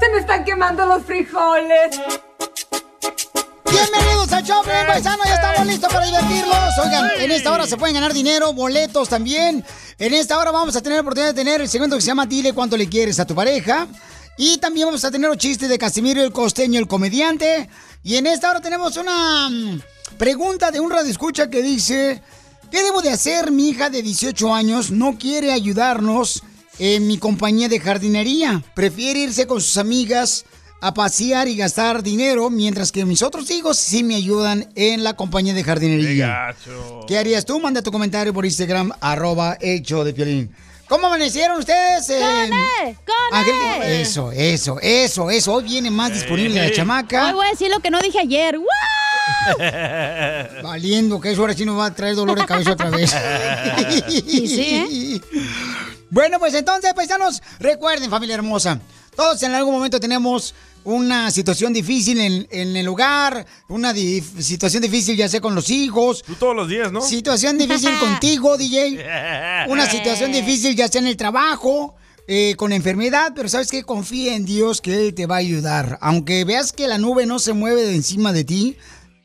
¡Se me están quemando los frijoles! Bienvenidos al show, bien paisano, ya estamos listos para divertirlos. Oigan, en esta hora se pueden ganar dinero, boletos también. En esta hora vamos a tener la oportunidad de tener el segmento que se llama Dile cuánto le quieres a tu pareja. Y también vamos a tener los chistes de Casimiro el costeño, el comediante. Y en esta hora tenemos una mm, pregunta de un radioescucha que dice: ¿Qué debo de hacer? Mi hija de 18 años no quiere ayudarnos en mi compañía de jardinería. Prefiere irse con sus amigas a pasear y gastar dinero, mientras que mis otros hijos sí me ayudan en la compañía de jardinería. ¿Qué harías tú? Manda tu comentario por Instagram, arroba hecho de piolín. ¿Cómo amanecieron ustedes? ¡Con él! ¡Con Ángel- él! Eso, eso, eso, eso. Hoy viene más disponible la chamaca. Hoy voy a decir lo que no dije ayer. ¡Wow! Valiendo que eso ahora sí nos va a traer dolor de cabeza otra vez. Y sí, Bueno, pues entonces, paisanos, recuerden, familia hermosa, todos en algún momento tenemos una situación difícil en, en el hogar, una dif- situación difícil ya sea con los hijos. Tú todos los días, ¿no? Situación difícil contigo, DJ. Una situación difícil ya sea en el trabajo, eh, con enfermedad, pero sabes que confía en Dios que Él te va a ayudar. Aunque veas que la nube no se mueve de encima de ti,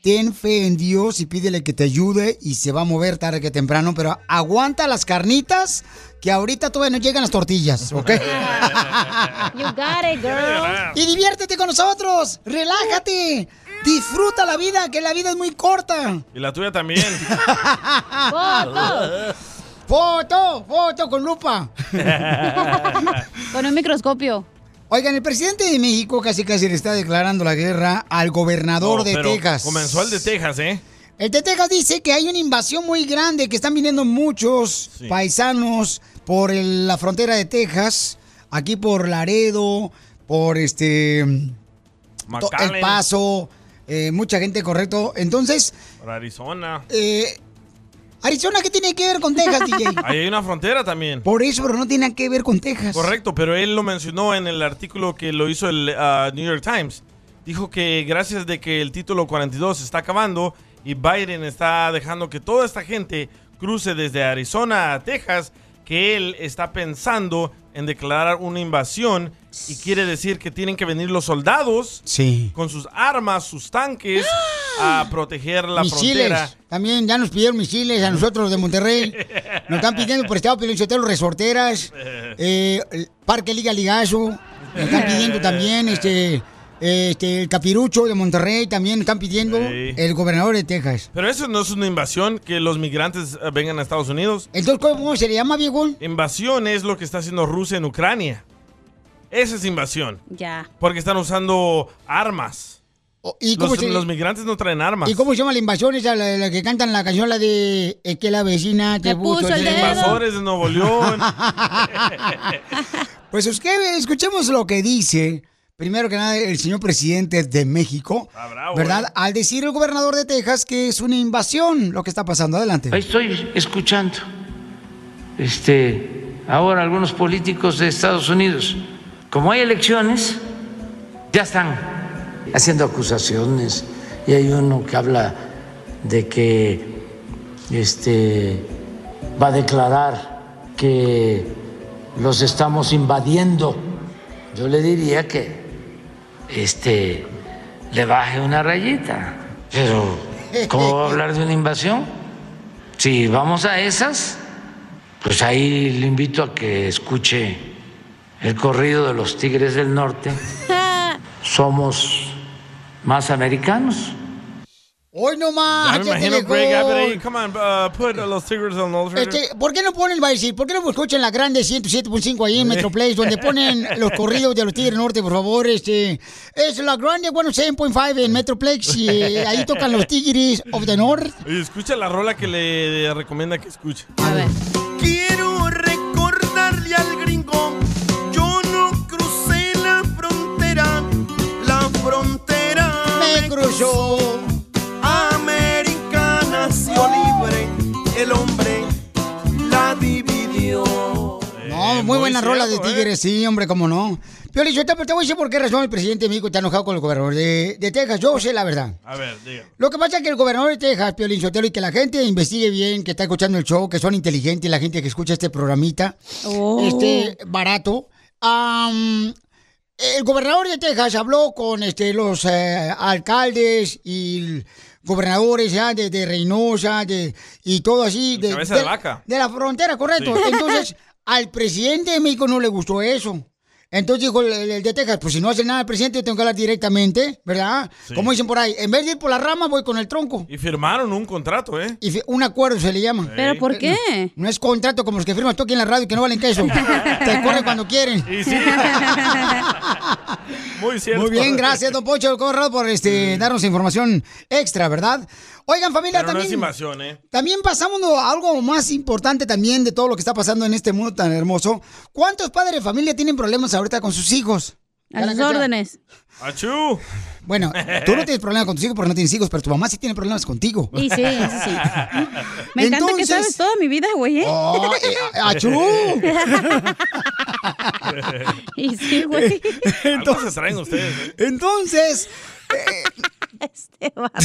ten fe en Dios y pídele que te ayude y se va a mover tarde que temprano, pero aguanta las carnitas que ahorita todavía no llegan las tortillas, ¿ok? You got it, girl. y diviértete con nosotros, relájate, disfruta la vida, que la vida es muy corta. Y la tuya también. ¡Foto! ¡Foto! ¡Foto con lupa! Con un microscopio. Oigan, el presidente de México casi casi le está declarando la guerra al gobernador No, de pero Texas. Comenzó el de Texas, ¿eh? El de Texas dice que hay una invasión muy grande, que están viniendo muchos Sí. paisanos por el- la frontera de Texas, aquí por Laredo, por este El Paso, eh, mucha gente, correcto. Entonces, por Arizona. eh, Arizona, ¿qué tiene que ver con Texas, DJ? Ahí hay una frontera también. Por eso, pero no tiene que ver con Texas. Correcto, pero él lo mencionó en el artículo que lo hizo el ah, New York Times. Dijo que gracias de que el título 42 se está acabando y Biden está dejando que toda esta gente cruce desde Arizona a Texas, que él está pensando en declarar una invasión y quiere decir que tienen que venir los soldados Sí. con sus armas, sus tanques, a proteger la misiles. frontera. También ya nos pidieron misiles a nosotros de Monterrey. Nos están pidiendo por Estado Pelichotero resorteras, eh, el Parque Liga Ligazo. Nos están pidiendo también este, este, el Capirucho de Monterrey. También están pidiendo Sí. el gobernador de Texas. Pero eso no es una invasión, que los migrantes eh, vengan a Estados Unidos. Entonces, ¿cómo se le llama, viejo? Invasión es lo que está haciendo Rusia en Ucrania. Esa es invasión. Ya. Porque están usando armas. ¿Y cómo los, se- los migrantes no traen armas. ¿Y cómo se llama la invasión esa, la, la que cantan la canción, la de Es que la vecina te, Te puso el dedo"? dedo. Invasores de Nuevo León. Pues es que escuchemos lo que dice, primero que nada, el señor presidente de México, bravo, ¿verdad? ¿eh? Al decir el gobernador de Texas que es una invasión lo que está pasando. Adelante. Ahí estoy escuchando. Este, ahora algunos políticos de Estados Unidos, como hay elecciones, ya están haciendo acusaciones y hay uno que habla de que este va a declarar que los estamos invadiendo. Yo le diría que este le baje una rayita. Pero ¿cómo va a hablar de una invasión? Si vamos a esas, pues ahí le invito a que escuche el corrido de los Tigres del Norte. Somos más americanos. Hoy no Ya más. me imagino Greg Abbott ahí. Come on, uh, put uh, los stickers on those. Este, ¿Por qué no ponen, va a decir, por qué no escuchan la grande 107.5 ahí en Metroplex, donde ponen los corridos de los Tigres Norte, por favor? Este, es la grande 107.5 en Metroplex y eh, ahí tocan los Tigres of the North. Oye, escucha la rola que le recomienda que escuche. A ver. Quiero recordarle al gringo, yo no crucé la frontera, la frontera Me cruzó. No, muy, buena rola de Tigres, sí, hombre, cómo no. Pero yo te, te voy a decir por qué razón el presidente de México está enojado con el gobernador de, de Texas. Yo sé la verdad. A ver, diga. Lo que pasa es que el gobernador de Texas, Piolín Sotelo, y que la gente investigue bien, que está escuchando el show, que son inteligentes, la gente que escucha este programita, Oh. este barato. am, el gobernador de Texas habló con este, los eh, alcaldes y gobernadores ya de, de Reynosa de, y todo así. De, cabeza de vaca. de la frontera, correcto. Sí. Entonces, al presidente de México no le gustó eso. Entonces dijo el, el de Texas, pues si no hace nada el presidente, yo tengo que hablar directamente, ¿verdad? Sí. Como dicen por ahí, en vez de ir por la rama, voy con el tronco. Y firmaron un contrato, ¿eh? Y un acuerdo se le llama. ¿Pero por qué? No, no es contrato como los que firmas tú aquí en la radio y que no valen queso. Te corren cuando quieren. Y sí. Muy cierto. Muy bien, gracias, don Pocho Corrado, por este, darnos información extra, ¿verdad? Oigan, familia, Pero no es también, invasión, ¿eh? también pasamos a algo más importante también de todo lo que está pasando en este mundo tan hermoso. ¿Cuántos padres de familia tienen problemas ahorita con sus hijos? A sus órdenes. ¡Achú! Bueno, tú no tienes problemas con tus hijos porque no tienes hijos, pero tu mamá sí tiene problemas contigo. Y sí, eso sí. Me encanta que Entonces- sabes toda mi vida, güey. ¿eh? Oh, eh, achú. Y sí, güey. Algo se traen ustedes, ¿eh? Entonces, Este vato.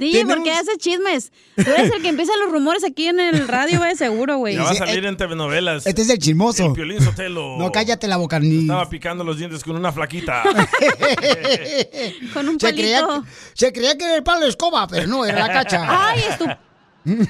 DJ, ¿por qué haces chismes? Tú eres el que empieza los rumores aquí en el radio, güey, seguro, güey. Ya va a salir en telenovelas. este es el chismoso. El Piolín Sotelo. No, cállate la boca. Ni... Estaba picando los dientes con una flaquita. Con un Se creía, palito. se creía que era el palo de escoba, pero no, era la cacha. Ay, estúpido.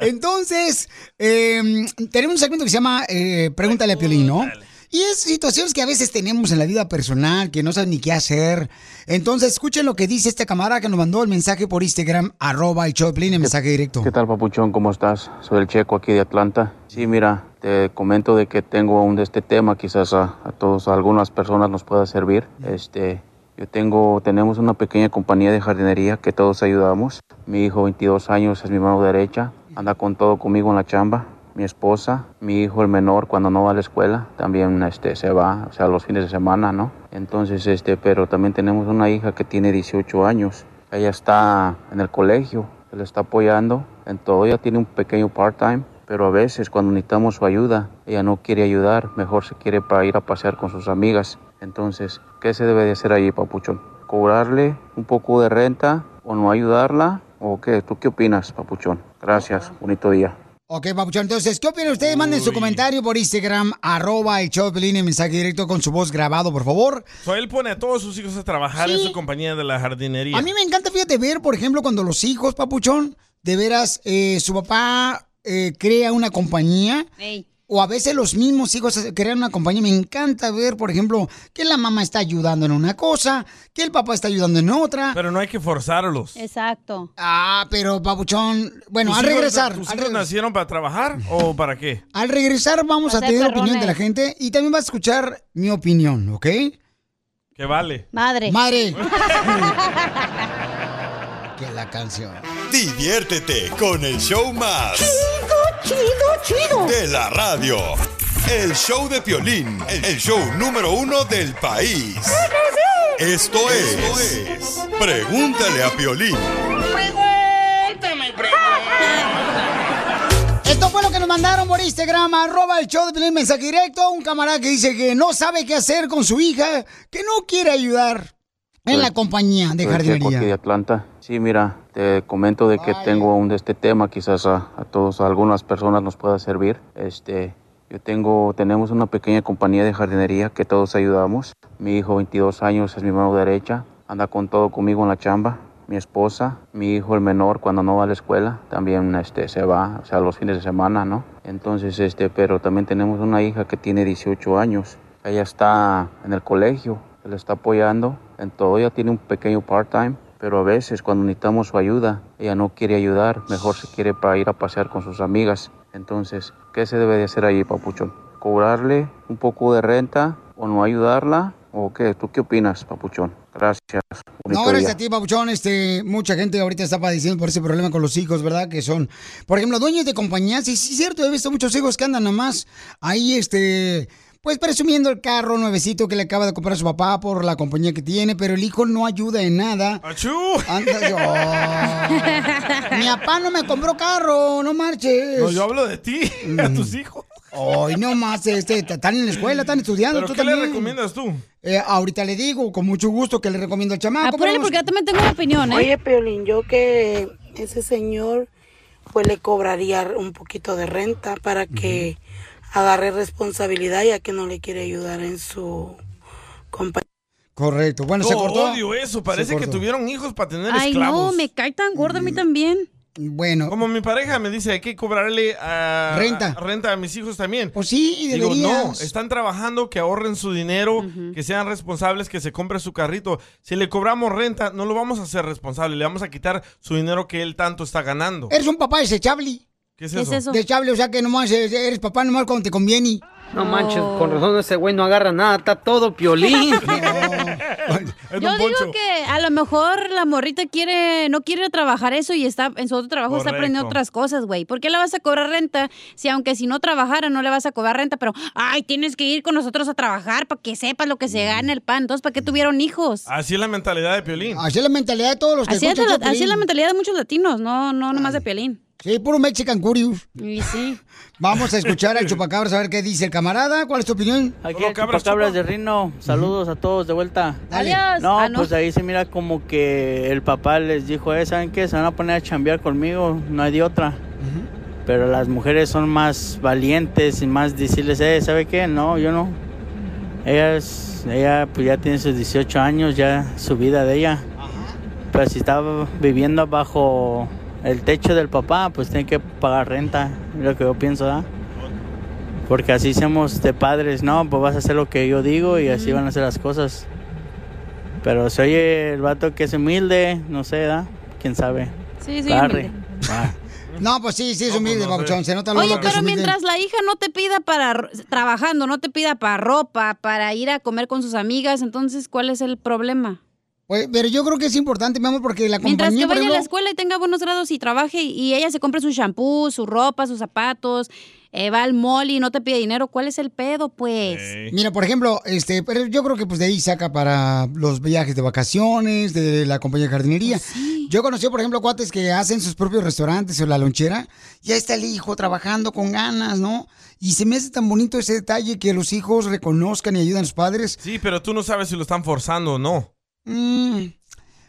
Entonces, eh, tenemos un segmento que se llama eh, Pregúntale a Piolín, ¿no? Y es situaciones que a veces tenemos en la vida personal, que no sabes ni qué hacer. Entonces, escuchen lo que dice este camarada que nos mandó el mensaje por Instagram, arroba el Piolín, el mensaje directo. ¿Qué tal, papuchón? ¿Cómo estás? Soy el Checo aquí de Atlanta. Sí, mira, te comento de que tengo un de este tema, quizás a, a todos, a algunas personas nos pueda servir. Este, yo tengo, tenemos una pequeña compañía de jardinería que todos ayudamos. Mi hijo, 22 años, es mi mano derecha, anda con todo conmigo en la chamba. Mi esposa, mi hijo el menor cuando no va a la escuela, también este, se va, o sea, los fines de semana, ¿no? Entonces, este, pero también tenemos una hija que tiene 18 años. Ella está en el colegio, le está apoyando en todo. Ella tiene un pequeño part-time, pero a veces cuando necesitamos su ayuda, ella no quiere ayudar, mejor se quiere para ir a pasear con sus amigas. Entonces, ¿qué se debe de hacer ahí, papuchón? ¿Cobrarle un poco de renta o no ayudarla? ¿O qué? ¿Tú qué opinas, papuchón? Gracias, bonito día. Ok, papuchón, entonces, ¿qué opinan ustedes? Manden su comentario por Instagram, arroba el show de el mensaje directo con su voz grabado, por favor. So, él pone a todos sus hijos a trabajar en su compañía de la jardinería. A mí me encanta, fíjate, ver, por ejemplo, cuando los hijos, papuchón, de veras, eh, su papá eh, crea una compañía. O a veces los mismos hijos crean una compañía. Me encanta ver, por ejemplo, que la mamá está ayudando en una cosa, que el papá está ayudando en otra. Pero no hay que forzarlos. Exacto. Ah, pero, papuchón, bueno, ¿Tus al hijos- regresar, ¿Tus al hijos nacieron para trabajar o para qué? Al regresar vamos a tener opinión de la gente y también vas a escuchar mi opinión, ¿ok? Que vale. Madre. Madre. que la canción. Diviértete con el show más. Chido, chido. De la radio. El show de Piolín, el show número uno del país. Esto es, Pregúntale a Piolín. Esto fue lo que nos mandaron por Instagram, arroba el show de Piolín, mensaje directo. Un camarada que dice que no sabe qué hacer con su hija, que no quiere ayudar en la compañía de aquí de jardinería. Atlanta. Sí, mira, te comento de que tengo un de este tema, quizás a, a todos, a algunas personas nos pueda servir. Este, yo tengo, tenemos una pequeña compañía de jardinería que todos ayudamos. Mi hijo, 22 años, es mi mano derecha, anda con todo conmigo en la chamba. Mi esposa, mi hijo el menor cuando no va a la escuela, también este, se va, o sea, los fines de semana, ¿no? Entonces, este, pero también tenemos una hija que tiene 18 años. Ella está en el colegio, le está apoyando en todo. Ella tiene un pequeño part-time, pero a veces cuando necesitamos su ayuda, ella no quiere ayudar, mejor se quiere para ir a pasear con sus amigas. Entonces, ¿qué se debe de hacer ahí, papuchón? ¿Cobrarle un poco de renta o no ayudarla? ¿O qué? ¿Tú qué opinas, papuchón? Gracias. No, gracias a ti, Pabuchón. Este, mucha gente ahorita está padeciendo por ese problema con los hijos, ¿verdad? Que son, por ejemplo, dueños de compañías. Y sí, es cierto, he visto muchos hijos que andan nomás ahí, este, pues presumiendo el carro nuevecito que le acaba de comprar su papá por la compañía que tiene, pero el hijo no ayuda en nada. Anda, yo. Mi papá no me compró carro, no marches. No, yo hablo de ti, a tus hijos. Ay, no más, este, están en la escuela, están estudiando. ¿Pero tú qué le recomiendas tú? Eh, ahorita le digo, con mucho gusto, que le recomiendo al chamaco. Apúrale porque yo también tengo una opinión, ¿eh? Oye, Piolín, yo que ese señor pues le cobraría un poquito de renta para que agarre responsabilidad ya que no le quiere ayudar en su compañía. Correcto. Bueno, se No, cortó. odio eso. Parece que tuvieron hijos para tener Ay, esclavos. no, me cae tan gorda a mí también. Bueno. Como mi pareja me dice, hay que cobrarle a, Renta. a- renta a mis hijos también. Pues sí, y Digo, no, están trabajando, que ahorren su dinero, que sean responsables, que se compre su carrito. Si le cobramos renta, no lo vamos a hacer responsable, le vamos a quitar su dinero que él tanto está ganando. Eres un papá desechable. ¿Qué es ¿Qué es eso? eso? O sea que nomás eres, eres papá nomás cuando te conviene. No manches, con razón ese güey no agarra nada, está todo piolín. Yo digo que a lo mejor la morrita quiere, no quiere trabajar eso y está en su otro trabajo está aprendiendo otras cosas, güey. ¿Por qué le vas a cobrar renta si aunque si no trabajara no le vas a cobrar renta, pero ay, tienes que ir con nosotros a trabajar para que sepas lo que se gana el pan? Entonces, ¿para qué tuvieron hijos? Así es la mentalidad de Piolín. Así es la mentalidad de todos los que Así es, la, así es la mentalidad de muchos latinos, no, no nomás de Piolín. Sí, puro Mexican Curious. Y sí. Vamos a escuchar al chupacabras a ver qué dice el camarada. ¿Cuál es tu opinión? Aquí el chupacabras de Rino. Saludos a todos de vuelta. Adiós. No, Ah, no. pues ahí se mira como que el papá les dijo, eh, ¿saben qué? Se van a poner a chambear conmigo, no hay de otra. Pero las mujeres son más valientes y más decirles, eh, ¿sabe qué? No, yo no. Ella, es- ella pues ya tiene sus 18 años, ya su vida de ella. Pero si está viviendo bajo el techo del papá, pues tiene que pagar renta, es lo que yo pienso, ¿verdad? Porque así somos de padres, no, pues vas a hacer lo que yo digo y así van a ser las cosas. Pero si oye el vato que es humilde, no sé, ¿da? ¿Quién sabe? Sí, sí, Arre. humilde. Va. No, pues sí, sí es humilde, babuchón. Se nota lo Oye, que pero mientras la hija no te pida para trabajando, no te pida para ropa, para ir a comer con sus amigas, entonces ¿cuál es el problema? Pues, pero yo creo que es importante, mi amor, porque la Mientras compañía, que por vaya a la escuela y tenga buenos grados y trabaje y, ella se compre su shampoo, su ropa, sus zapatos, eh, va al mall y no te pide dinero, ¿cuál es el pedo, pues? Mira, por ejemplo, este, pero yo creo que pues de ahí saca para los viajes de vacaciones, de la compañía de jardinería. Yo conocí, por ejemplo, cuates que hacen sus propios restaurantes o la lonchera. Y ahí está el hijo trabajando con ganas, ¿no? Y se me hace tan bonito ese detalle que los hijos reconozcan y ayuden a sus padres. Sí, pero tú no sabes si lo están forzando o no. Mm,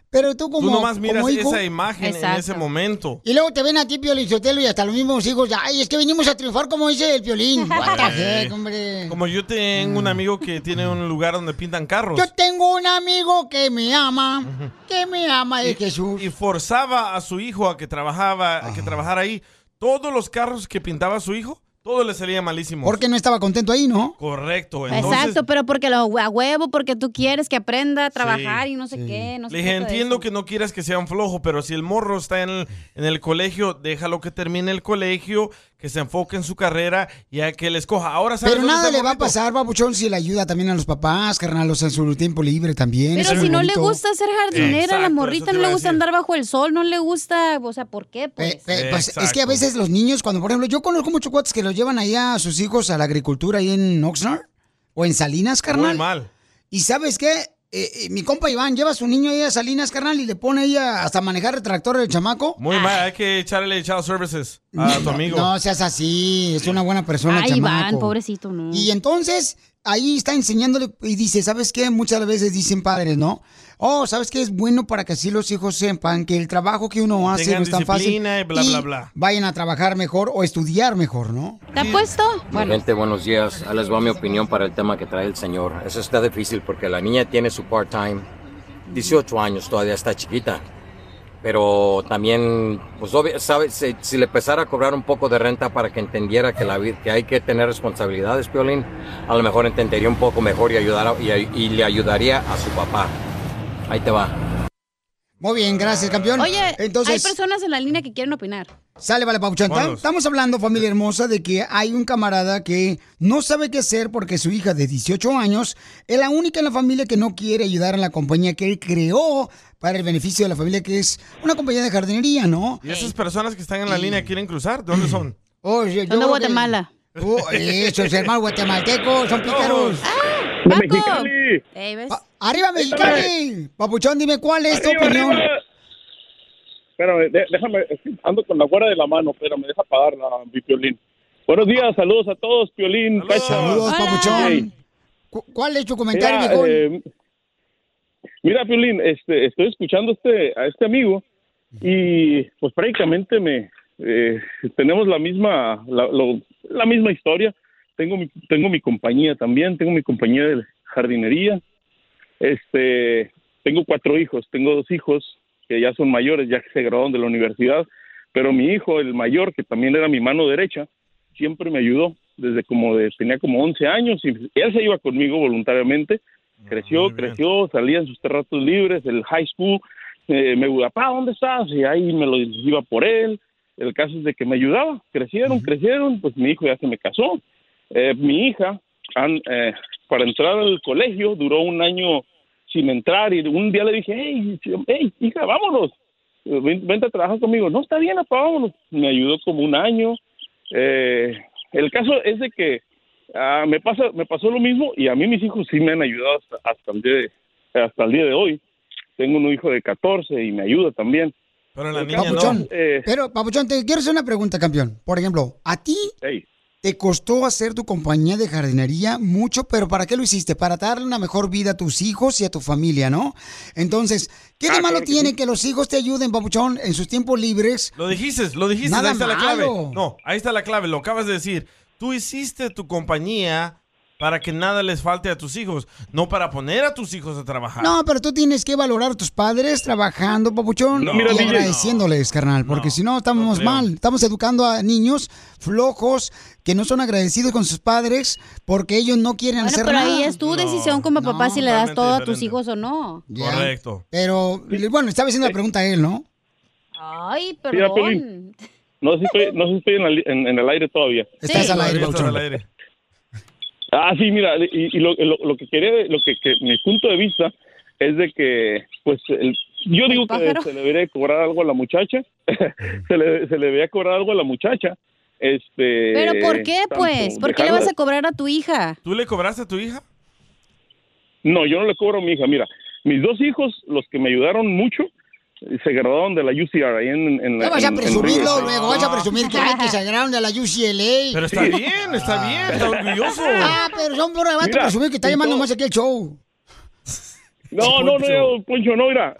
pero tú como tú nomás miras como hijo- esa imagen en ese momento. Y luego te ven a ti, Piolín Sotelo, y hasta los mismos hijos. Ay, es que venimos a triunfar como dice el Piolín. What hombre. Como yo tengo un amigo que tiene un lugar donde pintan carros. Yo tengo un amigo que me ama, que me ama de y, Jesús. y forzaba a su hijo a que trabajaba, a que trabajara ahí. Todos los carros que pintaba su hijo, todo le salía malísimo. Porque no estaba contento ahí, ¿no? Correcto. Entonces, Exacto, pero porque lo a huevo, porque tú quieres que aprenda a trabajar Sí, y no sé qué, no Le dije, entiendo que no quieras que sea un flojo, pero si el morro está en el, en el colegio, déjalo que termine el colegio, que se enfoque en su carrera y a que él escoja. Ahora ¿sabes Pero nada está le va a pasar, babuchón, si le ayuda también a los papás, carnal, o sea, en su tiempo libre también. Pero si no le gusta ser jardinera, a la morrita no le gusta andar bajo el sol, no le gusta, o sea, ¿por qué? Pues, Eh, pues es que a veces los niños, cuando por ejemplo, yo conozco muchos cuates que los llevan ahí a sus hijos a la agricultura ahí en Oxnard o en Salinas, carnal. Muy mal. Y sabes qué, Eh, eh, mi compa Iván lleva a su niño ahí a Salinas, carnal, y le pone ahí a- hasta manejar el tractor del chamaco. Muy mal, hay que echarle child services a tu amigo. No seas así, es una buena persona, Ay, chamaco. Iván, pobrecito, no. Y entonces, ahí está enseñándole y dice, ¿sabes qué? Muchas veces dicen padres, ¿no? Oh, ¿sabes qué? Es bueno para que así los hijos sepan que el trabajo que uno hace Tengan no es tan fácil. y bla, bla, bla. Vayan a trabajar mejor o estudiar mejor, ¿no? ¿Te ha puesto? Bueno, Gente, buenos días. Ahí les va mi opinión para el tema que trae el señor. Eso está difícil porque la niña tiene su part-time. 18 años, todavía está chiquita. Pero también, pues obvio, sabe, si, si le empezara a cobrar un poco de renta para que entendiera que, la, que hay que tener responsabilidades, Piolín, a lo mejor entendería un poco mejor y, ayudara, y, y le ayudaría a su papá. Ahí te va. Muy bien, gracias, campeón. Oye, entonces. hay personas en la línea que quieren opinar. Sale, vale, Vámonos. Estamos hablando, familia hermosa, de que hay un camarada que no sabe qué hacer porque su hija de 18 años es la única en la familia que no quiere ayudar en la compañía que él creó para el beneficio de la familia, que es una compañía de jardinería, ¿no? ¿Y esas personas que están en la línea quieren cruzar? ¿De dónde son? Oh, yo- Son de creo que- Guatemala. Oh, esos hermanos guatemaltecos son pícaros. ¡Paco! Ah, ¡Arriba, Mexicali! Papuchón, dime cuál es tu opinión. arriba. Espérame, de- déjame, ando con la guarda de la mano, pero me deja pagarla, mi Piolín. Buenos días, saludos a todos, Piolín, Cacha. Saludos, Papuchón. Cu- ¿Cuál es tu comentario, Mira, eh, mira, Piolín, este, estoy escuchando este, a este amigo y pues prácticamente me eh, tenemos la misma la, misma historia. Tengo mi, tengo mi compañía también, tengo mi compañía de jardinería. Este, tengo cuatro hijos, tengo dos hijos que ya son mayores, ya que se graduaron de la universidad, pero mi hijo, el mayor, que también era mi mano derecha, siempre me ayudó desde como tenía como 11 años y él se iba conmigo voluntariamente, creció, creció, salía en sus ratos libres, el high school, eh, me decía, papá, ¿dónde estás? Y ahí me lo iba por él, el caso es de que me ayudaba, crecieron, crecieron, pues mi hijo ya se me casó, Eh, mi hija, an- eh, para entrar al colegio, duró un año sin entrar y un día le dije, hey, hey hija, vámonos, ven- vente a trabajar conmigo. No, está bien, papá, vámonos. Me ayudó como un año. Eh, el caso es de que ah, me pasa me pasó lo mismo y a mí mis hijos sí me han ayudado hasta, hasta el día de, hasta el día de hoy. Tengo un hijo de 14 y me ayuda también. Pero la niña Papuchón, Eh, pero, Papuchón, te quiero hacer una pregunta, campeón. Por ejemplo, ¿a ti te costó hacer tu compañía de jardinería mucho, pero ¿para qué lo hiciste? Para darle una mejor vida a tus hijos y a tu familia, ¿no? Entonces, ¿qué de Ah, malo claro que tiene sí. que los hijos te ayuden, Papuchón, en sus tiempos libres? Lo dijiste, lo dijiste, Nada ahí está la clave. No, ahí está la clave, lo acabas de decir. Tú hiciste tu compañía para que nada les falte a tus hijos, no para poner a tus hijos a trabajar. No, pero tú tienes que valorar a tus padres trabajando, papuchón, No, mira, y DJ. agradeciéndoles, carnal, porque si no estamos mal. Estamos educando a niños flojos que no son agradecidos con sus padres porque ellos no quieren Bueno, hacer pero nada. ahí es tu decisión como papá si le das todo a tus hijos o no. Ya. Correcto. Pero, bueno, estaba haciendo la pregunta a él, ¿no? Ay, Mira, perdón. No sé si estoy, no sé si estoy en, la- en- en el aire todavía. Estás al aire, Estás al aire. Ah, sí, mira, y, y lo, lo, lo que quería, lo que, que mi punto de vista es de que, pues, el- yo digo que se le debería cobrar algo a la muchacha, se, le, se le debería cobrar algo a la muchacha, este... ¿Pero por qué, tanto pues? ¿Por qué le vas a cobrar a tu hija? ¿Tú le cobraste a tu hija? No, yo no le cobro a mi hija, mira, mis dos hijos, los que me ayudaron mucho, se graduaron de la UCR ahí en, en la... No vas a en- presumirlo luego, vas a presumir que, ay, que se graduaron de la UCLA. Pero está bien, está bien, está orgulloso. Ah, pero son puro vas a presumir que está llamando todo- más aquí el show. No, no, no, Poncho, no, mira.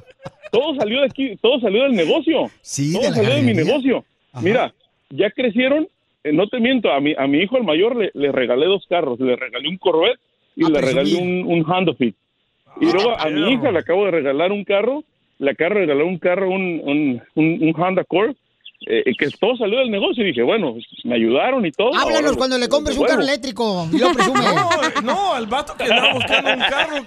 Todo salió de aquí, todo salió del negocio. Sí, todo de salió de mi negocio. Mira, ya crecieron, eh, no te miento, a mi, a mi hijo el mayor le, le regalé dos carros, le regalé un Corvette y A le regalé un, un Honda Fit. Y luego a mi hija le acabo de regalar un carro, le acabo de regalar un carro, un, un, un, un Honda Accord, eh, que todo salió del negocio. Y dije, bueno, me ayudaron y todo. Háblanos cuando le compres un carro eléctrico y lo presume. No, no, al vato que andaba buscando un carro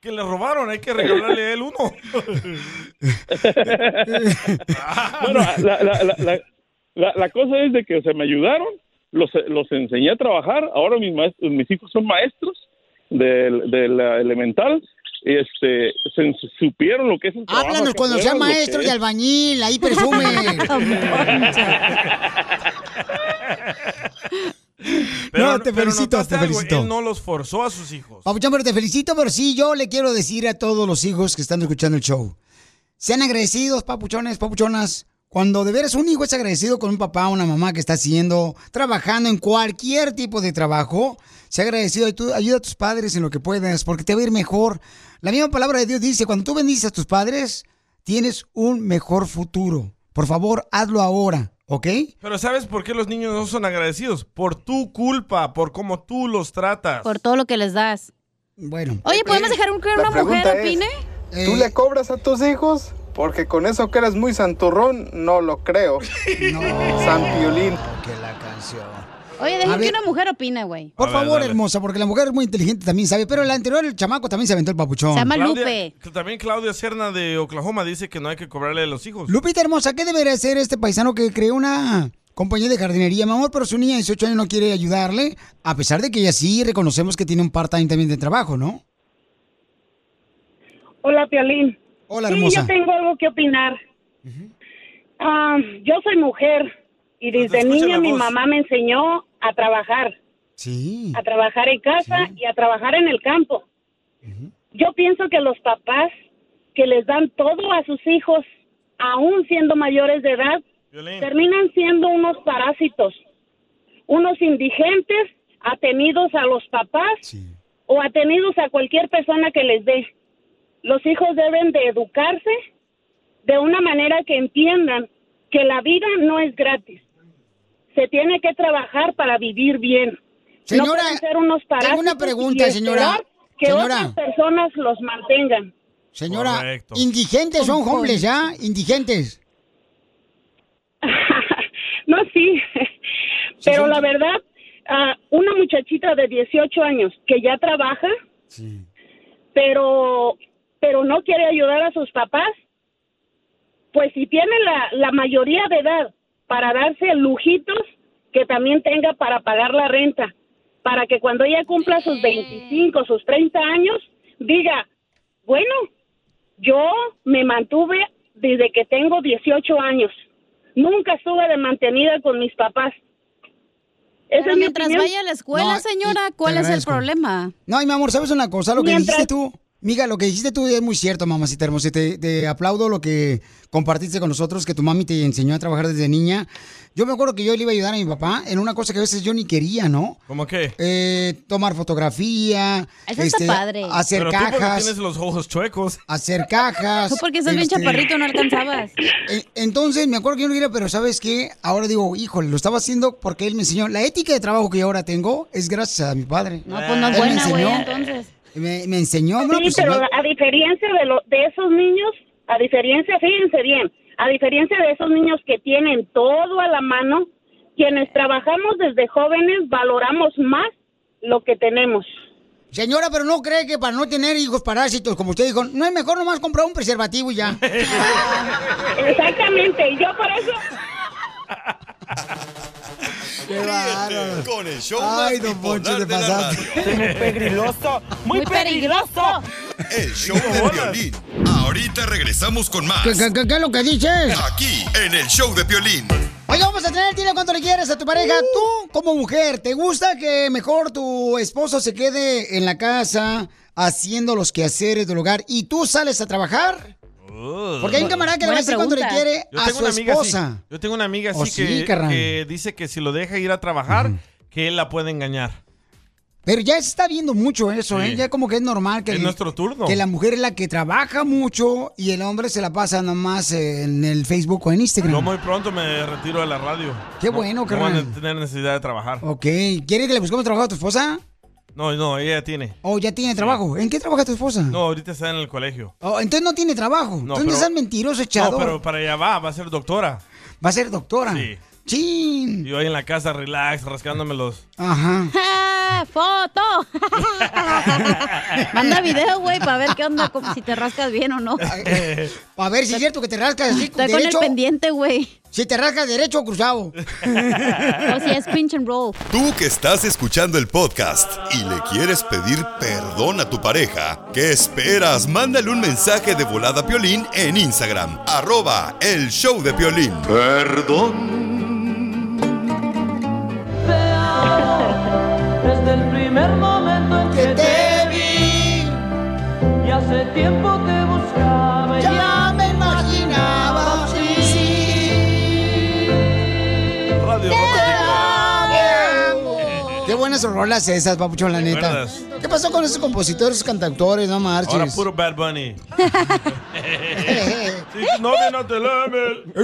que le robaron, hay que regalarle a él uno. bueno, la, la, la, la, la- la cosa es de que o sea, me ayudaron, los, los enseñé a trabajar, ahora mis, maestros, mis hijos son maestros del, de la elemental, este, se, supieron lo que es el trabajo. Háblanos cuando sea maestro y es. albañil, ahí presume. No, te felicito, te algo, felicito. Él no los forzó a sus hijos. Papuchón, pero te felicito, pero sí, yo le quiero decir a todos los hijos que están escuchando el show. Sean agradecidos, papuchones, papuchonas. Cuando de veras un hijo es agradecido con un papá o una mamá que está haciendo, trabajando en cualquier tipo de trabajo, sea agradecido y tú ayuda a tus padres en lo que puedas, porque te va a ir mejor. La misma palabra de Dios dice, cuando tú bendices a tus padres, tienes un mejor futuro. Por favor, hazlo ahora, ¿ok? Pero ¿sabes por qué los niños no son agradecidos? Por tu culpa, por cómo tú los tratas. Por todo lo que les das. Bueno. Oye, ¿podemos dejar un que una mujer es, opine? ¿Tú le cobras a tus hijos Porque con eso que eres muy santurrón, no lo creo. San Piolín. Que la canción. Oye, dejen que ver. una mujer opine, güey. Por favor, hermosa, porque la mujer es muy inteligente, también sabe. Pero el anterior, el chamaco, también se aventó el papuchón. Claudia- que También Claudia Serna de Oklahoma dice que no hay que cobrarle a los hijos. Lupita hermosa, ¿qué debería hacer este paisano que creó una compañía de jardinería, mi amor? Pero su niña de 18 años no quiere ayudarle, a pesar de que ella sí reconocemos que tiene un part-time también de trabajo, ¿no? Hola, Piolín. Hola, sí, hermosa. yo tengo algo que opinar. Ah, yo soy mujer y desde escucha niña mi voz. mamá me enseñó a trabajar. Sí. A trabajar en casa y a trabajar en el campo. Yo pienso que los papás que les dan todo a sus hijos, aún siendo mayores de edad, terminan siendo unos parásitos, unos indigentes atenidos a los papás o atenidos a cualquier persona que les dé. Los hijos deben de educarse de una manera que entiendan que la vida no es gratis. Se tiene que trabajar para vivir bien. no Señora, pueden ser unos tengo parásitos una pregunta, señora. Que Señora. otras personas los mantengan. Señora, Correcto. indigentes son hombres, ¿ya? Indigentes. No, sí. Pero la verdad, ah, una muchachita de 18 años que ya trabaja, pero, pero no quiere ayudar a sus papás, pues si tiene la, la mayoría de edad para darse lujitos, que también tenga para pagar la renta, para que cuando ella cumpla sus 25, sus 30 años, diga, bueno, yo me mantuve desde que tengo 18 años. Nunca estuve de mantenida con mis papás. Esa Pero es mientras opinión. vaya a la escuela, No, señora, ¿cuál es el problema? No, y mi amor, ¿sabes una cosa? Lo que dijiste tú, Miga, lo que dijiste tú es muy cierto, mamacita hermosa. y Te, te aplaudo lo que compartiste con nosotros, que tu mami te enseñó a trabajar desde niña. Yo me acuerdo que yo le iba a ayudar a mi papá en una cosa que a veces yo ni quería, ¿no? ¿Cómo qué? Eh, tomar fotografía. Eso está padre. Hacer Pero tú porque cajas. tienes los ojos chuecos. Hacer cajas. Tú porque estás bien este, chaparrito, no alcanzabas. eh, Entonces, me acuerdo que yo no quería, pero ¿sabes qué? Ahora digo, híjole, lo estaba haciendo porque él me enseñó. La ética de trabajo que yo ahora tengo es gracias a mi padre. No, pues no es buena, güey, enseñó. entonces. Me, me enseñó, Sí, pues, pero a diferencia de, lo, de esos niños, a diferencia, fíjense bien, a diferencia de esos niños que tienen todo a la mano, quienes trabajamos desde jóvenes valoramos más lo que tenemos. Señora, pero no cree que para no tener hijos parásitos, como usted dijo, no es mejor nomás comprar un preservativo y ya. Exactamente, y yo por eso... Ríete con el show Ay, más don Poncho, te de la. Muy peligroso, muy peligroso. El show de violín. Ahorita regresamos con más. ¿Qué, qué- qué- qué es lo que dices? Aquí, en el show de violín. Oye, vamos a tener, dile cuánto le quieres a tu pareja. Tú, como mujer, ¿te gusta que mejor tu esposo se quede en la casa haciendo los quehaceres del hogar y tú sales a trabajar? Porque hay un camarada que le va a decir cuánto le quiere Yo a su esposa. así. Yo tengo una amiga así Oh, sí, que, carnal. que dice que si lo deja ir a trabajar, que él la puede engañar. Pero ya se está viendo mucho eso, Sí. ¿eh? Ya como que es normal que, Es el- nuestro turno. que la mujer es la que trabaja mucho y el hombre se la pasa nomás en el Facebook o en Instagram. Yo muy pronto me retiro de la radio. Qué No- bueno, No van a carnal. tener necesidad de trabajar. Ok, ¿quieres que le busquemos trabajo a tu esposa? No, no, ella tiene. ¿O ya tiene trabajo? ¿En qué trabaja tu esposa? No, ahorita está en el colegio. Oh, entonces no tiene trabajo. No, entonces no pero- seas mentiroso, echador. No, pero para allá va, va a ser doctora. Va a ser doctora. Sí. Chin. Y yo ahí en la casa, relax, rascándome los... Ajá. ¡Ah, ¡Foto! Manda video, güey, para ver qué onda, como si te rascas bien o no. A ver si es cierto que te rascas así Estoy con el pendiente, güey. Si te rascas derecho o cruzado. O si es pinch and roll. Tú que estás escuchando el podcast y le quieres pedir perdón a tu pareja, ¿qué esperas? Mándale un mensaje de volada a Piolín en Instagram, arroba el show de Piolín. Perdón. Desde el primer momento en que te vi Y hace tiempo te buenas rolas esas, papuchón, la neta. ¿Qué pasó con esos compositores, esos cantautores? No marches. Ahora puro Bad Bunny. si tu novia no te lame.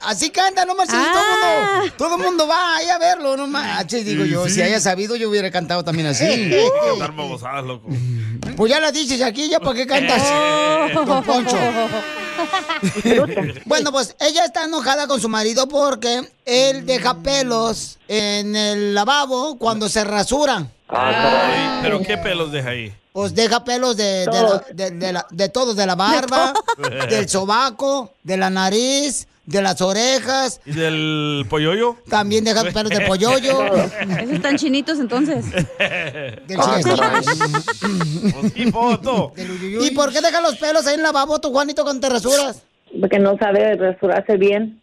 Así canta, no marches todo el mundo. Todo el mundo va ahí a verlo, no manches, digo Sí, yo. sí. Si haya sabido, yo hubiera cantado también así. Cantar babosadas, loco. Pues ya la dices aquí, ya para qué cantas. Don Poncho. Bueno, pues ella está enojada con su marido porque él deja pelos en el lavabo cuando se rasura. Ay, pero qué pelos deja ahí. Pues deja pelos de, de, la- de, de la- de todo, de la barba, del sobaco, de la nariz, de las orejas. ¿Y del polloyo? También deja pelos de polloyo. Esos están chinitos entonces. Del Ah. Y foto. ¿Y por qué deja los pelos ahí en lavabo, tu Juanito, cuando te rasuras? Porque no sabe rasurarse bien.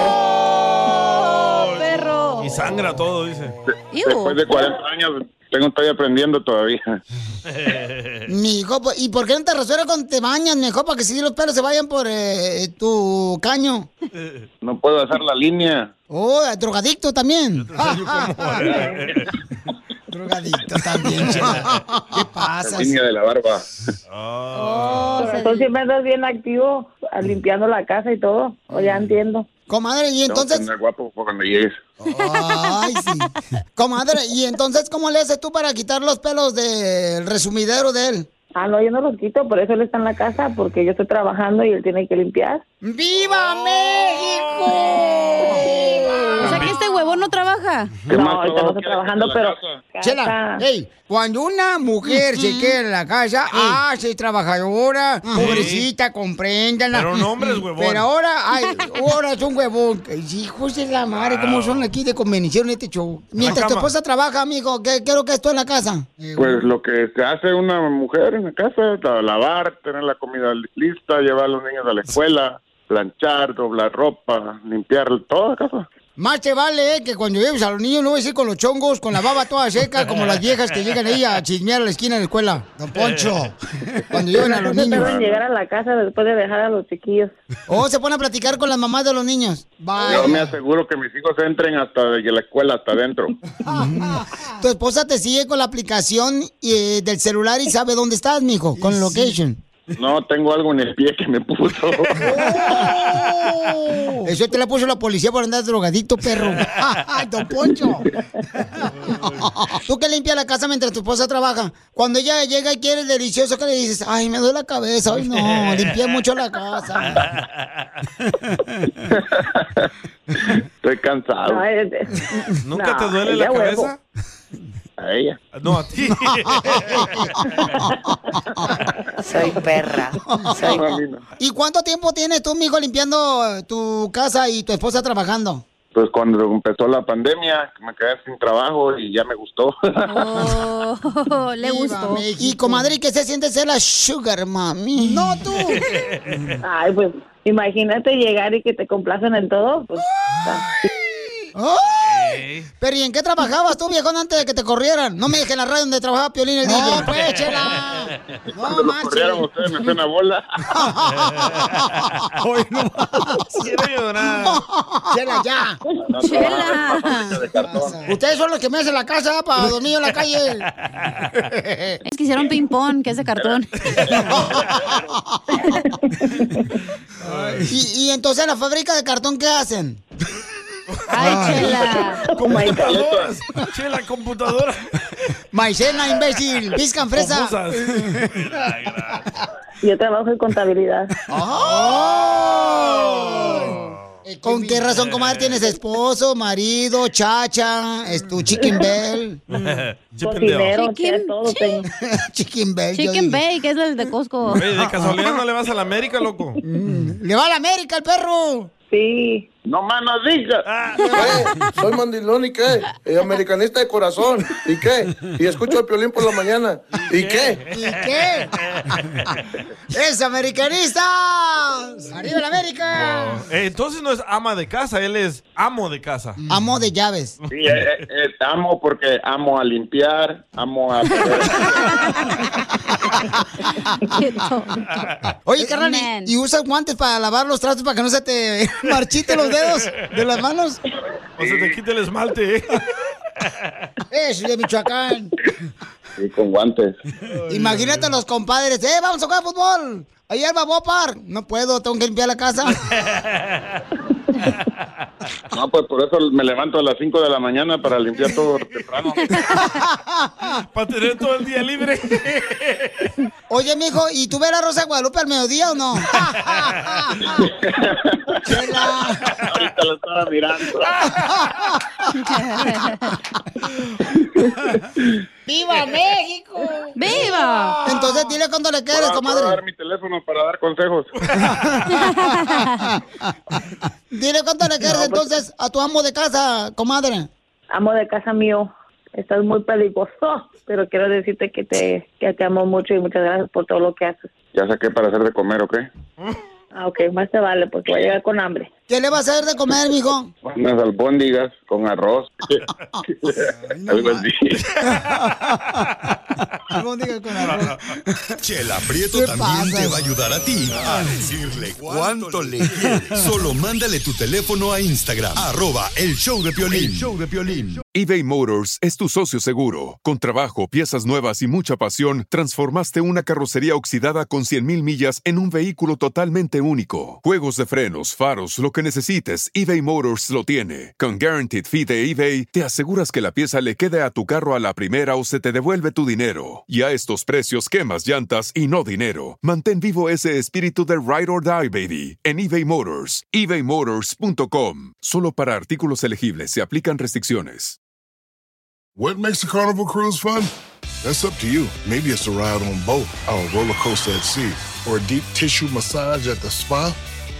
¡Oh, perro! Y sangra todo, dice. Después de 40 años, tengo, estoy aprendiendo todavía. Mi hijo, pues, ¿y por qué no te rasuras cuando te bañas, mejor Para que si los pelos se vayan por eh, tu caño. No puedo hacer la línea. Oh, drogadicto también. drogadicto también. ¿Qué pasa? La línea de la barba. Por razón siempre andas bien activo, limpiando la casa y todo. O ya entiendo. Comadre, y Tengo que entonces, andar guapo cuando llegues. ay, sí. Comadre, y entonces, ¿cómo le haces tú para quitar los pelos del resumidero de él? Ah, no, yo no los quito, por eso él está en la casa, porque yo estoy trabajando y él tiene que limpiar. ¡Viva México! O sea que este huevón no trabaja. No, ahorita no estoy trabajando, pero... Chela, hey, cuando una mujer se queda en la casa, ah, sí, trabajadora, pobrecita, compréndanla. Pero un hombre es huevón. Pero ahora, ay, ahora es un huevón. Hijos de la madre, ¿cómo son aquí de convención este show? Mientras tu esposa trabaja, amigo, ¿qué, lo que es tú en la casa? Pues lo que se hace una mujer en la casa, la- lavar, tener la comida lista, llevar a los niños a la escuela, planchar, doblar ropa, limpiar toda la casa. Más te vale eh, que cuando lleves a los niños no vas a ir con los chongos, con la baba toda seca, como las viejas que llegan ahí a chismear a la esquina de la escuela. Don Poncho, cuando llevan a los No se niños. en llegar a la casa después de dejar a los chiquillos. O se pone a platicar con las mamás de los niños. Yo me aseguro que mis hijos entren hasta de la escuela, hasta adentro. Tu esposa te sigue con la aplicación eh, del celular y sabe dónde estás, mijo, con location. No, tengo algo en el pie que me puso. Eso te la puso la policía por andar drogadicto, perro. ¡Ay, don Poncho! ¿Tú que limpias la casa mientras tu esposa trabaja? Cuando ella llega y quiere el delicioso, ¿qué le dices? Ay, me duele la cabeza. Ay, no, limpié mucho la casa. Estoy cansado. ¿Nunca No, te duele la huevo. A ella. No, a ti. Soy perra. Soy... ¿Y cuánto tiempo tienes tú, mijo, limpiando tu casa y tu esposa trabajando? Pues cuando empezó la pandemia, me quedé sin trabajo y ya me gustó. Oh, le gustó. Y comadre, ¿qué se siente ser la sugar mami? No tú. Ay, pues imagínate llegar y que te complacen en todo. Pues, ¡Ay! Pero ¿y en qué trabajabas tú, viejón, antes de que te corrieran? No me dejes en la radio donde trabajaba Piolín el DJ. pues, chela. Cuando lo corrieron ustedes me hacen una bola. Hoy no Quiero llorar. Chela, ya. Ustedes son los que me hacen la casa para dormir en la calle. Es que hicieron ping-pong, que es de cartón. y, y entonces la fábrica de cartón, ¿qué hacen? Ay, chela. Computadoras. Chela, computadora. Maicena, imbécil. Piscan fresa. Yo trabajo en contabilidad. ¿Con qué razón, comadre, tienes esposo, marido, chacha, es tu chicken bell? Cocinero, Chicken- todo tengo. chicken bell. Chicken digo. bake, es el de Costco. Oye, de casualidad no le vas a la América, loco. Le va a la América el perro. Sí. No más no digas. Soy mandilón y qué? Eh, americanista de corazón. ¿Y qué? Y escucho el piolín por la mañana. ¿Y qué? ¿Y qué? ¡Es americanista! ¡Arriba la América! Eh, entonces no es ama de casa, él es amo de casa. Amo de llaves. Sí, eh, eh, amo porque amo a limpiar, amo a... Oye, carnal, ¿y, y usas guantes para lavar los trastos para que no se te marchiten los dedos de las manos? O se te quite el esmalte. ¿eh? Eso de Michoacán. Sí, con guantes. Imagínate a los compadres, ¡eh, vamos a jugar fútbol! Ahí al Babopar. No puedo, tengo que limpiar la casa. No, pues por eso me levanto a las 5 de la mañana para limpiar todo temprano. Para tener todo el día libre. Oye, mijo, ¿y tú ves la Rosa Guadalupe al mediodía o no? Ahorita lo estaba mirando. ¡Viva México! ¡Viva! Entonces dile cuánto le quieres, comadre. para dar mi teléfono para dar consejos. Dile cuánto le quieres entonces a tu amo de casa, comadre. Amo de casa mío, estás muy peligroso, pero quiero decirte que te, que te amo mucho y muchas gracias por todo lo que haces. Ya saqué para hacer de comer, ¿ok? Ah, ok, más te vale, porque voy a llegar con hambre. ¿Qué le vas a hacer de comer, mijo? Unas albóndigas con arroz. Algo así. Chela Prieto ¿Qué también pasa? te va a ayudar a ti a decirle cuánto le quieres. Solo mándale tu teléfono a Instagram, arroba el show de Piolín. show de Piolín. eBay Motors es tu socio seguro. Con trabajo, piezas nuevas y mucha pasión, transformaste una carrocería oxidada con 100.000 millas en un vehículo totalmente único. Juegos de frenos, faros, lo que necesites, eBay Motors lo tiene. Con Guaranteed Fee de eBay, te aseguras que la pieza le quede a tu carro a la primera o se te devuelve tu dinero. Y a estos precios, quemas llantas y no dinero. Mantén vivo ese espíritu de Ride or Die, baby, en eBay Motors. ebaymotors.com. Solo para artículos elegibles se aplican restricciones. What makes a carnival cruise fun? That's up to you. Maybe it's a ride on boat, a roller coaster at sea, or a deep tissue massage at the spa.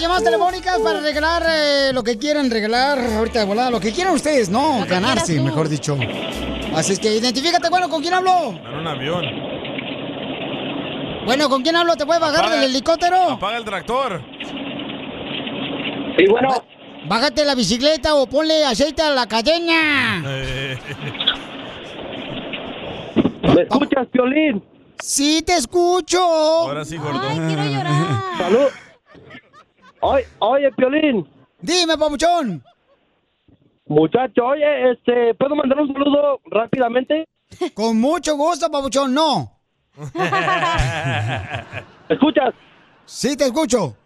Las llamadas telefónicas para regalar eh, lo que quieran regalar ahorita de volada, lo que quieran ustedes, no, ganarse, mejor dicho. Así es que identifícate, bueno, ¿con quién hablo? En un avión. Bueno, ¿con quién hablo? ¿Te puedes bajar Apaga- del helicóptero? Apaga el tractor. Sí, bueno. Bájate la bicicleta o ponle aceite a la cadena. Eh, ¿Me escuchas, Piolín? Sí, te escucho. Ahora sí, gordo. Ay, quiero llorar. Salud. Oye, oye, Piolín. Dime, papuchón. Muchacho, oye, este, ¿puedo mandar un saludo rápidamente? Con mucho gusto, papuchón, no. ¿Escuchas? Sí, te escucho.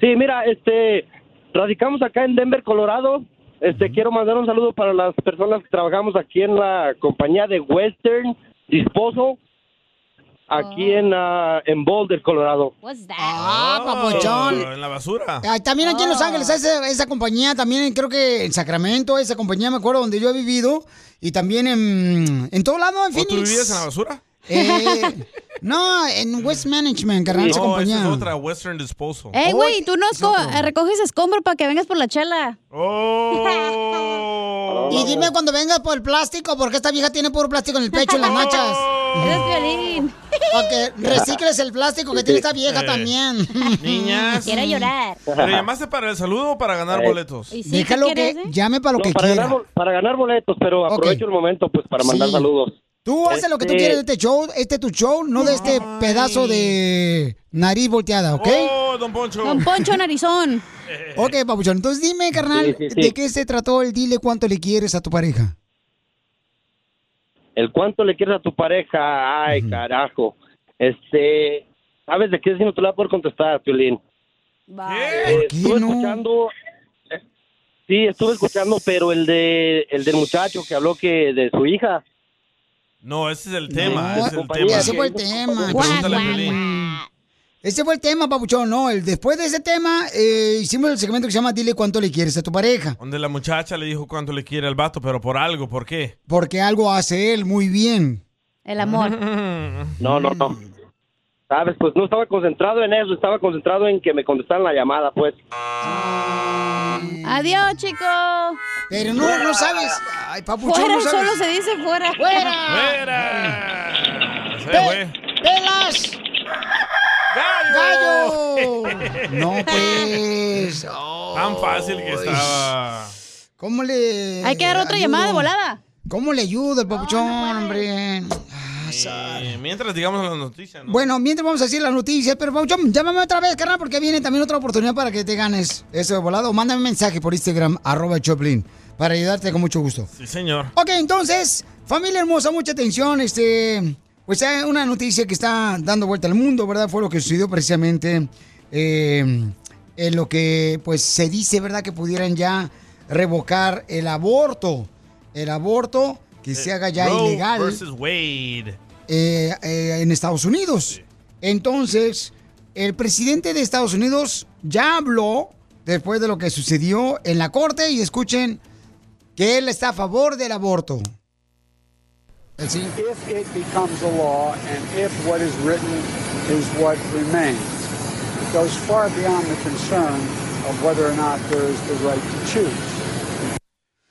Sí, mira, este, radicamos acá en Denver, Colorado. Este, quiero mandar un saludo para las personas que trabajamos aquí en la compañía de Western Disposal, aquí en, ah, en Boulder, Colorado. Ah, papuchón. Oh, En la basura. Ah, También aquí en Los Ángeles, esa, esa compañía, también creo que en Sacramento, esa compañía me acuerdo donde yo he vivido, y también en, en todo lado, en ¿O Phoenix. tú vivías en la basura? Eh, no, en West Management, carnal, esa no, esa compañía. es otra, Western Disposal. Ey, güey, tú no esco- recoges escombro para que vengas por la chela. Oh. Y dime cuando vengas por el plástico, porque esta vieja tiene puro plástico en el pecho, en las nachas. Eres violín. Para que recicles el plástico que tiene esta vieja Eh. también. Niñas. Quiero llorar. ¿Pero llamaste para el saludo o para ganar Eh. boletos? Déjalo que llame para lo No, que para quiera. ganar, para ganar boletos, pero aprovecho el momento pues para mandar Sí. saludos. Tú haces lo que tú Este- quieres de este show, este es tu show, no de este pedazo de nariz volteada, ¿ok? Oh, don Poncho. Don Poncho Narizón. Ok, papuchón. Entonces dime, carnal, Sí, sí, sí. ¿de qué se trató el dile cuánto le quieres a tu pareja? El cuánto le quieres a tu pareja, ay, carajo. Este, ¿sabes de qué si no te la poder contestar, Piolín? Eh, estuve escuchando, eh, sí, estuve escuchando, pero el de, el del muchacho que habló que de su hija. No, ese es el tema. No, ese es el tema. Ese fue el tema. Ese fue el tema, papuchón, no. El, después de ese tema, eh, hicimos el segmento que se llama Dile cuánto le quieres a tu pareja. Donde la muchacha le dijo cuánto le quiere al vato, pero por algo, ¿por qué? Porque algo hace él muy bien. El amor. No, no, no. Sabes, pues no estaba concentrado en eso, estaba concentrado en que me contestaran la llamada, pues. Adiós, chico. Pero no, no sabes. Ay, papuchón, Fuera, no sabes. solo se dice fuera. ¡Fuera! Se Pe- fue. ¡Pelas! ¡Gallo! No, pues. Tan fácil que estaba. ¿Cómo le.? Hay que dar otra ayudo? llamada de volada. ¿Cómo le ayuda el papuchón, hombre? Eh, mientras digamos las noticias, ¿no? Bueno, mientras vamos a decir las noticias, pero papuchón, llámame otra vez, carnal, porque viene también otra oportunidad para que te ganes eso de volado. Mándame un mensaje por Instagram, arroba Choplin, para ayudarte con mucho gusto. Sí, señor. Ok, entonces, familia hermosa, mucha atención. Este, pues hay una noticia que está dando vuelta al mundo, ¿verdad? Fue lo que sucedió precisamente eh, en lo que, pues, se dice, ¿verdad? Que pudieran ya revocar el aborto. El aborto que se haga ya Eh, Roe ilegal versus Wade. eh, eh, en Estados Unidos. Entonces, el presidente de Estados Unidos ya habló después de lo que sucedió en la corte y escuchen que él está a favor del aborto. If it becomes a law and if what is written is what remains, it goes far beyond the concern of whether or not there is the right to choose.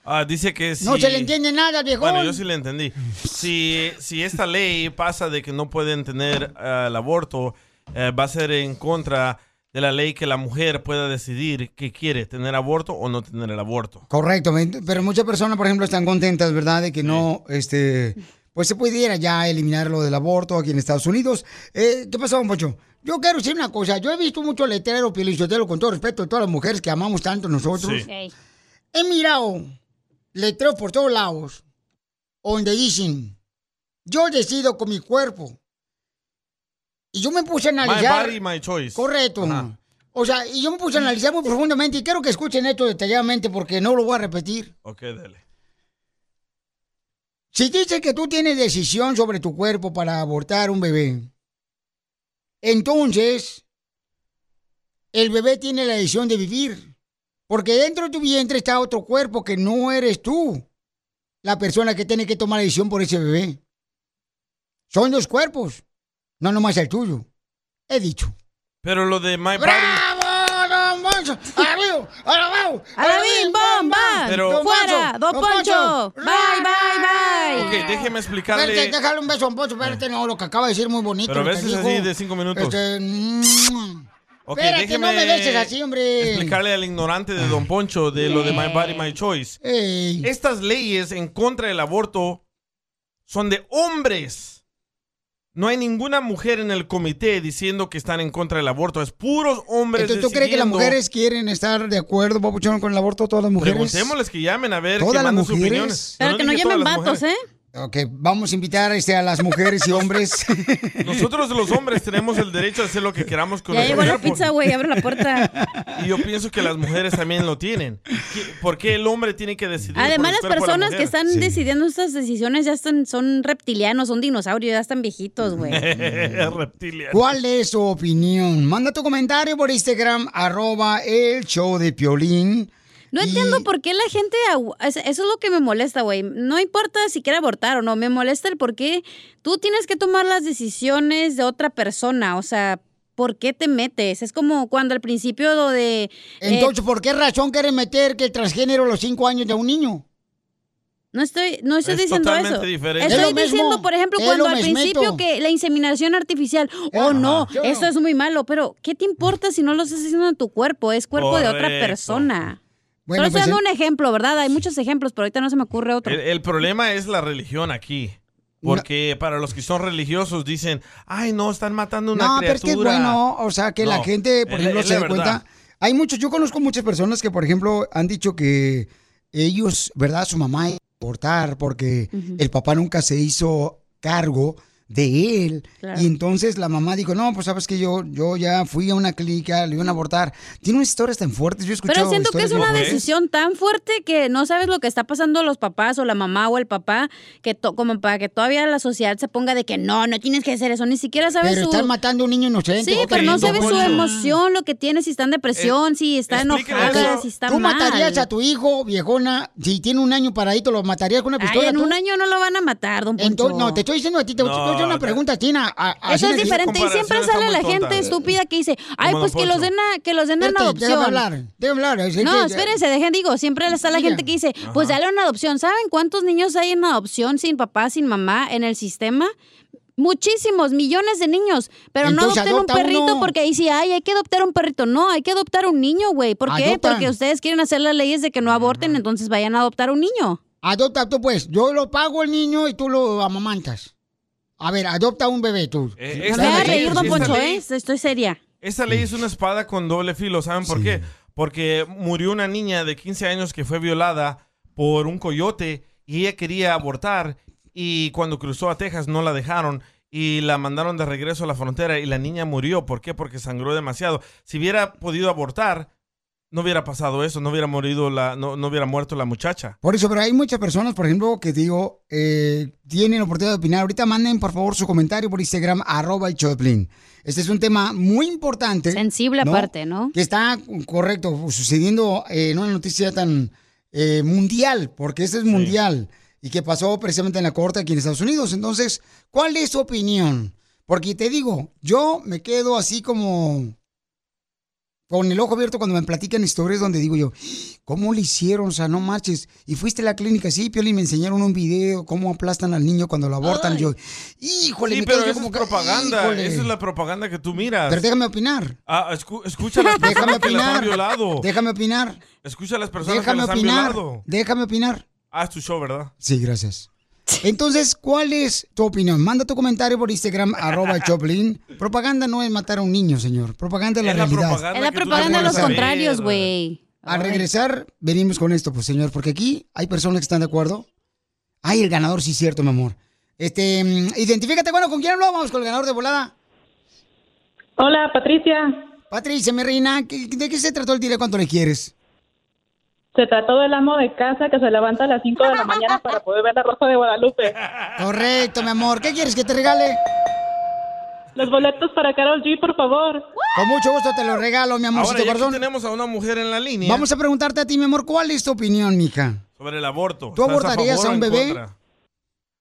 Ah, dice que si... No se le entiende nada, viejón. Bueno, yo sí le entendí. Si, si esta ley pasa de que no pueden tener eh, el aborto, eh, va a ser en contra de la ley que la mujer pueda decidir que quiere, tener aborto o no tener el aborto. Correcto, pero muchas personas, por ejemplo, están contentas, ¿verdad? De que no, este, pues se pudiera ya eliminar lo del aborto aquí en Estados Unidos. Eh, ¿Qué pasó, don Poncho? Yo quiero decir una cosa. Yo he visto mucho letrero, Pielichotelo, con todo respeto de todas las mujeres que amamos tanto nosotros. Sí. He mirado letreros por todos lados donde dicen, yo decido con mi cuerpo. Y yo me puse a My analizar... body, my choice. Correcto. O sea, y yo me puse a analizar muy profundamente y quiero que escuchen esto detalladamente porque no lo voy a repetir. Ok, dale. Si dice que tú tienes decisión sobre tu cuerpo para abortar un bebé, entonces el bebé tiene la decisión de vivir. Porque dentro de tu vientre está otro cuerpo que no eres tú. La persona que tiene que tomar la decisión por ese bebé. Son dos cuerpos, no nomás el tuyo. He dicho. Pero lo de my body... ¡Bravo, don Poncho! ¡Arriba! ¡Arriba! ¡Alabín, bomba! Pero- ¡Fuera! ¡Don Poncho! ¡Bye, bye, bye! Ok, déjeme explicarle... Espérate, déjale un beso a Don Poncho. Espérate, no, lo que acaba de decir muy bonito. Pero besos dijo. así de cinco minutos. Este, mm, Ok, Espérate, déjeme no me beses así, hombre. Explicarle al ignorante de Don Poncho de lo de My Body, My Choice. Estas leyes en contra del aborto son de hombres. No hay ninguna mujer en el comité diciendo que están en contra del aborto. Es puros hombres Entonces, ¿tú crees que las mujeres quieren estar de acuerdo, papuchón, con el aborto? ¿Todas las mujeres? Preguntémosles que llamen a ver, que ¿Todas las manden sus mujeres? opiniones. Yo no dije todas las mujeres. ¿eh? Ok, vamos a invitar este, a las mujeres y hombres. Nosotros los hombres tenemos el derecho a hacer lo que queramos con Ya nuestro llegó la cuerpo. pizza, güey, abre la puerta. Y yo pienso que las mujeres también lo tienen. ¿Qué- ¿Por qué el hombre tiene que decidir? por Además, el las la personas que están decidiendo estas decisiones ya están, son reptilianos, son dinosaurios, ya están viejitos, güey. Reptiliano. ¿Cuál es tu opinión? Manda tu comentario por Instagram, arroba el show de Piolín. No entiendo por qué la gente... Eso es lo que me molesta, güey. No importa si quiere abortar o no, me molesta el por qué tú tienes que tomar las decisiones de otra persona. O sea, ¿por qué te metes? Es como cuando al principio lo de... eh, Entonces, ¿por qué razón quieren meter que el transgénero a los cinco años de un niño? No estoy, no estoy Es diciendo eso. diferente. Estoy Es lo mismo. diciendo, por ejemplo, Es cuando al principio que la inseminación artificial, oh no, yo esto no. es muy malo, pero ¿qué te importa si no lo estás haciendo en tu cuerpo? Es cuerpo de otra persona. Bueno, Solo estoy pues, dando eh. un ejemplo, ¿verdad? Hay muchos ejemplos, pero ahorita no se me ocurre otro. El, el problema es la religión aquí. Porque para los que son religiosos dicen, ay, no, están matando una No, pero es criatura. que es bueno, o sea, que la No, gente, por es ejemplo, es se verdad. cuenta. Hay muchos, yo conozco muchas personas que, por ejemplo, han dicho que ellos, ¿verdad? Su mamá iba a abortar porque el papá nunca se hizo cargo de él. Claro. Y entonces la mamá dijo, no, pues sabes que yo, yo ya fui a una clínica, le iban a abortar. Tiene unas historias tan fuertes, yo he escuchado Pero siento que es una de- decisión tan fuerte que no sabes lo que está pasando a los papás o la mamá o el papá, que to- como para que todavía la sociedad se ponga de que no, no tienes que hacer eso, ni siquiera sabes Pero su... están matando a un niño inocente. Sí, pero no sabes su emoción, lo que tiene, si está en depresión, si está enojada, si está ¿Tú mal. matarías a tu hijo, viejona, si tiene un año paradito, lo matarías con una Ay, pistola? en tú? un año no lo van a matar, don Poncho. Entonces, no, te estoy diciendo a ti, te No, haciendo una pregunta a ti, na- a- así Eso es diferente y siempre sale la gente estúpida que dice, ay, pues que los den a, que los den en adopción. déjame hablar, déjame hablar. No, espérense, dejen, digo, siempre está la gente que dice, pues dale una adopción. ¿Saben cuántos niños hay en adopción sin papá, sin mamá en el sistema? Muchísimos, millones de niños, pero Entonces, no adopten un perrito uno. porque ahí sí, ay, hay que adoptar un perrito. No, hay que adoptar un niño, güey. ¿Por qué? Adoptan. Porque ustedes quieren hacer las leyes de que no aborten, entonces vayan a adoptar un niño. Adopta tú, pues. Yo lo pago el niño y tú lo amamantas. A ver, adopta un bebé tú. Eh, No me reír, don Poncho, ¿eh? Estoy seria. Esta ley es una espada con doble filo, ¿saben por qué? Porque murió una niña de 15 años que fue violada por un coyote y ella quería abortar y cuando cruzó a Texas no la dejaron y la mandaron de regreso a la frontera y la niña murió. ¿Por qué? Porque sangró demasiado. Si hubiera podido abortar, no hubiera pasado eso, no hubiera morido la, no, no hubiera muerto la muchacha. Por eso, pero hay muchas personas, por ejemplo, que digo, eh, tienen la oportunidad de opinar. Ahorita manden, por favor, su comentario por Instagram, arroba el Choplin. Este es un tema muy importante. Sensible aparte, ¿no? Que está, correcto, sucediendo eh, en una noticia tan eh, mundial, porque este es mundial, y que pasó precisamente en la corte aquí en Estados Unidos. Entonces, ¿cuál es su opinión? Porque te digo, yo me quedo así como con el ojo abierto cuando me platican historias donde digo yo, ¿cómo le hicieron? O sea, no marches. Y fuiste a la clínica, sí, Pioli, me enseñaron un video, cómo aplastan al niño cuando lo abortan. Y yo, híjole, Sí, me pero esa como es propaganda, híjole. esa es la propaganda que tú miras. Pero déjame opinar. Ah, escu- escucha a las personas Déjame que las han opinar. violado. Déjame opinar. Escucha a las personas Déjame que las opinar. han violado. Déjame opinar. Ah, es tu show, ¿verdad? Sí, gracias. Entonces, ¿cuál es tu opinión? Manda tu comentario por Instagram, arroba Choplin. Propaganda no es matar a un niño, señor. Propaganda es la Es la realidad. Es la propaganda de los contrarios, güey. Al regresar, venimos con esto, pues, señor, porque aquí hay personas que están de acuerdo. Ay, el ganador, sí, cierto, mi amor. Este, mm, identifícate, bueno, ¿con quién hablamos? Vamos con el ganador de volada. Hola, Patricia. Patricia, mi reina, ¿qué- ¿de qué se trató el dile cuánto le quieres? Se trató del amo de casa que se levanta a las 5 de la mañana para poder ver la Rosa de Guadalupe. Correcto, mi amor. ¿Qué quieres que te regale? Los boletos para Carol G, por favor. Con mucho gusto te lo regalo, mi Ahora, amorcito ya que tenemos a una mujer en la línea Vamos a preguntarte a ti, mi amor, ¿cuál es tu opinión, mija? sobre el aborto. ¿Tú ¿Estás abortarías favor a un bebé? contra?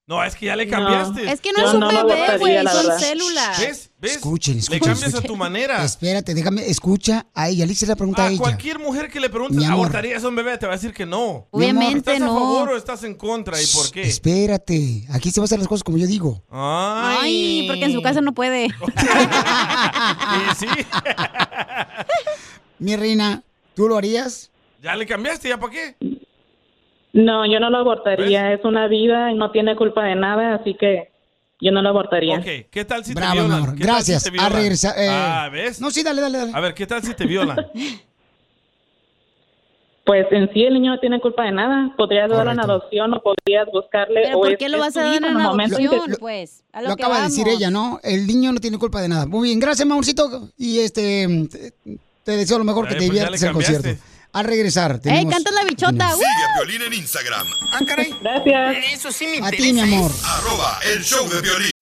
No, es que ya le No. cambiaste. Es que no Yo es un no bebé, güey, son células. ¿Ves? ¿Ves? Escuchen, Le escuchen. cambias a tu manera. Espérate, déjame, escucha a ella. Le hice la pregunta a A ella. cualquier mujer que le amor. ¿abortarías a un bebé? Te va a decir que no. Obviamente ¿Estás a no. favor o estás en contra? ¿Y por qué? Espérate, aquí se van a hacer las cosas como yo digo. Ay, porque en su casa no puede. sí. Mi reina, ¿tú lo harías? ¿Ya le cambiaste? ¿Ya para qué? No, yo no lo abortaría. Es una vida y no tiene culpa de nada, así que yo no lo abortaría. Ok, ¿qué tal si Bravo, te mi violan? amor. ¿Qué tal Gracias. si te A violan? regresar, eh, Ah, ¿ves? No, sí, dale, dale, dale. A ver, ¿qué tal si te violan? Pues en sí el niño no tiene culpa de nada. Podrías darlo en adopción o podrías buscarle. ¿Pero o por es- qué lo vas a dar en que- adopción, pues? A lo, Lo que acaba de decir ella, ¿no? El niño no tiene culpa de nada. Muy bien, gracias, mi amorcito. Y este, te, te deseo lo mejor que Eh, te pues diviertas el concierto. Al regresar, tenemos... la bichota! Sigue a Piolín en Instagram. Ah, caray. Gracias. Eso sí me A ti, mi amor. Arroba el show de Piolín.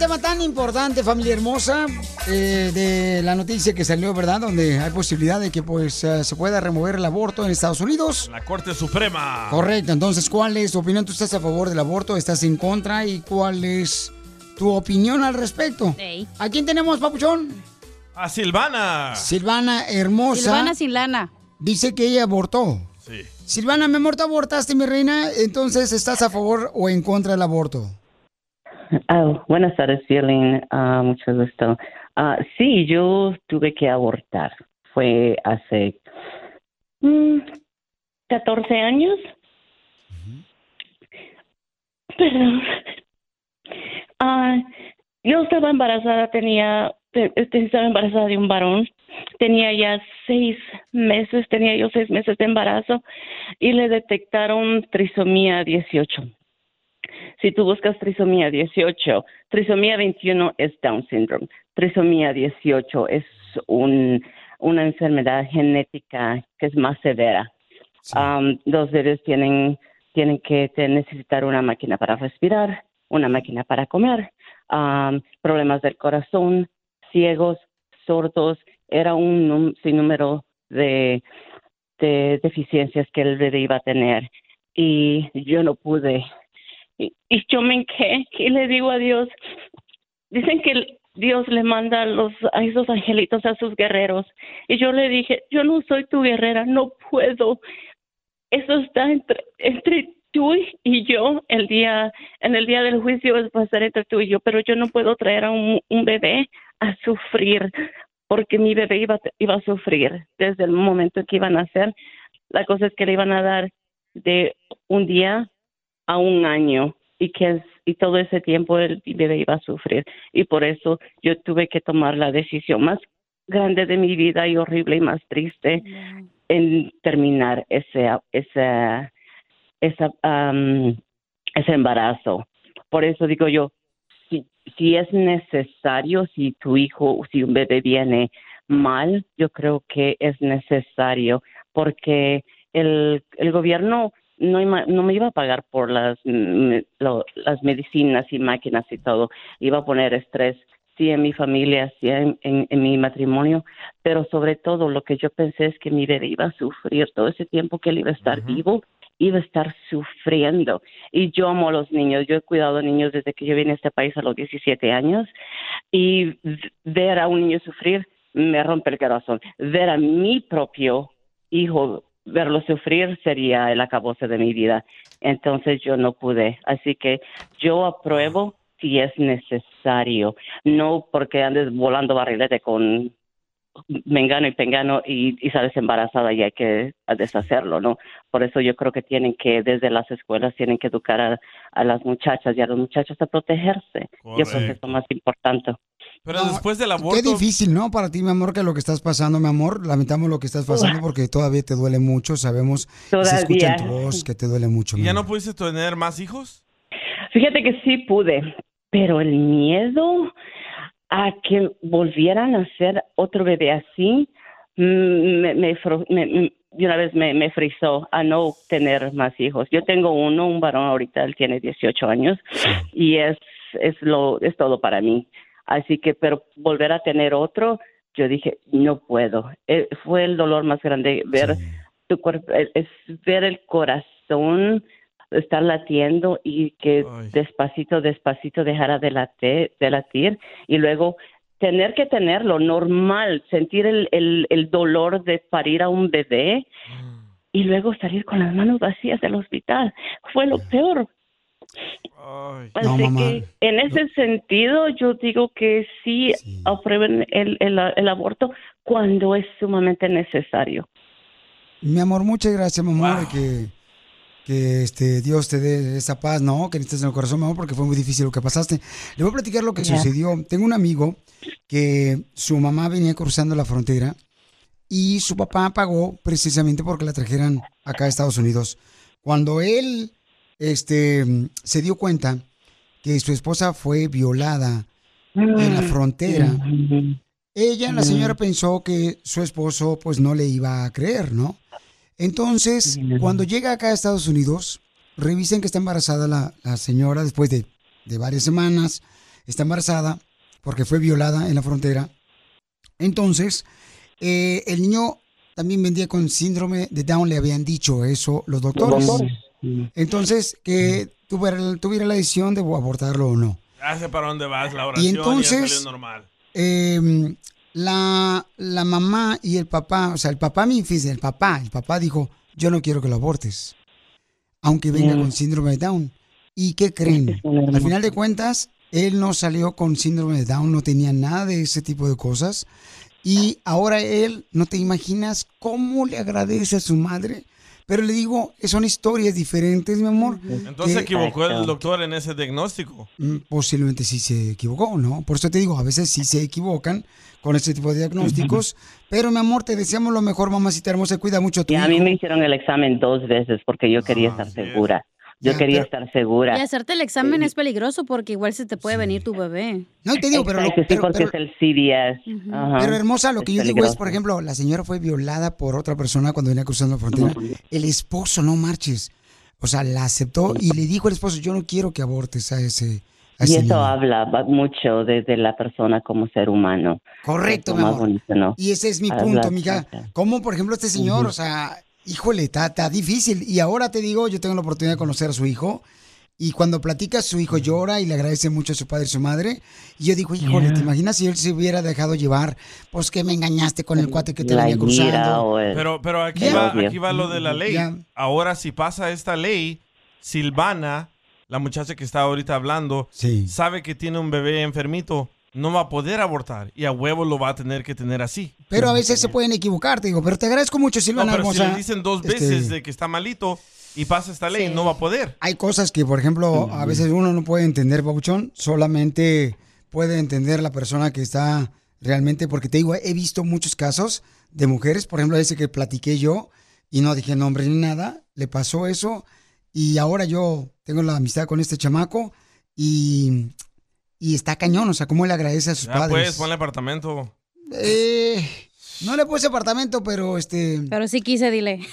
Tema tan importante, familia hermosa, eh, de la noticia que salió, ¿verdad? Donde hay posibilidad de que pues eh, se pueda remover el aborto en Estados Unidos. La Corte Suprema. Correcto, entonces, ¿cuál es tu opinión? ¿Tú estás a favor del aborto? ¿Estás en contra? ¿Y cuál es tu opinión al respecto? Ey. ¿A quién tenemos, papuchón? A Silvana. Silvana hermosa. Silvana sin lana. Dice que ella abortó. Sí. Silvana, mi amor, tú abortaste, mi reina, entonces, ¿estás a favor o en contra del aborto? Ah, buenas tardes, Violín. Ah, mucho gusto. Ah, sí, yo tuve que abortar. Fue hace mm, 14 años. Perdón. Ah, yo estaba embarazada, tenía, te- este, estaba embarazada de un varón tenía ya seis meses, tenía yo seis meses de embarazo y le detectaron trisomía 18. Si tú buscas trisomía 18, trisomía 21 es Down syndrome, trisomía 18 es un, una enfermedad genética que es más severa. Um, los bebés tienen, tienen que necesitar una máquina para respirar, una máquina para comer, um, problemas del corazón, ciegos, sordos, era un num- sinnúmero de, de deficiencias que el bebé iba a tener y yo no pude. Y, yo me enqué y le digo a Dios, dicen que Dios le manda a, los, a esos angelitos a sus guerreros. Y yo le dije, yo no soy tu guerrera, no puedo. Eso está entre, entre tú y yo el día, en el día del juicio va a ser entre tú y yo, pero yo no puedo traer a un, bebé a sufrir porque mi bebé iba, iba a sufrir desde el momento en que iban a nacer. La cosa es que le iban a dar de un día a un año y que y todo ese tiempo el bebé iba a sufrir. Y por eso yo tuve que tomar la decisión más grande de mi vida y horrible y más triste en terminar ese ese esa, am, ese embarazo. Por eso digo yo si si es necesario si tu hijo si un bebé viene mal yo creo que es necesario porque el el gobierno no, no me iba a pagar por las, lo- las medicinas y máquinas y todo. Iba a poner estrés, sí, en mi familia, sí, en, en- en mi matrimonio, pero sobre todo lo que yo pensé es que mi bebé iba a sufrir todo ese tiempo que él iba a estar vivo, iba a estar sufriendo. Y yo amo a los niños, yo he cuidado a niños desde que yo vine a este país a los 17 años y ver a un niño sufrir me rompe el corazón. Ver a mi propio hijo verlo sufrir sería el acabose de mi vida. Entonces yo no pude. Así que yo apruebo si es necesario, no porque andes volando barrilete con mengano y pengano y, y sales embarazada y hay que deshacerlo, ¿no? Por eso yo creo que tienen que, desde las escuelas, tienen que educar a, a las muchachas y a los muchachos a protegerse. Yo creo que es lo más importante. Pero después del Qué aborto... difícil, ¿no? Para ti, mi amor, que lo que estás pasando, mi amor. Lamentamos lo que estás pasando porque todavía te duele mucho. Sabemos, y se escucha en tu Todavía. voz que te duele mucho. ¿Y mi ya amor. no pudiste tener más hijos? Fíjate que sí pude, pero el miedo a que volvieran a ser otro bebé así, mm, me, me- me- de una vez me, me frizó a no tener más hijos. Yo tengo uno, un varón ahorita, él tiene 18 años y es, es, lo, es todo para mí. Así que, pero volver a tener otro, yo dije, no puedo. Eh, fue el dolor más grande ver tu cuerpo, es es ver el corazón estar latiendo y que despacito, despacito dejara de latir, de latir y luego tener que tenerlo normal, sentir el, el, el dolor de parir a un bebé y luego salir con las manos vacías del hospital. Fue lo peor. Así No, mamá. que en ese sentido yo digo que sí, aprueben el, el, el aborto cuando es sumamente necesario. Mi amor, muchas gracias, mi amor. Que, que este, Dios te dé esa paz, ¿no? Que necesitas en el corazón, mi amor, porque fue muy difícil lo que pasaste. Le voy a platicar lo que sucedió. Tengo un amigo que su mamá venía cruzando la frontera y su papá pagó precisamente porque la trajeran acá a Estados Unidos. Cuando él este, se dio cuenta que su esposa fue violada en la frontera, ella, la señora, pensó que su esposo pues no le iba a creer, ¿no? Entonces, cuando llega acá a Estados Unidos, revisen que está embarazada la, la señora después de, de varias semanas, está embarazada porque fue violada en la frontera. Entonces, eh, el niño también vendía con síndrome de Down, le habían dicho eso los doctores. doctores. Entonces, que tuviera, tuviera la decisión de abortarlo o no. Ya sé para dónde vas, la oración ya entonces- salió normal. Eh, la, la mamá y el papá, o sea, el papá, mi fíjese, el papá, el papá dijo, yo no quiero que lo abortes, aunque venga Mm. con síndrome de Down. ¿Y qué creen? Al final de cuentas, él no salió con síndrome de Down, no tenía nada de ese tipo de cosas. Y ahora él, no te imaginas cómo le agradece a su madre, Pero le digo, son historias diferentes, mi amor. Entonces se equivocó el doctor en ese diagnóstico. Mm, Posiblemente sí se equivocó, ¿no? Por eso te digo, a veces sí se equivocan con este tipo de diagnósticos. Pero, mi amor, te deseamos lo mejor, mamacita hermosa. Cuida mucho a tu Y a hijo. mí me hicieron el examen dos veces porque yo quería Ah, estar segura. Yo quería estar segura. Y hacerte el examen es peligroso porque igual se te puede venir tu bebé. No, te digo, pero, Exacto, sí, pero, porque pero- es el. Ajá. pero, hermosa, lo que Es yo digo es, peligroso. por ejemplo, la señora fue violada por otra persona cuando venía cruzando la frontera. El esposo, no marches. O sea, la aceptó y le dijo al esposo, yo no quiero que abortes a ese, a Y eso niño". habla va- mucho de, de la persona como ser humano. Correcto, mi amor. bonito, ¿no? Y ese es mi Habla- punto, mija. Como, por ejemplo, este señor, o sea, híjole, está, está difícil. Y ahora te digo, yo tengo la oportunidad de conocer a su hijo. Y cuando platica, su hijo llora y le agradece mucho a su padre y su madre. Y yo digo, híjole, Yeah. ¿te imaginas si él se hubiera dejado llevar? Pues que me engañaste con el cuate que te La venía cruzando. el- Pero, pero aquí, va, aquí va lo de la ley. Ahora, si pasa esta ley, Silvana, la muchacha que está ahorita hablando, sabe que tiene un bebé enfermito, no va a poder abortar y a huevo lo va a tener que tener así. Pero a veces se pueden equivocar, te digo. Pero te agradezco mucho, No, Silvana pero si le dicen dos Este, veces de que está malito y pasa esta ley, no va a poder. Hay cosas que, por ejemplo, a veces uno no puede entender, Pabuchón. Solamente puede entender la persona que está realmente, porque te digo, he visto muchos casos de mujeres, por ejemplo, ese que platiqué yo y no dije nombre ni nada, le pasó eso y ahora yo tengo la amistad con este chamaco y, y está cañón, o sea, cómo él agradece a sus Ya padres. pues, ponle apartamento. Eh, no le puse apartamento, pero este... Pero sí quise, dile.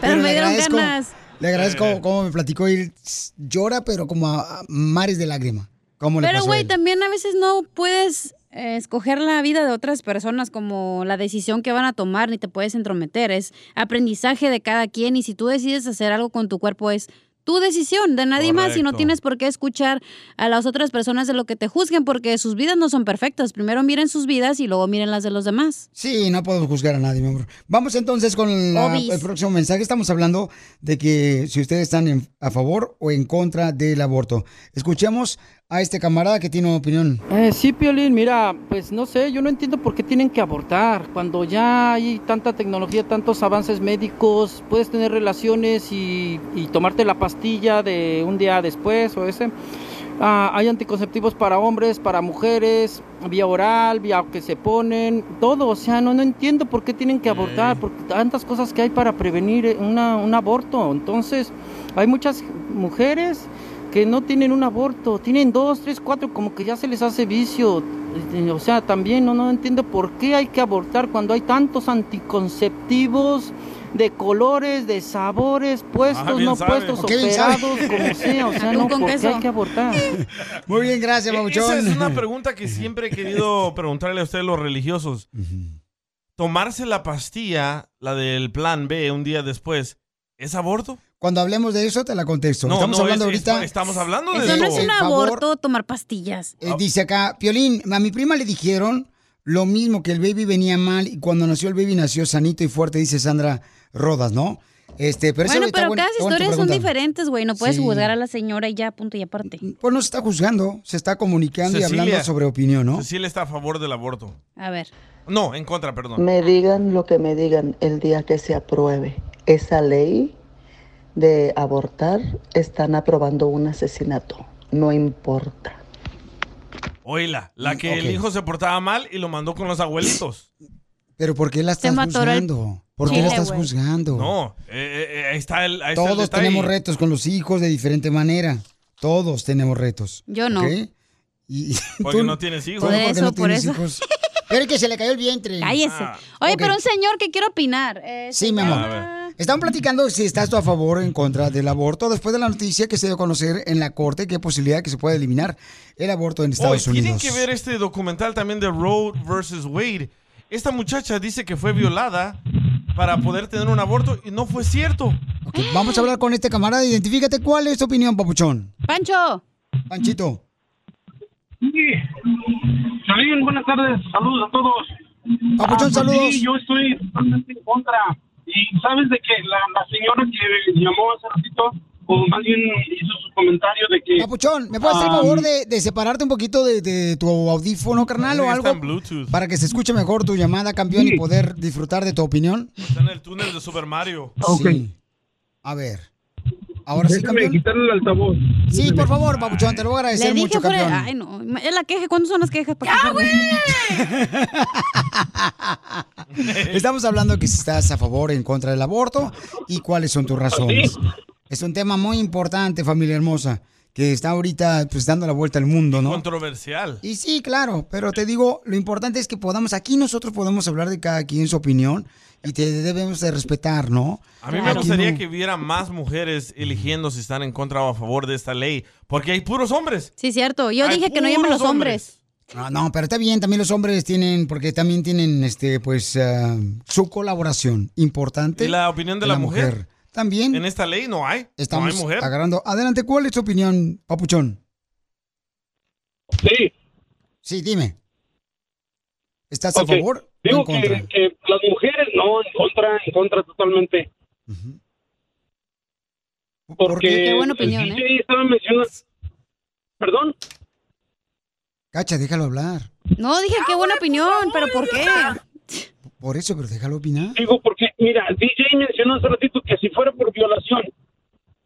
Pero Pero me le dieron agradezco. ganas. Le agradezco cómo me platicó y llora, pero como a, a mares de lágrima. ¿Cómo le Pero, güey, también a veces no puedes eh, escoger la vida de otras personas como la decisión que van a tomar, ni te puedes entrometer. Es aprendizaje de cada quien y si tú decides hacer algo con tu cuerpo es tu decisión, de nadie más y no tienes por qué escuchar a las otras personas de lo que te juzguen porque sus vidas no son perfectas. Primero miren sus vidas y luego miren las de los demás. Sí, no podemos juzgar a nadie, mi amor. Vamos entonces con la- el próximo mensaje. Estamos hablando de que si ustedes están en- a favor o en contra del aborto. Escuchemos a este camarada que tiene una opinión. Eh, sí, Piolín, mira, pues no sé, yo no entiendo por qué tienen que abortar. Cuando ya hay tanta tecnología, tantos avances médicos, puedes tener relaciones y, y tomarte la pastilla de un día después o ese. Ah, hay anticonceptivos para hombres, para mujeres, vía oral, vía que se ponen, todo. O sea, no, no entiendo por qué tienen que abortar, porque tantas cosas que hay para prevenir eh, una- un aborto. Entonces, hay muchas mujeres que no tienen un aborto, tienen dos, tres, cuatro, como que ya se les hace vicio. Eh, O sea, también no, no entiendo por qué hay que abortar cuando hay tantos anticonceptivos de colores, de sabores, puestos, Ah, no sabe. puestos, Ok, bien sabe. operados, como sea. O sea, no, con ¿por qué queso. hay que abortar? Muy bien, gracias, E- Babuchón. Esa es una pregunta que siempre he querido preguntarle a ustedes los religiosos. Tomarse la pastilla, la del plan B, un día después, ¿es aborto? Cuando hablemos de eso, te la contesto. No, Estamos no, hablando es- es- ahorita. estamos hablando de Eso no eso. es un aborto, tomar pastillas. Eh, dice acá, Piolín, a mi prima le dijeron lo mismo, que el baby venía mal y cuando nació el baby nació sanito y fuerte, dice Sandra Rodas, ¿no? Este, pero bueno, pero cada historias son diferentes, güey. No puedes Sí. juzgar a la señora y ya, punto y aparte. Pues no se está juzgando, se está comunicando y hablando sobre opinión, ¿no? Cecilia está a favor del aborto. A ver. No, en contra, perdón. Me digan lo que me digan el día que se apruebe esa ley de abortar, están aprobando un asesinato. No importa. Oíla, la que el hijo se portaba mal y lo mandó con los abuelitos. Pero ¿por qué la estás el juzgando? ¿Por qué la estás juzgando? No, eh, eh, ahí está el, ahí está el Todos tenemos retos con los hijos de diferente manera. Todos tenemos retos. Yo no. ¿ok? Y, Porque tú- no tienes hijos. Por porque eso, no por tienes eso. hijos. Pero es que se le cayó el vientre. Cállese. Ah, Oye, pero un señor que quiere opinar. Eh, Sí, mi amor. A Están platicando si estás tú a favor o en contra del aborto después de la noticia que se dio a conocer en la corte que hay posibilidad que se pueda eliminar el aborto en Estados tienen Unidos. que ver este documental también de Roe versus Wade. Esta muchacha dice que fue violada para poder tener un aborto y no fue cierto. Ok, vamos a hablar con este camarada. Identifícate cuál es tu opinión, papuchón. Pancho. Panchito. Buenas tardes, saludos a todos. Papuchón, pues saludos. Sí, yo estoy totalmente en contra. Y sabes de que la, la señora que llamó hace ratito, o más bien hizo su comentario de que... Papuchón, ¿me puedes hacer el Ah, favor de, de separarte un poquito de, de tu audífono, carnal, o Está algo? en Bluetooth. Para que se escuche mejor tu llamada, campeón, y Sí. poder disfrutar de tu opinión. Está en el túnel de Super Mario. Sí. A ver. Ahora sí, Déjame campeón. quitarle el altavoz. Sí, por favor, Papuchón, te lo voy a agradecer Le dije mucho, campeón. Ay, no. Es la queja. ¿Cuándo son las quejas? ¡Ya, güey! Estamos hablando que si estás a favor o en contra del aborto y cuáles son tus razones. Es un tema muy importante, familia hermosa, que está ahorita pues dando la vuelta al mundo, ¿no? Controversial. Y sí, claro, pero te digo, lo importante es que podamos, aquí nosotros podemos hablar de cada quien su opinión y te debemos de respetar, ¿no? A mí me Aquí gustaría no- que hubiera más mujeres eligiendo si están en contra o a favor de esta ley, porque hay puros hombres. Sí, cierto. Yo Hay dije que no llamen los hombres. No, no, pero está bien, también los hombres tienen, porque también tienen, este, pues, ah, su colaboración importante. ¿Y la opinión de la mujer? También. En esta ley no hay. Estamos no hay mujer. agarrando. Adelante, ¿cuál es tu opinión, Papuchón? Sí. Sí, dime. ¿Estás a favor o en contra? que, que las mujeres, no, en contra, en contra totalmente. Porque Qué buena el opinión, DJ estaba mencionando... ¿Perdón? Cacha, déjalo hablar. No, dije qué buena opinión, pero ¿por qué? Por eso, pero déjalo opinar. Digo, porque, mira, el DJ mencionó hace ratito que si fuera por violación,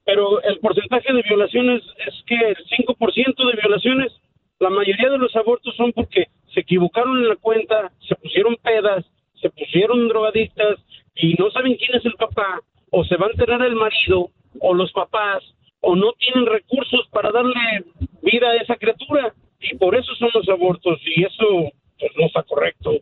pero el porcentaje de violaciones es que el 5% de violaciones, la mayoría de los abortos son porque se equivocaron en la cuenta, se pusieron pedas, se pusieron drogadictas y no saben quién es el papá, o se va a enterar el marido, o los papás, o no tienen recursos para darle vida a esa criatura, y por eso son los abortos, y eso pues, no está correcto.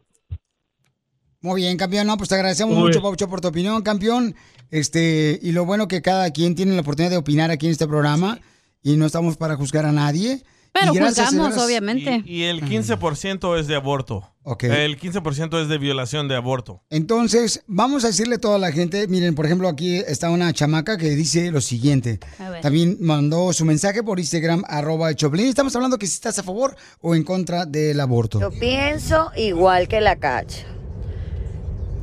Muy bien, campeón. No, pues te agradecemos Muy mucho. Paucho, por tu opinión, campeón. Este, y lo bueno que cada quien tiene la oportunidad de opinar aquí en este programa y no estamos para juzgar a nadie. Pero Y juzgamos, obviamente. Y el 15% es de aborto. Ok. El 15% es de violación de aborto. Entonces, vamos a decirle a toda la gente, miren, por ejemplo, aquí está una chamaca que dice lo siguiente. También mandó su mensaje por Instagram, arroba Choplin. Estamos hablando que si estás a favor o en contra del aborto. Yo pienso igual que la cacha.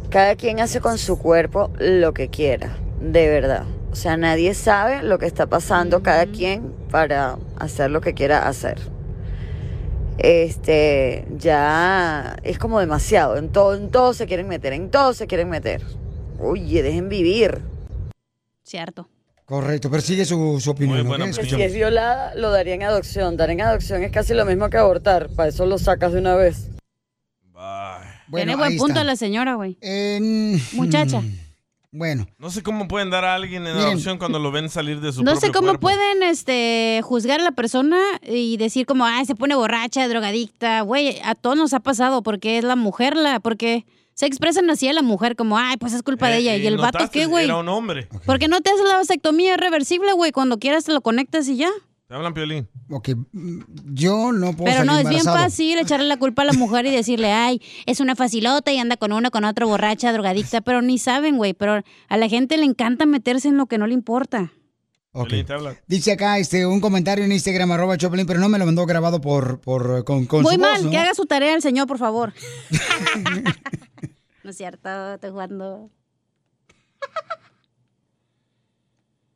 Cada quien hace con su cuerpo lo que quiera, de verdad. O sea, nadie sabe lo que está pasando cada quien para hacer lo que quiera hacer. Este, ya es como demasiado. En todo, en todo se quieren meter, en todo se quieren meter. Oye, dejen vivir. Cierto. Correcto, pero sigue su, su opinión. Que si es violada, lo daría en adopción. Dar en adopción es casi lo mismo que abortar. Para eso lo sacas de una vez. Tiene buen punto está. la señora, güey. En- Muchacha. Bueno. No sé cómo pueden dar a alguien en Miren. adopción cuando lo ven salir de su No sé cómo cuerpo. pueden este juzgar a la persona y decir como, ah, se pone borracha, drogadicta. Güey, a todos nos ha pasado porque es la mujer, la porque se expresan así a la mujer como, ay, pues es culpa de Eh, ella. ¿Y el vato qué, güey? Era un hombre. ¿Por qué no te haces la vasectomía reversible, güey? Cuando quieras te lo conectas y ya. Te hablan piolín. Ok, mm, yo no puedo Pero salir no, es bien embarazado. fácil echarle la culpa a la mujer y decirle, ay, es una facilota y anda con uno, con otro, borracha, drogadicta, pero ni saben, güey. Pero a la gente le encanta meterse en lo que no le importa. Ok. Piolín, te hablan. Dice acá este un comentario en Instagram, arroba Choplin, pero no me lo mandó grabado por, por con, con Muy su mal, voz, ¿no? que haga su tarea el señor, por favor. no es cierto, estoy jugando.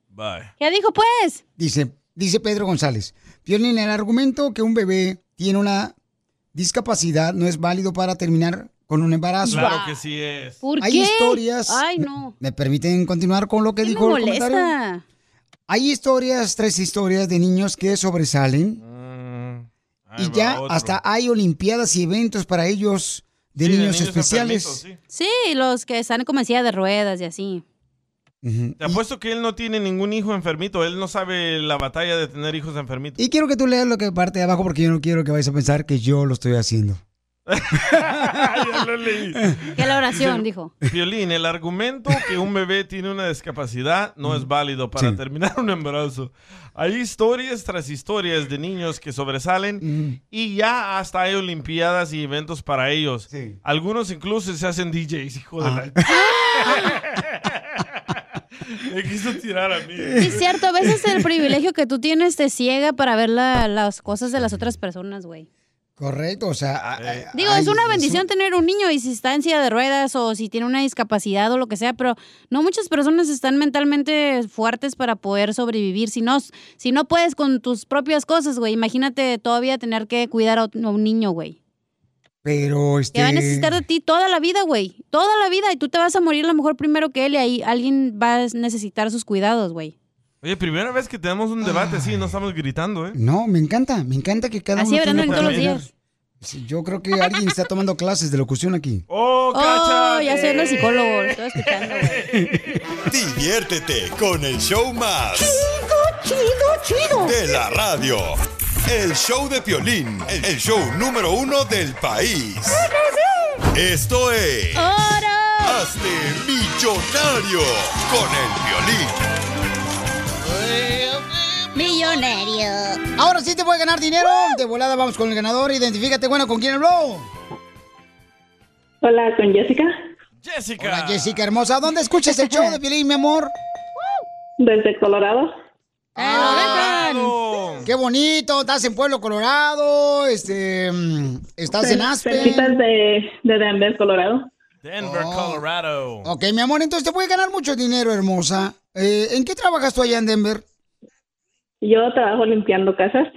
Bye. ¿Qué dijo, pues? Dice, dice Pedro González. Violín, el argumento que un bebé tiene una discapacidad no es válido para terminar con un embarazo. Claro que sí es. ¿Por Hay qué? historias. Ay, no. ¿Me permiten continuar con lo que ¿Qué me dijo el comentario? Hay historias, tres historias de niños que sobresalen. y va ya otro. hasta hay olimpiadas y eventos para ellos de Sí, de niños, especiales. Sí, los que están como en silla de ruedas y así. Te apuesto que él no tiene ningún hijo enfermito. Él no sabe la batalla de tener hijos enfermitos. Y quiero que tú leas lo que parte de abajo porque yo no quiero que vayas a pensar que yo lo estoy haciendo. ya lo leí. Que la oración, dijo. Violín, el argumento que un bebé tiene una discapacidad no es válido para Sí. terminar un embarazo. Hay historias tras historias de niños que sobresalen y ya hasta hay olimpiadas y eventos para ellos. Algunos incluso se hacen DJs, hijo de la... Me quiso tirar a mí. Sí, es cierto, a veces el privilegio que tú tienes te ciega para ver la- las cosas de las otras personas, güey. Correcto, o sea... a- a- Digo, es una eso- bendición tener un niño y si está en silla de ruedas o si tiene una discapacidad o lo que sea, pero no muchas personas están mentalmente fuertes para poder sobrevivir. Si no, si no puedes con tus propias cosas, güey, imagínate todavía tener que cuidar a un a un niño, güey. Pero, este... Que va a necesitar de ti toda la vida, güey. Toda la vida y tú te vas a morir a lo mejor primero que él y ahí alguien va a necesitar sus cuidados, güey. Oye, primera vez que tenemos un debate así, no estamos gritando, ¿eh? No, me encanta, me encanta que cada Así uno venir todos los. Sí, Yo creo que alguien está tomando clases de locución aquí. ¡Oh, Oh, ya soy el psicólogo, lo estoy escuchando, güey. Diviértete con el show más. Chido, chido, chido. De la radio. El show de Piolín. El show número uno del país. Esto es... Hazte millonario con el violín. Millonario. Ahora sí te puede ganar dinero. De volada vamos con el ganador. Identifícate, bueno, ¿con quién habló? Hola, con Jessica. Jessica. Hola, Jessica hermosa. ¿Dónde escuchas el show de Piolín, mi amor? Desde Colorado. Ah, ¡Qué bonito! Estás en Pueblo Colorado, este, estás en Aspen. Cerquitas de, de Denver, Colorado. Denver, Oh. Colorado. Ok, mi amor, entonces te puede ganar mucho dinero, hermosa. Eh, ¿En qué trabajas tú allá en Denver? Yo trabajo limpiando casas.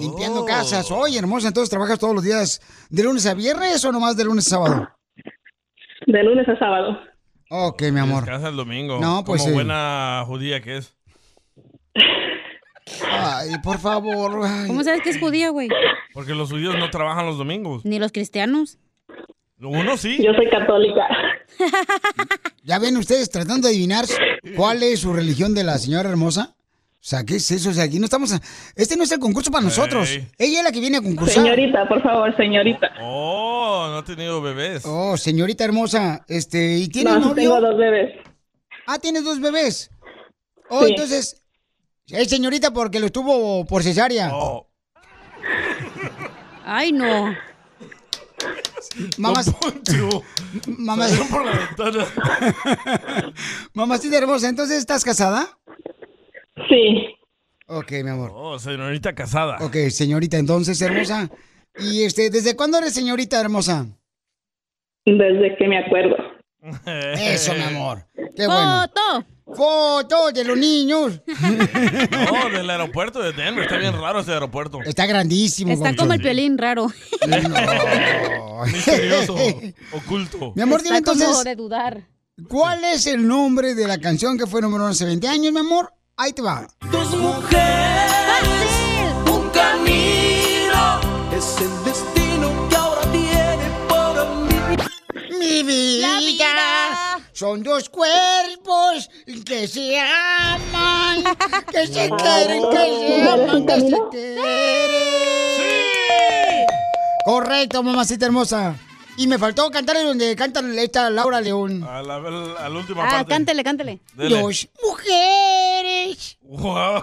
Limpiando casas. Oye, hermosa, entonces trabajas todos los días de lunes a viernes o nomás de lunes a sábado? De lunes a sábado. Ok, mi amor. Descansa el domingo. No, pues, Como eh. buena judía que es. Ay, por favor. ay. ¿Cómo sabes que es judía, güey? Porque los judíos no trabajan los domingos. Ni los cristianos. Uno sí. Yo soy católica. ¿Ya ven ustedes tratando de adivinar cuál es su religión de la señora hermosa? O sea, ¿qué es eso? O sea, aquí no estamos... a- Este no es el concurso para nosotros. Ella es la que viene a concursar. Señorita, por favor, señorita. Oh, no ha tenido bebés. Oh, señorita hermosa, este, ¿y tiene No, novio? tengo dos bebés. Ah, tienes dos bebés. Oh, Sí. entonces, es señorita porque lo estuvo por cesárea. Oh. Ay, no. Mamás, mamás, por la ventana. mamacita hermosa, entonces, ¿estás casada? Sí. Ok, mi amor. Oh, señorita casada. Ok, señorita, entonces, hermosa. Y este, ¿desde cuándo eres señorita hermosa? Desde que me acuerdo. Eso, mi amor. Qué bueno. ¡Foto! Fotos de los niños. No, del aeropuerto de Denver. Está bien raro ese aeropuerto. Está grandísimo. Está como el piolín raro. Misterioso, oculto. Mi amor, dime como entonces, de dudar. ¿cuál es el nombre de la canción que fue número uno hace 20 años, mi amor? Ahí te va. Dos mujeres, Vida, son dos cuerpos que se aman, que se quieren, que se aman, que se quieren. Correcto, mamacita hermosa. Y me faltó cantar donde canta esta Laura León. A la, a la última Ah, parte. cántele, cántele. Dele. Dos mujeres, Wow.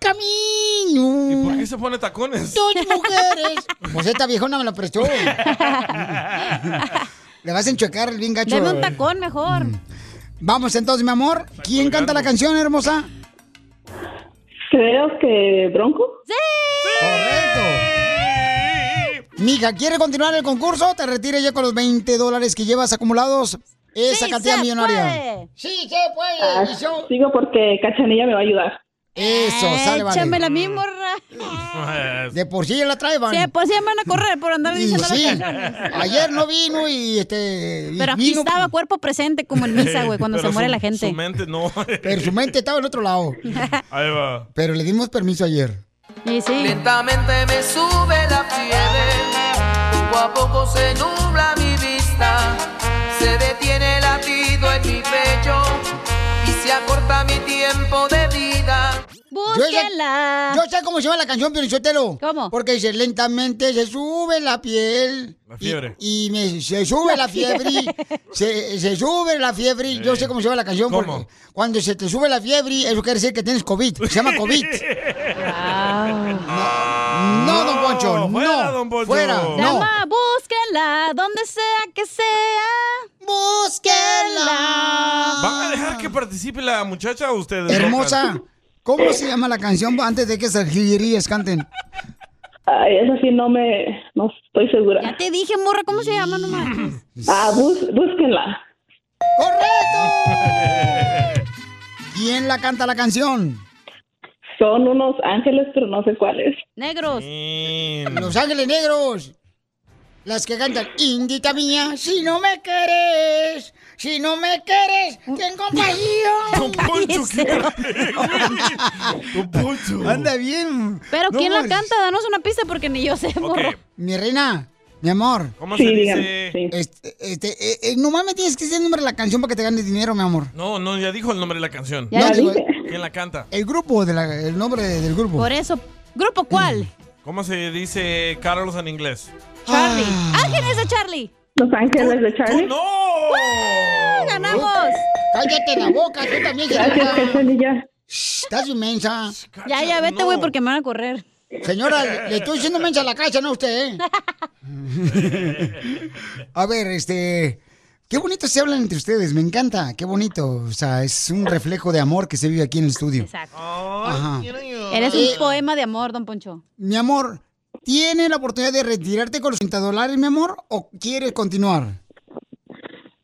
camino. ¿Y por qué se pone tacones? Dos mujeres. Pues esta viejona me la prestó. Le vas a enchuecar bien gacho. Deme un tacón mejor. Vamos entonces, mi amor. ¿Quién canta la canción, hermosa? Creo que Bronco. Correcto. Mija, ¿quiere continuar el concurso? Te retires ya con los 20 dólares que llevas acumulados. Esa Sí cantidad millonaria. puede. Sí, se puede. Ah, sigo porque Cachanilla me va a ayudar. Eso, sale, vale. Échamela a mí, morra. De por sí ya la trae, van. Sí, pues sí me van a correr por andar Y diciendo sí, ayer no vino y este. y Pero aquí vino, estaba cuerpo presente como en misa, güey, cuando Pero se muere su- la gente. Su mente no. Pero su mente estaba en otro lado. Ahí va. Pero le dimos permiso ayer. Y sí. Lentamente me sube la fiebre, poco a poco se nubla mi vista, se detiene el latido en mi pecho y se acorta mi tiempo de vida. Yo sé, Búsquela. yo sé cómo se llama la canción, Piolichotelo. ¿Cómo? Porque dice, lentamente se sube la piel. La fiebre. Y, y me, se sube la fiebre. se, se sube la fiebre. Yo sé cómo se llama la canción. ¿Cómo? Porque cuando se te sube la fiebre, eso quiere decir que tienes COVID. Se llama COVID. No, don Poncho. fuera, no. don Poncho. Fuera. No. llama Búsquela, donde sea que sea. Búsquela. ¿Van a dejar que participe la muchacha o ustedes? Hermosa. ¿Cómo se llama la canción antes de que Sargillerías canten? Ay, eso sí no me, no estoy segura. Ya te dije, morra, ¿cómo se llama? No manches. Ah, bus- búsquenla. ¡Correcto! ¿Quién la canta la canción? Son unos ángeles, pero no sé cuáles. Negros. Los Ángeles Negros. Las que cantan, Indita mía, si no me quieres, si no me quieres, ten compasión. Anda bien. Pero No ¿quién la canta? Danos una pista porque ni yo sé, morro. Mi reina, mi amor. ¿Cómo se Sí, dice? dígame, Este, este, eh, eh, nomás me tienes que decir el nombre de la canción para que te ganes dinero, mi amor. No, no, ya dijo el nombre de la canción. Ya No, digo, dije. ¿Quién la canta? El grupo, de la- el nombre del grupo. Por eso. ¿Grupo cuál? ¿Cómo se dice Carlos en inglés? Charlie. ¡Ángeles de Charlie! Los ángeles de Charlie. ¡No! ¡Uh! ¡Ganamos! Cállate la boca, tú también. Gracias. Cachanilla. Shh, Estás inmensa. Ya, ya, vete, güey, porque me van a correr. Señora, le, le estoy diciendo mensa a la casa, no a usted, ¿eh? a ver, este... Qué bonito se hablan entre ustedes, me encanta, qué bonito. O sea, es un reflejo de amor que se vive aquí en el estudio. Exacto. Ajá. Eres Eh, un poema de amor, don Poncho. Mi amor, ¿tiene la oportunidad de retirarte con los 30 dólares, mi amor? ¿O quieres continuar?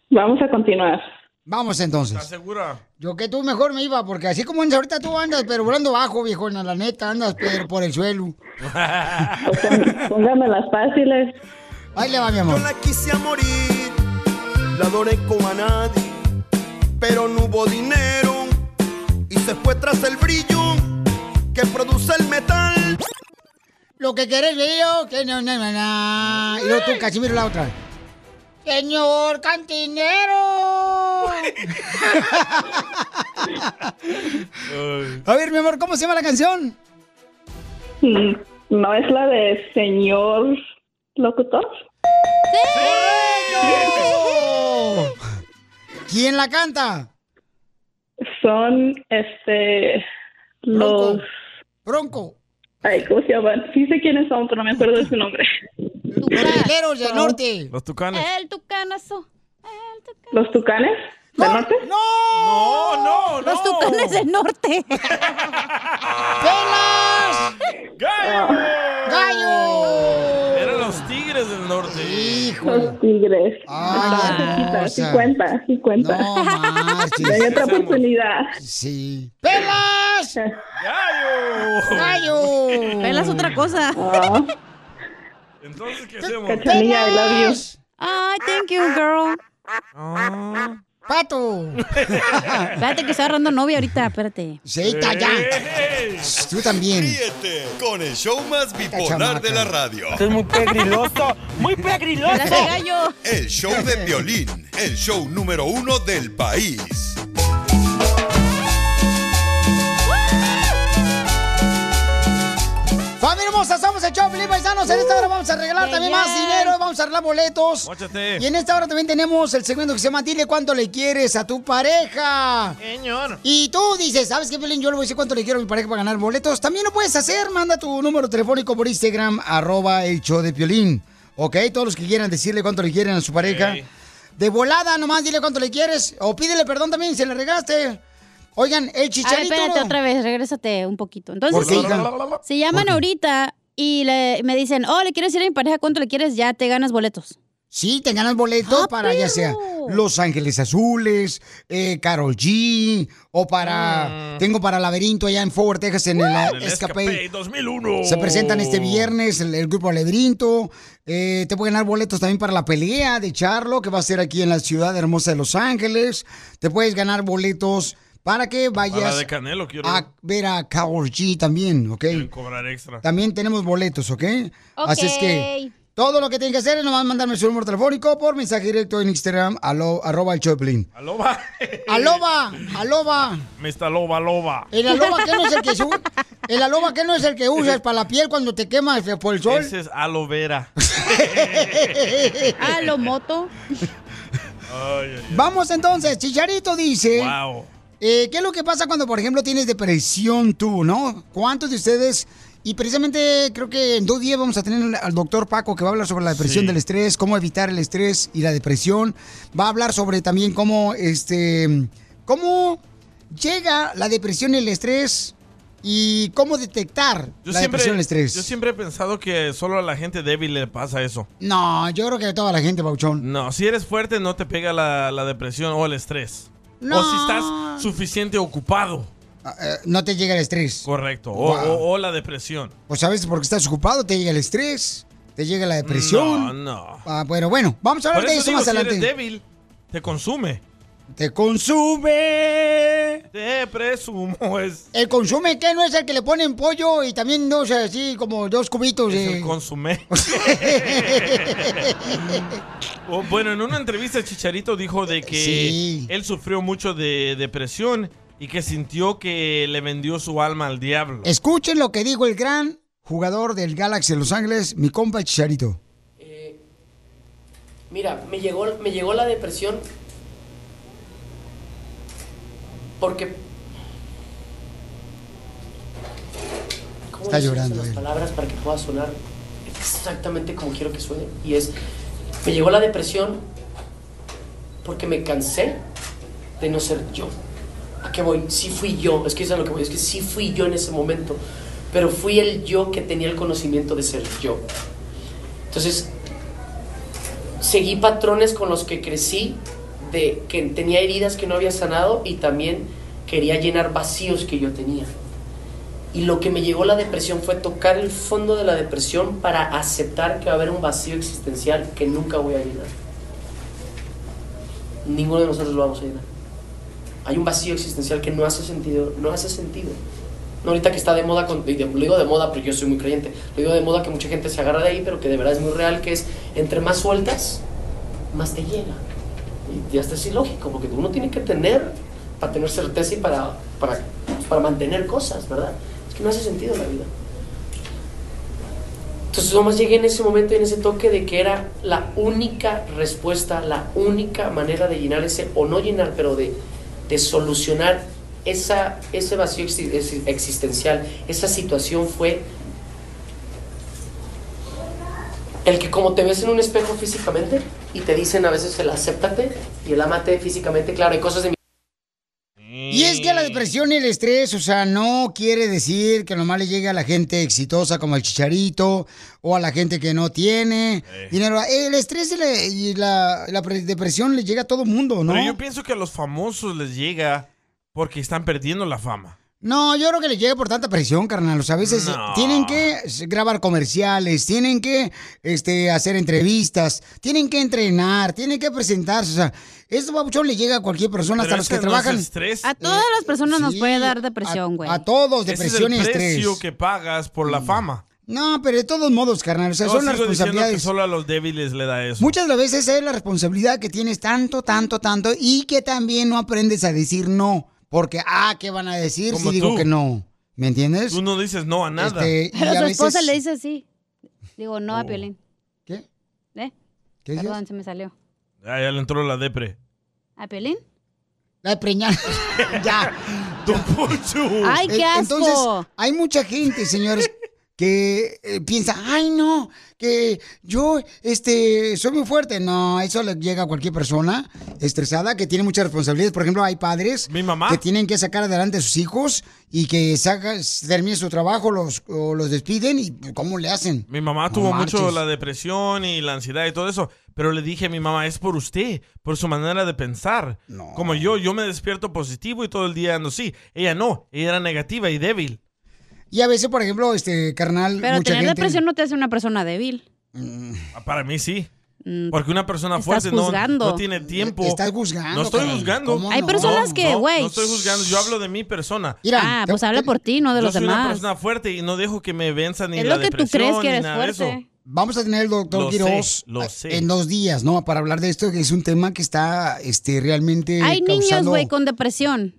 Vamos a continuar. Vamos entonces. ¿Estás segura? Yo que tú mejor me iba, porque así como andas ahorita tú andas, pero volando bajo, viejona, la neta, andas pero por el suelo. Póngame las fáciles. Ahí le va, mi amor. Yo la quise a morir, la adoré como a nadie, pero no hubo dinero y se fue tras el brillo que produce el metal. Lo que querés ver yo, que no, no, no, no. Y luego tú, Casimiro, la otra. Señor cantinero. A ver, mi amor, ¿cómo se llama la canción? Mm, ¿No es la de señor locutor? ¿Quién la canta? Son, este, los... Bronco. Ay, ¿cómo se llaman? Sí sé quiénes son, pero no me acuerdo de su nombre. Los rieleros del norte. Los tucanes. El tucanazo. ¿Los tucanes del norte? ¡No! No, no, Los tucanes del norte. ¡Pelas! ¡Gallo! ¡Gallo! Eran los tigres del norte. Los tigres. Ay, Estaba cerquita, sí cuenta, sí cuenta. No marches. Hay otra oportunidad. Sí. ¡Pelas! ¡Gallo! ¡Gallo! Pelas otra cosa. Ah, Entonces, ¿qué hacemos? Cachanilla, I love you. Ay, thank you, girl. Ah. ¡Pato! Espérate que estoy agarrando novia ahorita, espérate. Sí, está ya. Tú también. Ríete con el show más bipolar de la radio. es muy pegriloso, muy pegriloso. El show de violín, el show número uno del país. Familia hermosa, somos el show, Felipe Paisanos. En esta hora vamos a regalar también más dinero, vamos a arreglar boletos. Móchate. Y en esta hora también tenemos el segmento que se llama Dile cuánto le quieres a tu pareja. Señor. Y tú dices, ¿sabes qué, Pelín? Yo le voy a decir cuánto le quiero a mi pareja para ganar boletos. También lo puedes hacer. Manda tu número telefónico por Instagram, arroba el show de Piolín. ¿Ok? Todos los que quieran decirle cuánto le quieren a su pareja. De volada, nomás dile cuánto le quieres. O pídele perdón también si le regaste. Oigan, el A ver, chicharito. espérate otra vez, regrésate un poquito. Entonces, ¿Por qué, si, hija? si llaman ahorita y le, me dicen, oh, le quiero decir a mi pareja cuánto le quieres, ya te ganas boletos. Sí, te ganas boleto Ah, para ya sea. Los Ángeles Azules, eh, Carol G, o para. Tengo para Laberinto allá en Forward, Texas, en el, En el Escape. Escape 2001. Se presentan este viernes el, el grupo Laberinto. Eh, te pueden dar boletos también para la pelea de Charlo, que va a ser aquí en la ciudad hermosa de Los Ángeles. Te puedes ganar boletos para que vayas de Canelo quiero a ver a Carol G también, ¿ok? quieren cobrar extra. También tenemos boletos, ¿ok? Ok. Así es que todo lo que tienen que hacer es nomás mandarme su número telefónico por mensaje directo en Instagram, alo- arroba el Choplin. Aloba. Aloba, aloba. Mr. Loba Loba. El aloba que no es el que su- el aloba que no es el que usas para la piel cuando te quemas por el sol. Ese es aloe vera. Ah, lo moto. Ay, ay, Vamos entonces, Chicharito dice. Wow. Eh, ¿qué es lo que pasa cuando, por ejemplo, tienes depresión tú, no? ¿Cuántos de ustedes, y precisamente creo que en dos días vamos a tener al doctor Paco que va a hablar sobre la depresión Sí. del estrés, cómo evitar el estrés y la depresión. Va a hablar sobre también cómo, este, cómo llega la depresión y el estrés y cómo detectar Yo la siempre, depresión y el estrés. yo siempre he pensado que solo a la gente débil le pasa eso. No, yo creo que a toda la gente, Pauchón. No, si eres fuerte no te pega la, la depresión o el estrés. No. O si estás suficiente ocupado. Eh, no te llega el estrés. Correcto. O, Wow. o- o la depresión. Pues a veces porque estás ocupado te llega el estrés, te llega la depresión. No, no. Ah, bueno, bueno, vamos a hablar Por de eso eso digo, más si adelante. eres débil, te consume. Te consume. Te presumo. Es, ¿El consume qué? ¿No es el que le ponen pollo y también no sé, así como dos cubitos es el consumé. O, bueno, en una entrevista Chicharito dijo de que Sí. él sufrió mucho de depresión y que sintió que le vendió su alma al diablo. Escuchen lo que dijo el gran jugador del Galaxy de Los Ángeles, mi compa Chicharito. Mira, me llegó, me llegó la depresión porque... ¿Cómo Está llorando las palabras para que pueda sonar exactamente como quiero que suene. Y es, me llegó la depresión porque me cansé de no ser yo. ¿A qué voy? Sí fui yo, es que eso es lo que voy, es que sí fui yo en ese momento, pero fui el yo que tenía el conocimiento de ser yo. Entonces, seguí patrones con los que crecí, que tenía heridas que no había sanado y también quería llenar vacíos que yo tenía. Y lo que me llegó la depresión fue tocar el fondo de la depresión para aceptar que va a haber un vacío existencial que nunca voy a llenar. Ninguno de nosotros lo vamos a llenar. Hay un vacío existencial que no hace sentido, no hace sentido. No ahorita que está de moda, con, lo digo de moda porque yo soy muy creyente, lo digo de moda que mucha gente se agarra de ahí, pero que de verdad es muy real, que es entre más sueltas, más te llega. Ya está es ilógico, porque uno tiene que tener para tener certeza y para, para, para mantener cosas, ¿verdad? Es que no hace sentido la vida. Entonces nomás llegué en ese momento y en ese toque de que era la única respuesta, la única manera de llenar ese, o no llenar, pero de, de solucionar esa, ese vacío exi- exi- existencial, esa situación fue el que como te ves en un espejo físicamente y te dicen a veces el acéptate y el amate físicamente, claro, hay cosas de mi Y es que la depresión y el estrés, o sea, no quiere decir que nomás le llegue a la gente exitosa como el chicharito o a la gente que no tiene dinero. El estrés y la, y la- la pre- depresión le llega a todo mundo, ¿no? Pero yo pienso que a los famosos les llega porque están perdiendo la fama. No, yo creo que les llega por tanta presión, carnal. O sea, a veces No. tienen que grabar comerciales, tienen que este, hacer entrevistas, tienen que entrenar, tienen que presentarse. O sea, esto, babuchón, le llega a cualquier persona, hasta los que ese es trabajan. estrés. A todas las personas nos sí, puede dar depresión, güey. A todos, Ese depresión es y el estrés. precio que pagas por la fama. No, pero de todos modos, carnal, o sea, Yo son las diciendo que responsabilidades. solo a los débiles le da eso. Muchas de las veces es la responsabilidad que tienes tanto, tanto, tanto y que también no aprendes a decir no. Porque, ah, ¿qué van a decir Como si digo tú. que no? ¿Me entiendes? Tú no dices no a nada. Este, y Pero a su esposa le dice sí. Digo, no a Oh. Piolín. ¿Qué? ¿Eh? ¿Qué dices? Perdón, se me salió. Ah, ya le entró la depre. ¿A Piolín? La de preñar. ya. Don Poncho. Ay, qué Eh, asco. Entonces, hay mucha gente, señores, que eh, piensa, ay, no, que yo, este, soy muy fuerte. No, eso le llega a cualquier persona estresada que tiene muchas responsabilidades. Por ejemplo, hay padres que tienen que sacar adelante a sus hijos y que saca, termine su trabajo, los, o los despiden y ¿cómo le hacen? Mi mamá No tuvo mucho la depresión y la ansiedad y todo eso, pero le dije a mi mamá, es por usted, por su manera de pensar. Como yo, yo me despierto positivo y todo el día ando así. Ella no, ella era negativa y débil. Y a veces, por ejemplo, este carnal, Pero mucha tener gente... depresión no te hace una persona débil. Ah, Para mí sí. Mm, Porque una persona Estás fuerte no, no tiene tiempo. Estás juzgando, No estoy juzgando. ¿Cómo Hay no? personas que, güey, No, estoy juzgando, yo hablo de mi persona. ah, pues habla por ti, no de yo los soy una persona fuerte y no dejo que me venza ni Es la lo que tú crees que eres fuerte. Vamos a tener el doctor Lo sé, Quiroz lo sé. en dos días, ¿no? Para hablar de esto, que es un tema que está este, realmente Hay niños, güey, con depresión.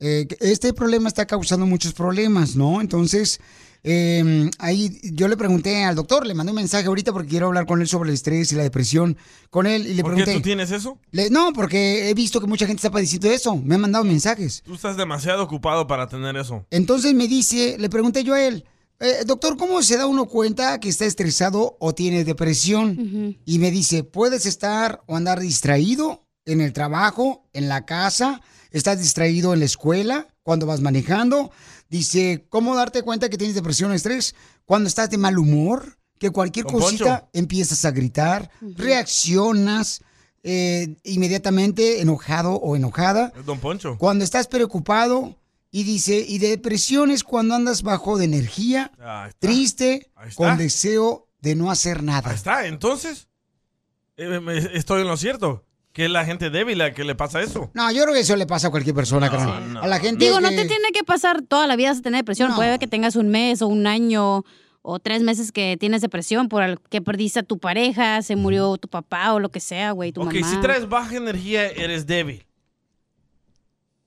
Eh, este problema está causando muchos problemas, ¿no? Entonces, eh, ahí yo le pregunté al doctor, le mandé un mensaje ahorita porque quiero hablar con él sobre el estrés y la depresión con él y le ¿Por pregunté... qué tú tienes eso? Le- no, porque he visto que mucha gente está padeciendo eso, me han mandado mensajes. Tú estás demasiado ocupado para tener eso. Entonces me dice, le pregunté yo a él, "Eh, doctor, ¿cómo se da uno cuenta que está estresado o tiene depresión? Y me dice, puedes estar o andar distraído en el trabajo, en la casa, estás distraído en la escuela, cuando vas manejando, Dice, ¿cómo darte cuenta que tienes depresión o estrés? Cuando estás de mal humor, que cualquier Don cosita Poncho. empiezas a gritar, reaccionas eh, inmediatamente enojado o enojada. Es Don Poncho. Cuando estás preocupado y dice, y de depresión es cuando andas bajo de energía, está. triste, con deseo de no hacer nada. Ahí está, entonces. eh, me- estoy en lo cierto. Que es la gente débil a que le pasa eso. No, yo creo que eso le pasa a cualquier persona, carnal. no. A la gente Digo, no te tiene que pasar toda la vida a tener depresión. Puede que tengas un mes o un año o tres meses que tienes depresión por el que perdiste a tu pareja, se murió tu papá o lo que sea, güey, tu ok, mamá. si traes baja energía, eres débil.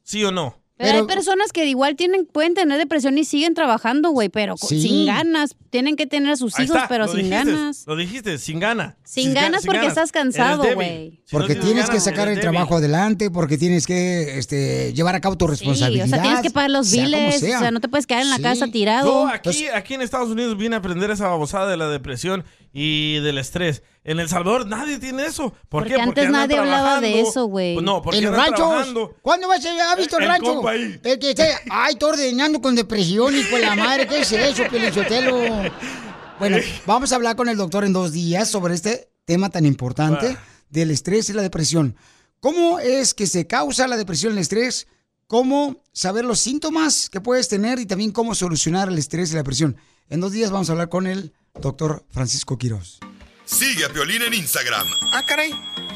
¿Sí o no? Pero, hay personas que igual tienen, pueden tener depresión y siguen trabajando, güey, pero Sí. sin ganas. Tienen que tener a sus Ahí hijos, está, pero lo sin dijiste, ganas. Lo dijiste, sin gana. Sin ganas porque estás cansado, güey. Si Porque no tienes que sacar el débil. trabajo adelante, porque tienes que este, llevar a cabo tu Sí, o responsabilidad. sea, tienes que pagar los biles, sea. o sea, no te puedes quedar en la Sí. casa tirado. Yo aquí, aquí en Estados Unidos vine a aprender esa babosada de la depresión y del estrés. En El Salvador nadie tiene eso. ¿Por Porque qué? antes nadie hablaba de eso, güey. Pues No, porque en los ranchos. trabajando. ¿Cuándo vas a, ha visto el, El rancho? compa ahí. El que esté, ay, está ordenando con depresión y con la madre. ¿Qué es eso, Pelichotelo? Bueno, vamos a hablar con el doctor en dos días sobre este tema tan importante del estrés y la depresión. ¿Cómo es que se causa la depresión y el estrés? ¿Cómo saber los síntomas que puedes tener y también cómo solucionar el estrés y la depresión? En dos días vamos a hablar con el doctor Francisco Quiroz. Sigue a Piolín en Instagram, Ah, caray.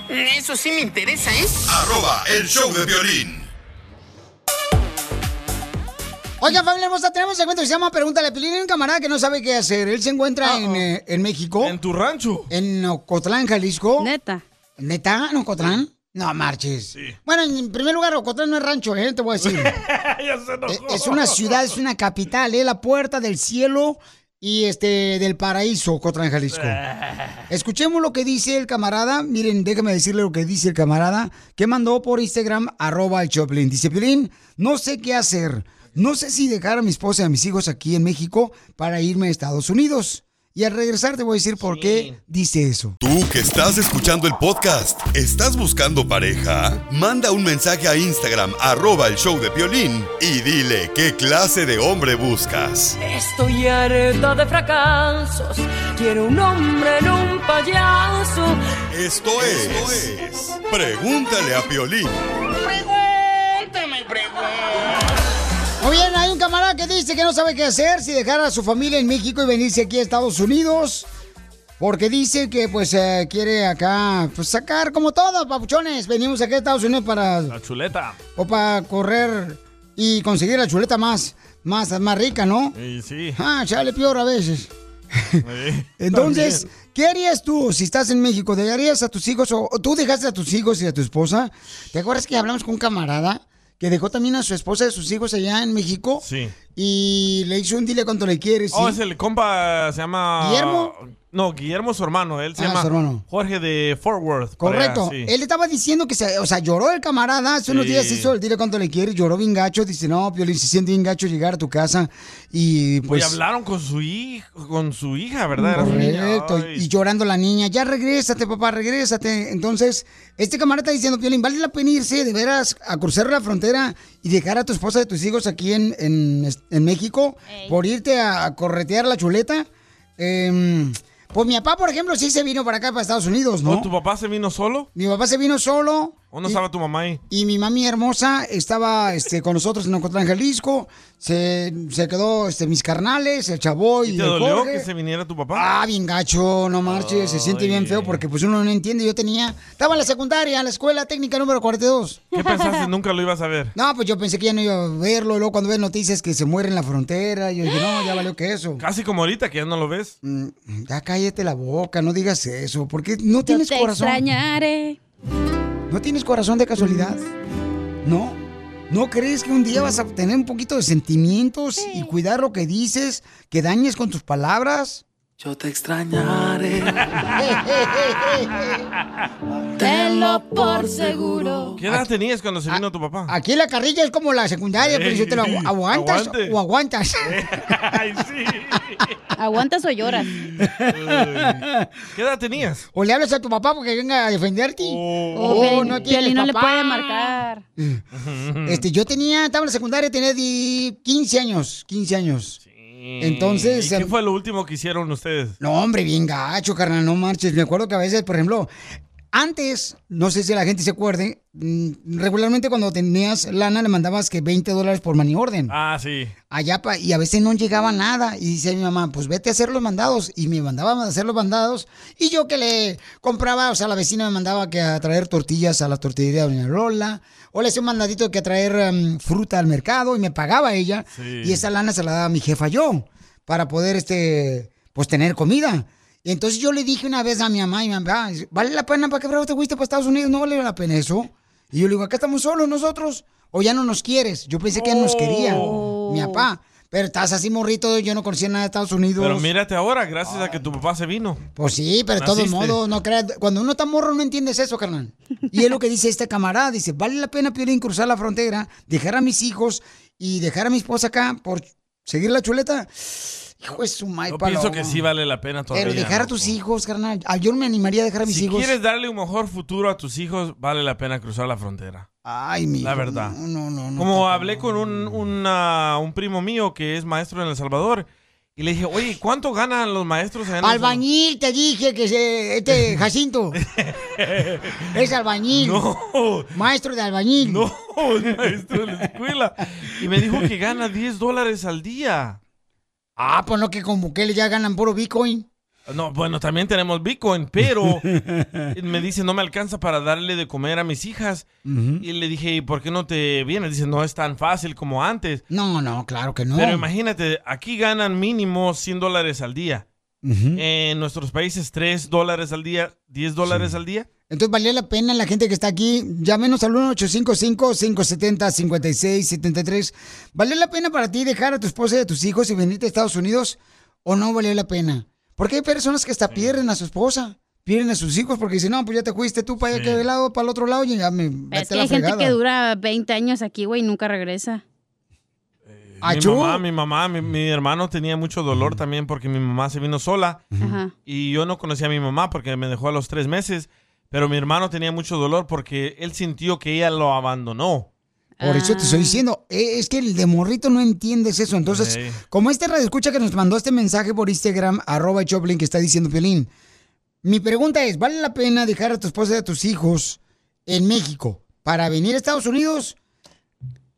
Eso sí me interesa, ¿eh? arroba el show de violín. Oigan, familia hermosa, tenemos un segmento que se llama Pregúntale a Pelín. Hay un camarada que no sabe qué hacer. Él se encuentra en, eh, en México. ¿En tu rancho? En Ocotlán, Jalisco. Neta. ¿Neta? ¿En Ocotlán? No marches. Bueno, en primer lugar, Ocotlán no es rancho, ¿eh? Te voy a decir. Se es una ciudad, es una capital, ¿eh? La puerta del cielo y este del paraíso, Ocotlán, Jalisco. Escuchemos lo que dice el camarada. Miren, déjame decirle lo que dice el camarada que mandó por Instagram, arroba el Choplin. Dice, Piolín, no sé qué hacer. No sé si dejar a mi esposa y a mis hijos aquí en México para irme a Estados Unidos. Y al regresar te voy a decir por qué dice eso. Tú que estás escuchando el podcast, ¿estás buscando pareja? Manda un mensaje a Instagram, arroba el show de violín, y dile qué clase de hombre buscas. Estoy harta de fracasos. Quiero un hombre en un payaso. Esto es, Pregúntale a Piolín. Pregúntame, Muy bien, hay un camarada que dice que no sabe qué hacer, si dejar a su familia en México y venirse aquí a Estados Unidos. Porque dice que pues eh, quiere acá pues sacar como todos, papuchones. Venimos aquí a Estados Unidos para La chuleta. o para correr y conseguir la chuleta más más más rica, ¿no? Y sí. Ah, chale peor a veces. Entonces, también. ¿qué harías tú si estás en México? ¿Dejarías a tus hijos o, o tú dejaste a tus hijos y a tu esposa? ¿Te acuerdas que hablamos con un camarada que dejó también a su esposa y a sus hijos allá en México? Sí. Y le hizo un dile cuánto le quieres. Oh, ¿sí? es el compa, se llama... ¿Guillermo? No, Guillermo es su hermano. Él se Ah, llama su hermano. Jorge de Fort Worth. allá, Correcto. sí. Él estaba diciendo que, se, o sea, lloró el camarada. Hace unos Sí. días hizo el dile cuánto le quiere. Lloró bien gacho. Dice, no, Piolín, se siente bien gacho llegar a tu casa. Y pues... y hablaron con su hijo, con su hija, ¿verdad? Correcto. Y llorando la niña, ya regrésate, papá, regrésate. Entonces, este camarada está diciendo, Piolín, ¿vale la pena irse de veras a cruzar la frontera y dejar a tu esposa y tus hijos aquí en, en, en México por irte a, a corretear la chuleta? Em, pues mi papá, por ejemplo, sí se vino para acá, para Estados Unidos, ¿no? ¿O tu papá se vino solo? Mi papá se vino solo. ¿O no estaba tu mamá ahí? Y mi mami hermosa estaba este, con nosotros en Ocotlán, Jalisco. Se, se quedó este, mis carnales, el chavo y, ¿Y te el dolió Jorge. que se viniera tu papá? Ah, bien gacho, no marches, se siente bien feo porque pues uno no entiende. Yo tenía, estaba en la secundaria, en la escuela técnica número 42. ¿Qué pensaste? Nunca lo ibas a ver. No, pues yo pensé que ya no iba a verlo. Luego cuando ves noticias que se muere en la frontera, yo dije, no, ya valió que eso. Casi como ahorita, que ya no lo ves. Ya cállate la boca, no digas eso, porque no tienes te corazón. extrañaré. ¿No tienes corazón de casualidad? ¿No? ¿No crees que un día vas a tener un poquito de sentimientos y cuidar lo que dices, que dañes con tus palabras? Yo te extrañaré. Tenlo por seguro. ¿Qué edad tenías cuando se vino tu papá? Aquí en la carrilla es como la secundaria, pero yo te lo agu- aguantas aguante. o aguantas. Ay, sí. ¿Aguantas o lloras? ¿Qué edad tenías? O le hablas a tu papá porque venga a defenderte. Oh, Oh, Piolín- tienes Piolín no le puede marcar. Este, yo tenía, estaba en la secundaria, tenía di- 15 años, 15 años. Entonces, ¿Y qué em, fue lo último que hicieron ustedes? No, hombre, bien gacho, carnal, no marches. Me acuerdo que a veces, por ejemplo, antes, no sé si la gente se acuerde, mm, regularmente cuando tenías lana le mandabas que 20 dólares por money orden. Ah, sí. Allá pa- y a veces no llegaba nada. Y dice mi mamá, pues vete a hacer los mandados. Y me mandaban a hacer los mandados. Y yo que le compraba, o sea, la vecina me mandaba que a traer tortillas a la tortillería de Doña Lola. O le hacía un mandadito que a traer em, fruta al mercado y me pagaba ella. Sí. Y esa lana se la daba a mi jefa yo. Para poder, este, pues tener comida. Y entonces yo le dije una vez a mi mamá y mi mamá, ¿vale la pena para que bravo te fuiste para Estados Unidos? No vale la pena eso. Y yo le digo, acá estamos solos nosotros. O ya no nos quieres. Yo pensé que ya nos quería. Mi papá. Pero estás así morrito, yo no conocía nada de Estados Unidos. Pero mírate ahora, gracias a que tu papá se vino. Pues sí, pero de todos modos, no creas. Cuando uno está morro no entiendes eso, carnal. Y es lo que dice este camarada. Dice, vale la pena, Piolín, cruzar la frontera, dejar a mis hijos y dejar a mi esposa acá por seguir la chuleta. Hijo de su Yo pienso que sí vale la pena todavía. Pero dejar a tus hijos, carnal. Ah, Yo no me animaría a dejar a mis si hijos. quieres darle un mejor futuro a tus hijos, vale la pena cruzar la frontera. Ay, mi La hijo, verdad. No, no, no. no, Como hablé con un, una- un primo mío que es maestro en El Salvador y le dije, oye, ¿cuánto ganan los maestros en El? Albañil, te dije que se, este Jacinto. es albañil. No. Maestro de albañil. No, es maestro de la escuela. Y me dijo que gana 10 dólares al día. Ah, pues no que con Bukele ya ganan puro Bitcoin. No, bueno, también tenemos Bitcoin, pero me dice, no me alcanza para darle de comer a mis hijas. Y le dije, ¿y por qué no te vienes? Dice, no es tan fácil como antes. No, no, claro que no. Pero imagínate, aquí ganan mínimo 100 dólares al día. En nuestros países, 3 dólares al día, 10 dólares al día. Entonces valió la pena la gente que está aquí. Llámenos al 1-855-570-5673. ¿Valió la pena para ti dejar a tu esposa y a tus hijos y venirte a Estados Unidos o no valió la pena? Porque hay personas que hasta pierden a su esposa, pierden a sus hijos porque dicen, no, pues ya te fuiste tú para allá, que de lado, para el otro lado y ya me Es vete que hay gente que dura 20 años aquí, güey, y nunca regresa. Mi Achú. mamá, mi mamá, mi, mi hermano tenía mucho dolor también porque mi mamá se vino sola. Ajá. Y yo no conocía a mi mamá porque me dejó a los tres meses. Pero mi hermano tenía mucho dolor porque él sintió que ella lo abandonó. Por eso te Ah. estoy diciendo, eh, es que el de morrito no entiendes eso. Entonces, como este radio escucha que nos mandó este mensaje por Instagram, arroba Choplin, que está diciendo Piolín, mi pregunta es, ¿vale la pena dejar a tu esposa y a tus hijos en México para venir a Estados Unidos?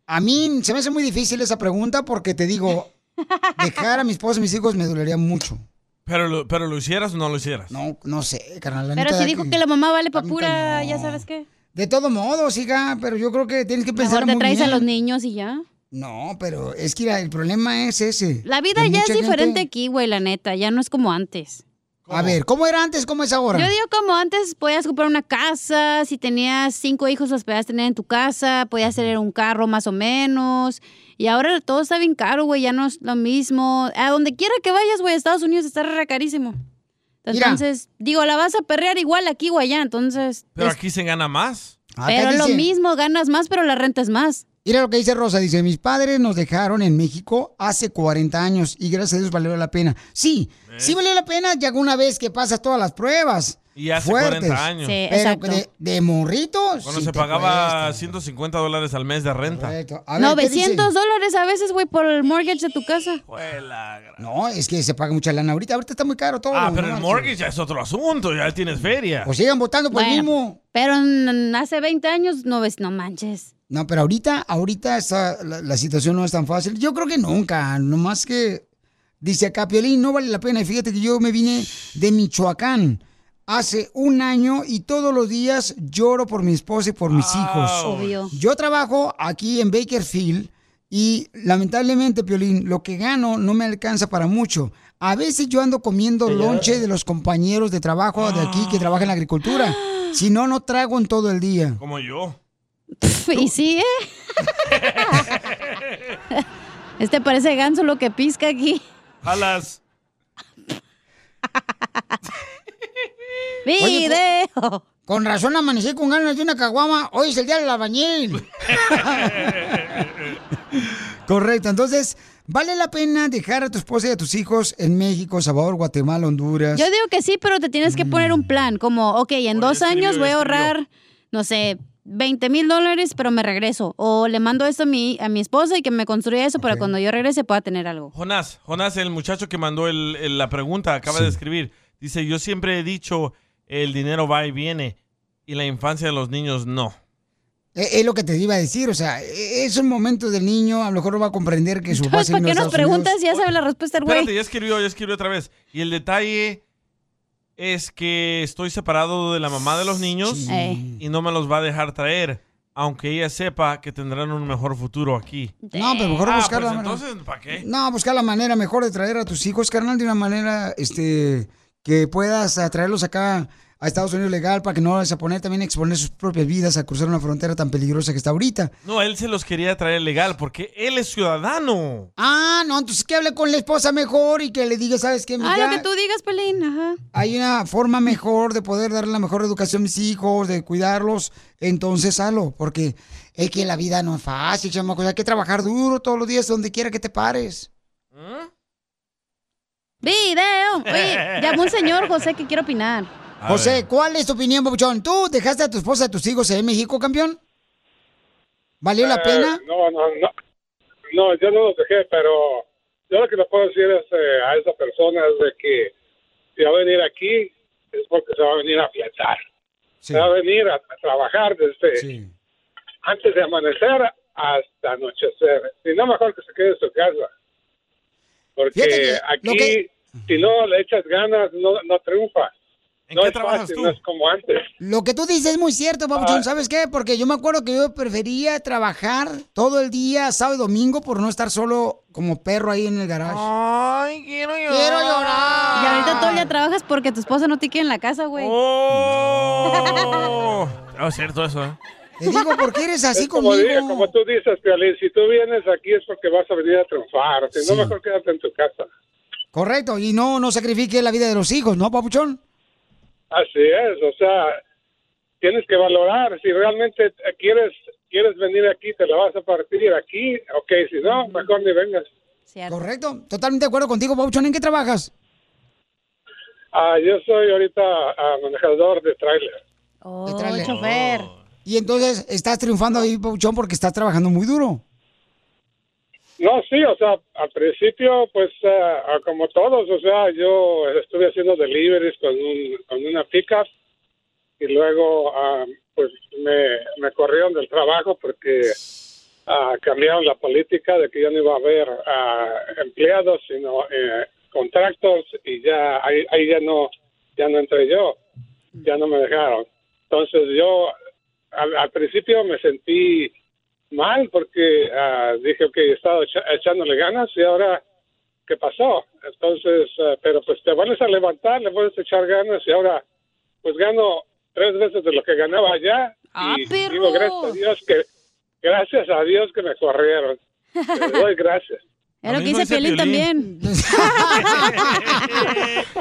A mí se me hace muy difícil esa pregunta porque te digo, dejar a mi esposa y mis hijos me dolería mucho. Pero lo, pero lo hicieras o no lo hicieras. No, no sé, carnal. la Pero neta si dijo que la mamá vale pa' pura, ya sabes qué. De todo modo, hija, pero yo creo que tienes que pensar Mejor te muy traes a los niños y ya. No, pero es que el problema es ese. La vida ya es diferente gente- aquí, güey, la neta. Ya no es como antes. A ver, ¿cómo era antes? ¿Cómo es ahora? Yo digo como antes podías comprar una casa, si tenías cinco hijos los podías tener en tu casa, podías tener un carro más o menos. Y ahora todo está bien caro, güey, ya no es lo mismo. A donde quiera que vayas, güey, Estados Unidos está re carísimo. Mira. Entonces, digo, la vas a perrear igual aquí o allá, entonces... Pero es- aquí se gana más. pero lo mismo, ganas más, pero la renta es más. Mira lo que dice Rosa, dice, mis padres nos dejaron en México hace 40 años y gracias a Dios valió la pena. Sí, sí valió la pena ya que una vez que pasas todas las pruebas. Y hace fuertes. 40 años. Sí, Pero de, de morritos. Cuando sí se pagaba cuesta. 150 dólares al mes de renta. Ver, ¿qué 900 dólares a veces, güey, por el mortgage de tu casa. No, es que se paga mucha lana ahorita. Ahorita está muy caro todo. Ah, no pero el mortgage ya es otro asunto, ya tienes feria. Pues sigan votando por el mismo. Pero en- hace 20 años no ves, no manches. No, pero ahorita, ahorita está, la, la situación no es tan fácil. Yo creo que nunca, nomás que dice acá, Piolín, no vale la pena. Y Fíjate que yo me vine de Michoacán hace un año y todos los días lloro por mi esposa y por mis hijos. Obvio. Yo trabajo aquí en Bakerfield y lamentablemente, Piolín, lo que gano no me alcanza para mucho. A veces yo ando comiendo lonche de los compañeros de trabajo de aquí que trabajan en la agricultura. Si no, no trago en todo el día. Como yo. Y sí, ¿eh? Este parece ganso lo que pisca aquí. Jalas. Oye, Video. Con razón amanecí con ganas de una caguama. Hoy es el día del albañil. Correcto. Entonces, ¿Vale la pena dejar a tu esposa y a tus hijos en México, Salvador, Guatemala, Honduras? Yo digo que sí, pero te tienes que poner un plan, como, ok, en dos años voy a ahorrar, no sé, 20 mil dólares, pero me regreso. O le mando esto a mi, a mi esposa y que me construya eso para cuando yo regrese pueda tener algo. Jonás, Jonás, el muchacho que mandó el- el- la pregunta, acaba de escribir. Dice, yo siempre he dicho, el dinero va y viene, y la infancia de los niños no. Eh, Es lo que te iba a decir, o sea, eh, es un momento del niño, a lo mejor no va a comprender que su papá ¿para qué nos Estados Unidos. preguntas si ya sabe la respuesta güey? Espérate, ya escribió, ya escribió otra vez. Y el detalle es que estoy separado de la mamá de los niños y no me los va a dejar traer, aunque ella sepa que tendrán un mejor futuro aquí. No, pero mejor Ah, buscar pues la manera. entonces, ¿para qué? No, buscar la manera mejor de traer a tus hijos, carnal, de una manera este, que puedas atraerlos acá a Estados Unidos legal para que no vayas a poner también a exponer sus propias vidas a cruzar una frontera tan peligrosa que está ahorita. No, él se los quería traer legal porque él es ciudadano. Ah, no, entonces que hable con la esposa mejor y que le diga, ¿sabes qué? Ah, mija? lo que tú digas, Pelín, ajá. Hay una forma mejor de poder darle la mejor educación a mis hijos, de cuidarlos, entonces hazlo, porque es que la vida no es fácil, chamacos, hay que trabajar duro todos los días donde quiera que te pares. Video. Oye, llamó un señor, José, que quiere opinar. José, ¿cuál es tu opinión, Papuchón? ¿Tú dejaste a tu esposa y a tus hijos en México, campeón? ¿Valió la Eh, pena? No, no, no. No, yo no los dejé, pero yo lo que le puedo decir es, eh, a esa persona es de que si va a venir aquí es porque se va a venir a fiestar. Se va a venir a, a trabajar desde antes de amanecer hasta anochecer. Si no, mejor que se quede en su casa. Porque que aquí, que- si no le echas ganas, no, no triunfa. ¿En no qué es trabajas fácil, tú? no es como antes. Lo que tú dices es muy cierto, Papuchón. Ah. ¿Sabes qué? Porque yo me acuerdo que yo prefería trabajar todo el día, sábado y domingo, por no estar solo como perro ahí en el garage. Ay, quiero llorar. Quiero llorar. Y ahorita todo el día trabajas porque tu esposa no te quiere en la casa, güey. Oh, es cierto eso, ¿eh? Te digo, ¿por qué eres así Es como, conmigo? diga- como tú dices, Piolín, si tú vienes aquí es porque vas a venir a triunfar. Si no, mejor quédate en tu casa. Correcto, y no, no sacrifique la vida de los hijos, ¿no, Papuchón? Así es, o sea, tienes que valorar. Si realmente quieres quieres venir aquí, te la vas a partir aquí, ok, si no, mejor ni vengas. Correcto, totalmente de acuerdo contigo, Papuchón. ¿En qué trabajas? Ah, yo soy ahorita ah, manejador de tráiler. Oh, De tráiler. chofer. Y entonces estás triunfando ahí, Papuchón, porque estás trabajando muy duro. No, sí, o sea, al principio, pues, ah, como todos, o sea, yo estuve haciendo deliveries con, un, con una pickup y luego, ah, pues, me, me corrieron del trabajo porque ah, cambiaron la política de que ya no iba a haber ah, empleados, sino eh, contratos y ya ahí, ahí ya no ya no entré yo, ya no me dejaron. Entonces yo al, al principio me sentí mal porque ah, dije que he estado echa- echándole ganas y ahora qué pasó entonces ah, pero pues te vuelves a levantar le vuelves a echar ganas y ahora pues gano tres veces de lo que ganaba allá Ah, y digo gracias a Dios que gracias a Dios que me corrieron. Le doy gracias. Es lo que dice Piolín también.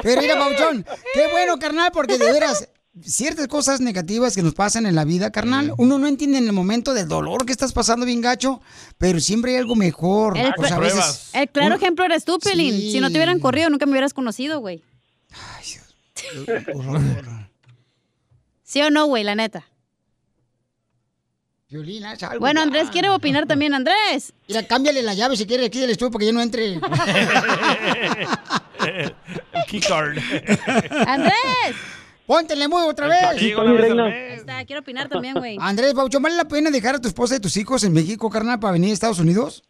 Pero mira, Papuchón, qué bueno, carnal, porque de veras, ciertas cosas negativas que nos pasan en la vida, carnal, uno no entiende en el momento del dolor que estás pasando bien gacho, pero siempre hay algo mejor. El, O sea, a veces- el claro uno- ejemplo eres tú, Pelín. Sí. Si no te hubieran corrido, nunca me hubieras conocido, güey. ¿Sí o no, güey? La neta. Haz algo Bueno. Andrés quiere opinar también. Andrés. Mira, cámbiale la llave si quiere aquí del estudio porque yo no entre. El keycard. ¡Andrés! Póntele muy otra vez. castigo una vez al Ahí mes. está, quiero opinar también, güey. Andrés, Pauchón, ¿vale la pena dejar a tu esposa y tus hijos en México, carnal, para venir a Estados Unidos?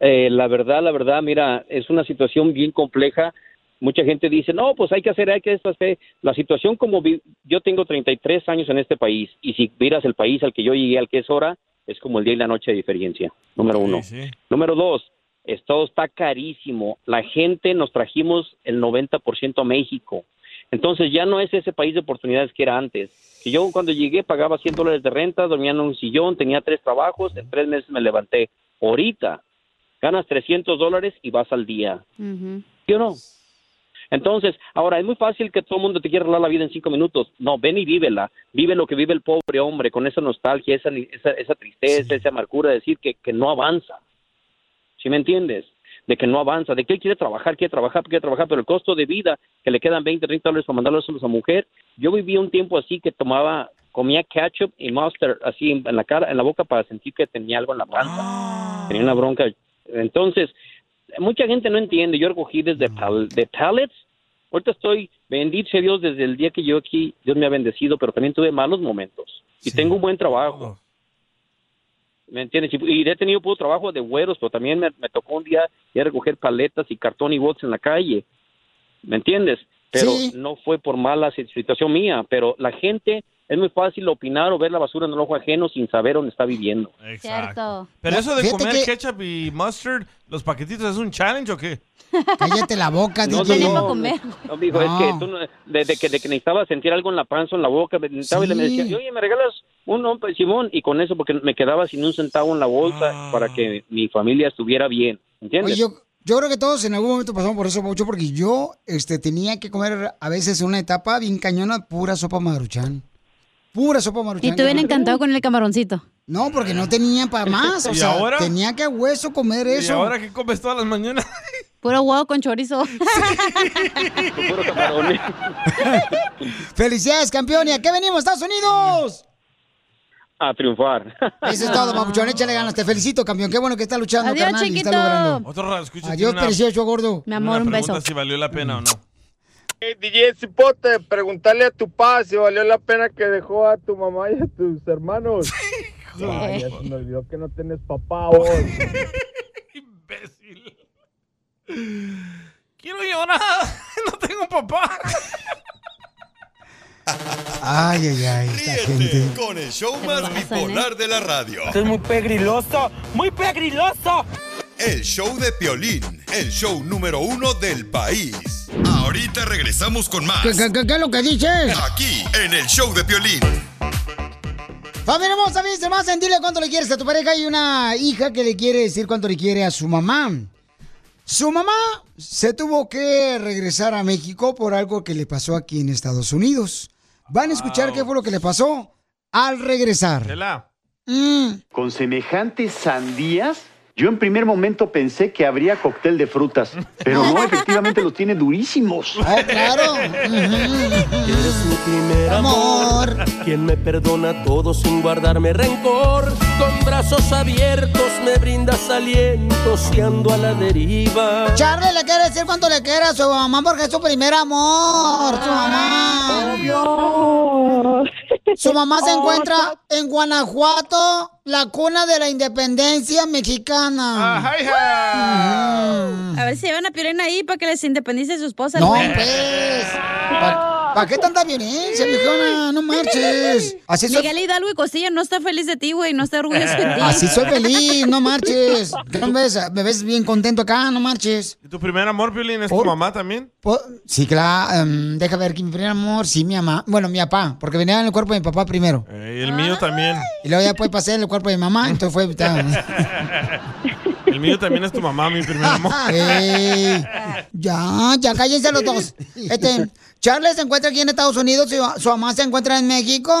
Eh, la verdad, la verdad, mira, es una situación bien compleja. Mucha gente dice, no, pues hay que hacer, hay que esto, hacer. La situación como vi- yo tengo 33 años en este país y si miras el país al que yo llegué, al que es ahora, es como el día y la noche de diferencia. Número uno. Número dos, es- todo está carísimo. La gente nos trajimos el 90% a México. Entonces ya no es ese país de oportunidades que era antes. Que yo cuando llegué pagaba 100 dólares de renta, dormía en un sillón, tenía tres trabajos, en tres meses me levanté. Ahorita ganas 300 dólares y vas al día. ¿Sí o no? Entonces, ahora es muy fácil que todo el mundo te quiera arreglar la vida en cinco minutos. No, ven y vívela. Vive lo que vive el pobre hombre, con esa nostalgia, esa, esa, esa tristeza, esa amargura, de decir que, que no avanza. ¿sí me entiendes? De que no avanza, de que él quiere trabajar, quiere trabajar, quiere trabajar, pero el costo de vida, que le quedan 20, 30 dólares para mandarlos a esa mujer. Yo viví un tiempo así que tomaba, comía ketchup y mustard así en la cara, en la boca para sentir que tenía algo en la panza. Tenía una bronca. Entonces, mucha gente no entiende. Yo recogí desde pal- de pallets. Ahorita estoy, bendito sea Dios, desde el día que yo aquí, Dios me ha bendecido, pero también tuve malos momentos. Y tengo un buen trabajo. ¿Me entiendes? Y, y he tenido puro trabajo de güeros, pero también me, me tocó un día ir a recoger paletas y cartón y bots en la calle. ¿Me entiendes? Pero Sí. no fue por mala si- situación mía, pero la gente es muy fácil opinar o ver la basura en el ojo ajeno sin saber dónde está viviendo. Exacto. Pero eso de Fíjate comer que- ketchup y mustard, los paquetitos, ¿es un challenge o qué? Cállate la boca, No, DJ. no, no, no, mijo, es que tú no- desde que, de que necesitaba sentir algo en la panza, en la boca, me necesitaba y le me decía, oye, ¿me regalas un hombre, Simón? Y con eso, porque me quedaba sin un centavo en la bolsa Ah. para que mi familia estuviera bien, ¿entiendes? Oye, yo, yo creo que todos en algún momento pasamos por eso mucho porque yo este, tenía que comer a veces en una etapa bien cañona pura sopa maruchan. Pura sopa maruchan. Y tú bien encantado con el camaroncito. No, porque no tenía para más. O ¿Y sea, ahora? tenía que a hueso comer ¿Y eso. ahora qué comes todas las mañanas? Puro huevo con chorizo. Felicidades, campeón. ¿Y a qué venimos, Estados Unidos? A triunfar. Eso es todo, papuchón. Échale ganas. Te felicito, campeón. Qué bueno que está luchando, Adiós, carnal, y chiquito. está logrando. Otro raro, escucha. Adiós, tiene precioso, gordo. Mi una pregunta si valió la pena o no. Hey, DJ Cipote, preguntarle a tu papá si valió la pena que dejó a tu mamá y a tus hermanos. Ay, ya se me olvidó que no tienes papá vos. Quiero llorar. No tengo papá. Ay, ay, ay, esta gente. Con el show más bipolar de la radio. es muy pegriloso, muy pegriloso. El show de Piolín, el show número uno del país. Ahorita regresamos con más. ¿Qué, qué, qué- qué es lo que dices? Aquí, en el show de Piolín. Familia hermosa, ¿viste más? En dile cuánto le quieres a tu pareja. Hay una hija que le quiere decir cuánto le quiere a su mamá. Su mamá se tuvo que regresar a México por algo que le pasó aquí en Estados Unidos. Van a escuchar qué fue lo que le pasó al regresar. Mm. Con semejantes sandías, yo en primer momento pensé que habría cóctel de frutas, pero no, efectivamente los tiene durísimos. Oh, claro. Eres mi primer amor, quien me perdona todo sin guardarme rencor. Con brazos abiertos me brindas aliento si ando a la deriva. Charlie le quiere decir cuánto le quiere a su mamá porque es su primer amor, su mamá. Su mamá se encuentra en Guanajuato, la cuna de la independencia mexicana. A ver si llevan a Piolín ahí para que les independice su esposa. No, pues. ¿Para qué tanta violencia, mijona? No marches. Así soy, Miguel Hidalgo y Costilla no está feliz de ti, güey. No está orgulloso de ti. así soy feliz, no marches. ¿Qué no me ves? Me ves bien contento acá, no marches. ¿Y tu primer amor, Piolín, es tu mamá también? Sí, claro. em, deja ver que mi primer amor, sí, mi mamá. Bueno, mi papá, porque venía en el cuerpo de mi papá primero. Eh, el mío también. Y luego ya después pasé en el cuerpo de mi mamá, entonces fue... El mío también es tu mamá, mi primer amor. Ey, ya, ya cállense los dos. Este, Charles se encuentra aquí en Estados Unidos, su, su mamá se encuentra en México.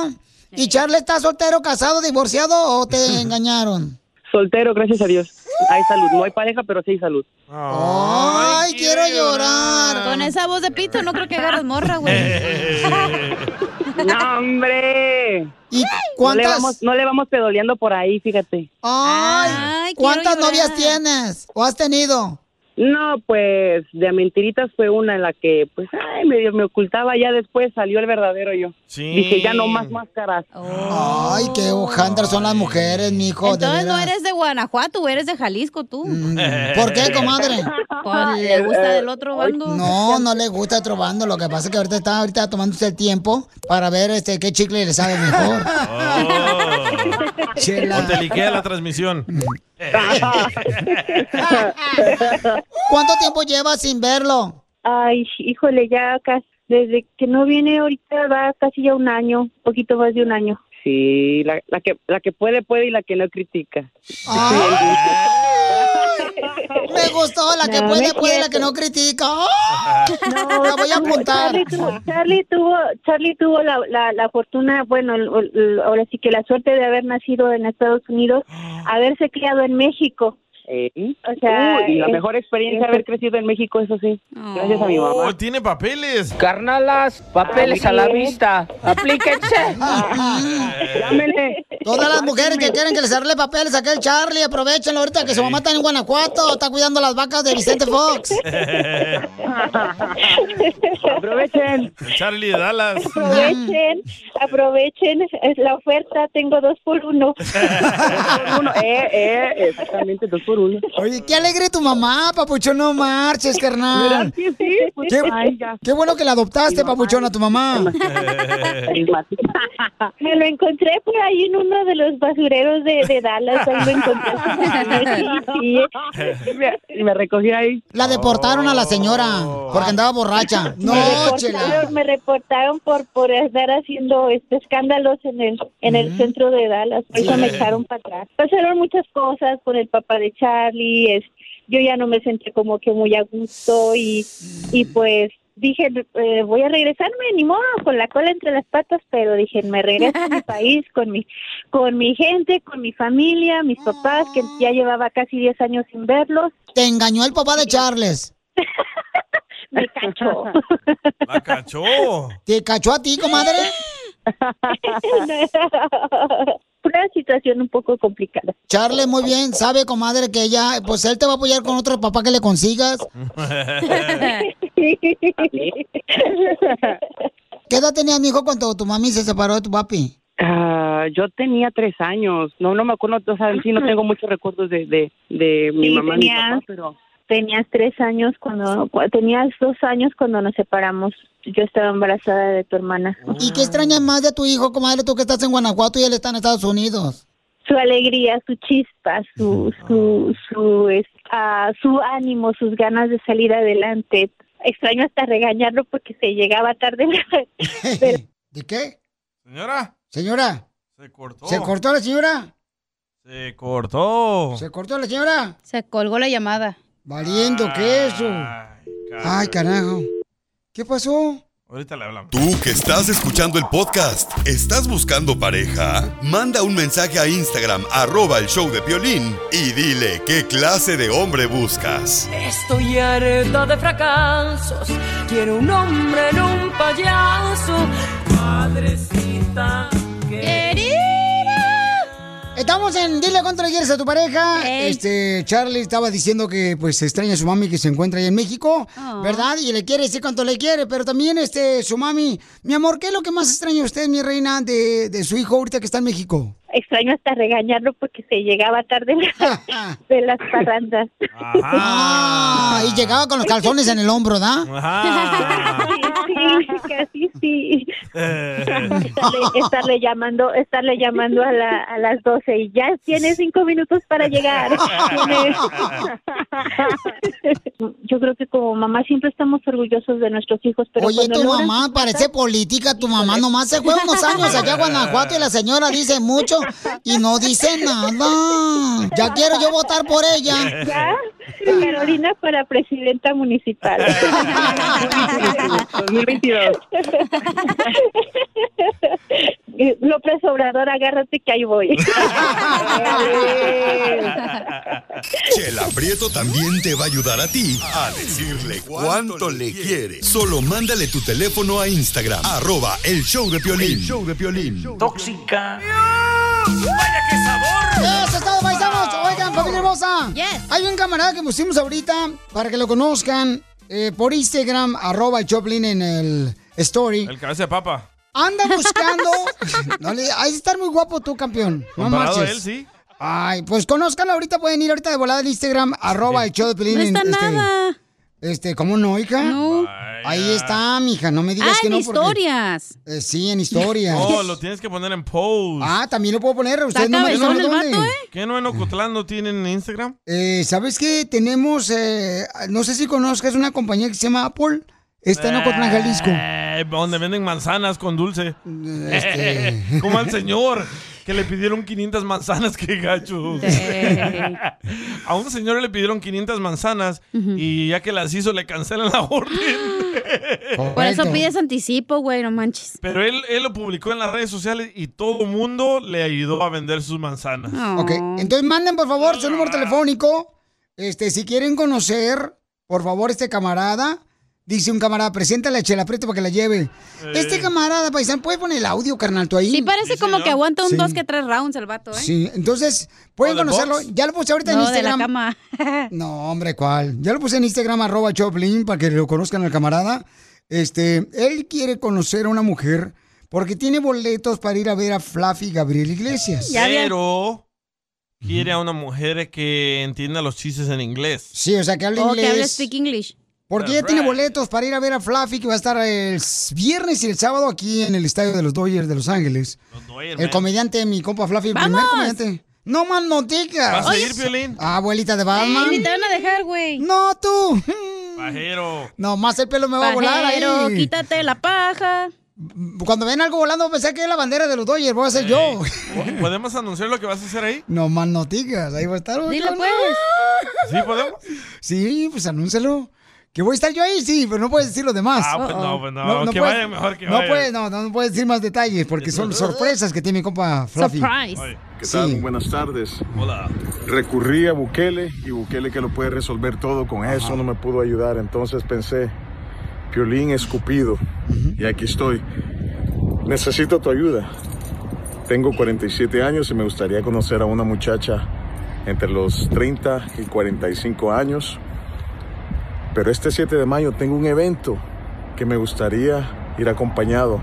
¿Y Charles está soltero, casado, divorciado o te engañaron? Soltero, gracias a Dios. Hay salud. No hay pareja, pero sí hay salud. Ay, quiero llorar. Con esa voz de pito no creo que agarres morra, güey. ¡No, hombre! ¿Y No le, cuántas- vamos, no le vamos pedoleando por ahí, fíjate. Ay, ¿cuántas novias tienes o has tenido? No, pues de a mentiritas fue una en la que, pues, ay, medio me ocultaba. Ya después salió el verdadero yo. Sí. Dije, ya no más máscaras. Ay, qué hojandras son las mujeres, mijo, Entonces no eres de Guanajuato, eres de Jalisco tú. ¿Por qué, comadre? Le gusta del otro bando. No, no le gusta otro bando. Lo que pasa es que ahorita está ahorita tomándose el tiempo para ver este qué chicle le sabe mejor. Chela. O te liquea la transmisión. ¿Cuánto tiempo llevas sin verlo? Ay, híjole, ya casi, desde que no viene ahorita va casi ya un año, poquito más de un año. Sí, la, la que, la que puede, puede y la que no critica. Me gustó la que No, puede, puede, la quieto. que no critica. ¡Ah! la voy a apuntar. Charlie tuvo, Charlie tuvo, Charlie tuvo la, la, la fortuna, bueno, ahora sí que la suerte de haber nacido en Estados Unidos, haberse criado en México. O sea, y la es- mejor experiencia es- haber crecido en México, eso sí. Gracias a mi mamá. Oh, tiene papeles. Carnalas, papeles a la vista. Aplíquense. Todas las mujeres que quieren que les arregle papeles a aquel Charlie, aprovechenlo ahorita que su mamá está en Guanajuato, está cuidando las vacas de Vicente Fox. Aprovechen. Charlie de Dallas. Aprovechen, aprovechen es la oferta, tengo dos por uno. uno, eh, eh, exactamente, dos por uno. Oye, qué alegre tu mamá, papuchón, no marches, carnal. ¿Verdad que sí? Pues, Qué, ay, ya. qué bueno que la adoptaste, papuchón, a tu mamá. Me lo encontré por ahí en uno de los basureros de, de Dallas, ahí lo encontré. Sí, sí. Y me, recogí ahí. La deportaron a la señora porque andaba borracha. No, me chela. reportaron, me reportaron por por estar haciendo este escándalos en el en el centro de Dallas, por eso me echaron para atrás. Pasaron muchas cosas con el papá de Charlie, es, yo ya no me sentí como que muy a gusto y y pues dije eh, voy a regresarme ni modo con la cola entre las patas, pero dije me regreso a mi país con mi con mi gente, con mi familia, mis papás que ya llevaba casi 10 años sin verlos. Te engañó el papá de Charles. Me cachó. La cachó. ¿Te cachó a ti, comadre? Una situación un poco complicada. Charles, muy bien, sabe, comadre, que ella, pues él te va a apoyar con otro papá que le consigas. ¿Qué edad tenía mi hijo cuando tu mami se separó de tu papi? Ah, yo tenía tres años. No, no me acuerdo, o sea, en sí no tengo muchos recuerdos de, de, de mi Sí, mamá y mi papá, pero... Tenías tres años cuando, cu- tenías dos años cuando nos separamos. Yo estaba embarazada de tu hermana. ¿Y qué extrañas más de tu hijo, comadre, tú que estás en Guanajuato y él está en Estados Unidos? Su alegría, su chispa, su, su, su, es- ah, su ánimo, sus ganas de salir adelante. Extraño hasta regañarlo porque se llegaba tarde. Pero- ¿De qué? Señora, Señora, se cortó. ¿se cortó la señora? Se cortó. ¿Se cortó la señora? Se colgó la llamada. Valiendo queso. Ay, carajo. ¿Qué pasó? Ahorita le hablamos. Tú que estás escuchando el podcast, ¿estás buscando pareja? Manda un mensaje a Instagram, arroba el show de Piolín, y dile qué clase de hombre buscas. Estoy harta de fracasos. Quiero un hombre en un payaso. Madrecita. Estamos en Dile cuánto le quieres a tu pareja. Este, Charlie estaba diciendo que pues extraña a su mami que se encuentra ahí en México, Oh. ¿verdad? Y le quiere decir cuánto le quiere, pero también este, su mami, mi amor, ¿qué es lo que más extraña a usted, mi reina, de, de su hijo ahorita que está en México? Extraño hasta regañarlo porque se llegaba tarde de las parrandas. Ah, y llegaba con los calzones en el hombro, ¿da? Sí, casi sí. Estarle, estarle llamando, estarle llamando a, la, a las 12 y ya tiene cinco minutos para llegar. Yo creo que como mamá siempre estamos orgullosos de nuestros hijos, pero Oye, tu mamá parece política, tu mamá nomás se fue unos años allá a Guanajuato y la señora dice mucho y no dice nada. Ya quiero yo votar por ella. ¿Ya? Carolina para presidenta municipal. 2022. López Obrador, agárrate que ahí voy. Chela Prieto también te va a ayudar a ti a decirle cuánto le quiere. Solo mándale tu teléfono a Instagram, arroba el show de Piolín. El show de Piolín. Tóxica. ¡Vaya qué sabor! ¡Eso es todo, paisanos! Oigan, familia hermosa. Hay un camarada que pusimos ahorita para que lo conozcan eh, por Instagram, arroba el Choplin en el story. El cabeza de papa. Anda buscando. no hay que estar muy guapo tú, campeón. No marches. él, sí. Ay, pues conózcanlo ahorita, pueden ir ahorita de volada al Instagram, arroba el show de Pelín. No está en, este, nada. Este, ¿cómo no, hija? No. Ahí está, mija, no me digas Ah, que en no. porque- historias. Eh, sí, en historias. Oh, lo tienes que poner en pose. Ah, también lo puedo poner. Ustedes no me el dónde. vato, ¿eh? ¿Qué no en Ocotlán no tienen Instagram? Eh, ¿Sabes qué? Tenemos, eh, no sé si conozcas una compañía que se llama Apple. Está en Ocotlán, Jalisco. Eh, donde venden manzanas con dulce. Este. Como al señor que le pidieron 500 manzanas, qué gacho. A un señor le pidieron 500 manzanas y ya que las hizo le cancelan la orden. Por eso pides anticipo, güey, no manches. Pero él, él lo publicó en las redes sociales y todo mundo le ayudó a vender sus manzanas. Ok, entonces manden por favor su número telefónico este, si quieren conocer, por favor, este camarada, dice un camarada, preséntale a Chela Prieto para que la lleve. Este camarada, paisano, ¿puedes poner el audio, carnal, tú ahí? Sí, parece como que aguanta un Sí. dos que tres rounds el vato, ¿eh? Sí, entonces, pueden ¿O de conocerlo. box? Ya lo puse ahorita en No, de la Instagram. cama. No, hombre, ¿cuál? Ya lo puse en Instagram, arroba Choplin, para que lo conozcan al camarada. Este, él quiere conocer a una mujer porque tiene boletos para ir a ver a Fluffy Gabriel Iglesias. Pero quiere a una mujer que entienda los chistes en inglés. Sí, o sea, que hable O que inglés. hable speak English. Porque ella That's tiene right. boletos para ir a ver a Fluffy, que va a estar el viernes y el sábado aquí en el estadio de los Dodgers de Los Ángeles. Dodgers, el man. comediante, mi compa Fluffy, el primer comediante. No más noticias. ¿Vas a ir, Piolín? Abuelita de Batman. Ni te van a dejar, güey. No, tú. Pajero. No, más el pelo me va a volar ahí. quítate la paja. Cuando ven algo volando, pensé que es la bandera de los Dodgers, voy a ser yo. ¿Podemos anunciar lo que vas a hacer ahí? No más noticias, ahí va a estar. Dilo, pues. ¿Sí podemos? Sí, pues anúncelo. Que voy a estar yo ahí, sí, pero no puedes decir lo demás. Ah, pues no, pues no. que puedes- vaya mejor que no vaya. Puedes, no, no, no puedes decir más detalles porque son sorpresas que tiene mi compa Fluffy. ¿Qué tal? Muy buenas tardes. Hola. Recurrí a Bukele y Bukele que lo puede resolver todo con eso no me pudo ayudar. Entonces pensé, Piolín escupido. Y aquí estoy. Necesito tu ayuda. Tengo 47 años y me gustaría conocer a una muchacha entre los 30 y 45 años. Pero este 7 de mayo tengo un evento que me gustaría ir acompañado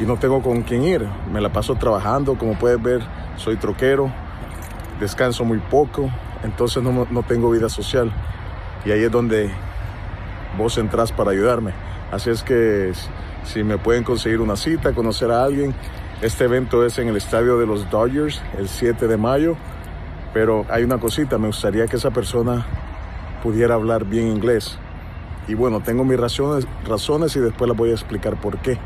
y no tengo con quién ir. Me la paso trabajando, como puedes ver, soy troquero, descanso muy poco, entonces no, no tengo vida social. Y ahí es donde vos entrás para ayudarme. Así es que si me pueden conseguir una cita, conocer a alguien, este evento es en el estadio de los Dodgers el 7 de mayo. Pero hay una cosita, me gustaría que esa persona pudiera hablar bien inglés. Y bueno, tengo mis razones, razones y después las voy a explicar por qué.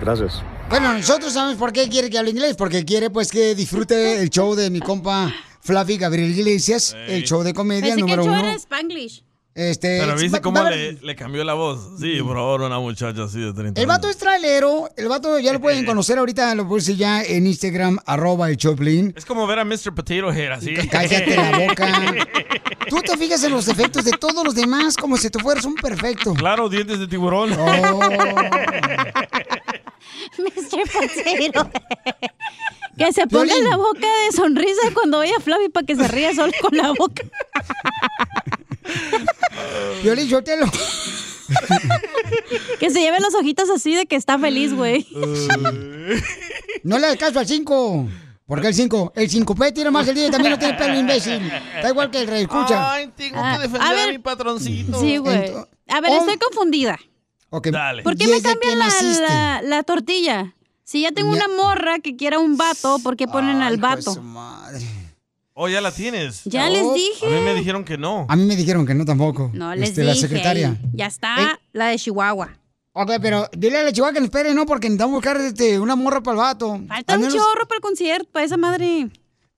Gracias. Bueno, nosotros sabemos por qué quiere que hable inglés, porque quiere pues que disfrute el show de mi compa Fluffy Gabriel Iglesias, el show de comedia Pensé que el número show uno. era Spanglish. Este, Pero viste cómo a le, le cambió la voz. Sí, por favor, una muchacha así de 30 El vato es trailero, el vato ya lo pueden conocer ahorita, lo puse ya en Instagram, arroba el Choplin. Es como ver a Mr. Potato Head así. Cállate la boca. Tú te fijas en los defectos de todos los demás como si tú fueras un perfecto. Claro, dientes de tiburón. Mr. Potato. Que se ponga la boca de sonrisa cuando vaya Flavi para que se ría solo con la boca. Violín, suéltelo. Que se lleve los ojitos así de que está feliz, güey. No le hagas caso al 5. ¿Por qué el 5? El 5P tiene más el día y también no tiene pelo, imbécil. Está igual que el rey, escucha. Ay, tengo Ah, que defender a a, ver. mi patroncito. Sí, güey. A ver, estoy confundida. Ok. Dale. ¿Por qué ¿Y me cambian la, la, la tortilla? Si ya tengo una morra que quiera un vato, ¿por qué ponen al vato? Oh, ya la tienes. Ya les dije. A mí me dijeron que no. A mí me dijeron que no tampoco. No les Este, dije. La secretaria. Ya está la de Chihuahua. Ok, pero dile a la chihuahua que nos espere, ¿no? Porque necesitamos buscar este, una morra para el vato. Falta Al un menos- chorro para el concierto, para esa madre.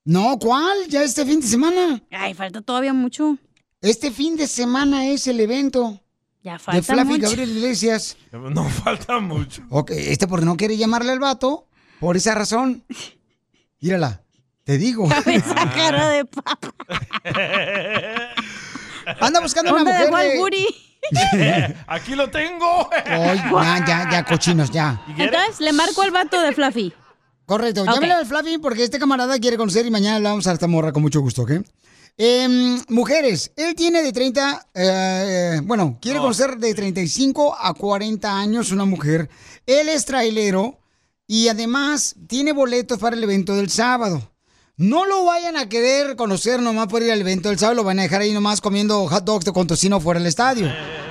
No, ¿cuál? Ya este fin de semana. Ay, falta todavía mucho. Este fin de semana es el evento Ya de falta Fluffy mucho. Gabriel Iglesias. No falta mucho. Ok, este porque no quiere llamarle al vato, por esa razón. Mírala, te digo. Esa cara de papa. Anda buscando una ¿Dónde mujer dejó Buri? Aquí lo tengo. Ay, ya, ya, ya, cochinos, ya. Entonces, le marco al vato de Fluffy. Correcto, Ok. llámele al Flavi porque este camarada quiere conocer y mañana le vamos a esta morra con mucho gusto, ¿ok? Em, mujeres, él tiene de 30, eh, bueno, quiere conocer de 35 a 40 años una mujer. Él es trailero y además tiene boletos para el evento del sábado. No lo vayan a querer conocer nomás por ir al evento del sábado, lo van a dejar ahí nomás comiendo hot dogs de con tocino fuera del estadio.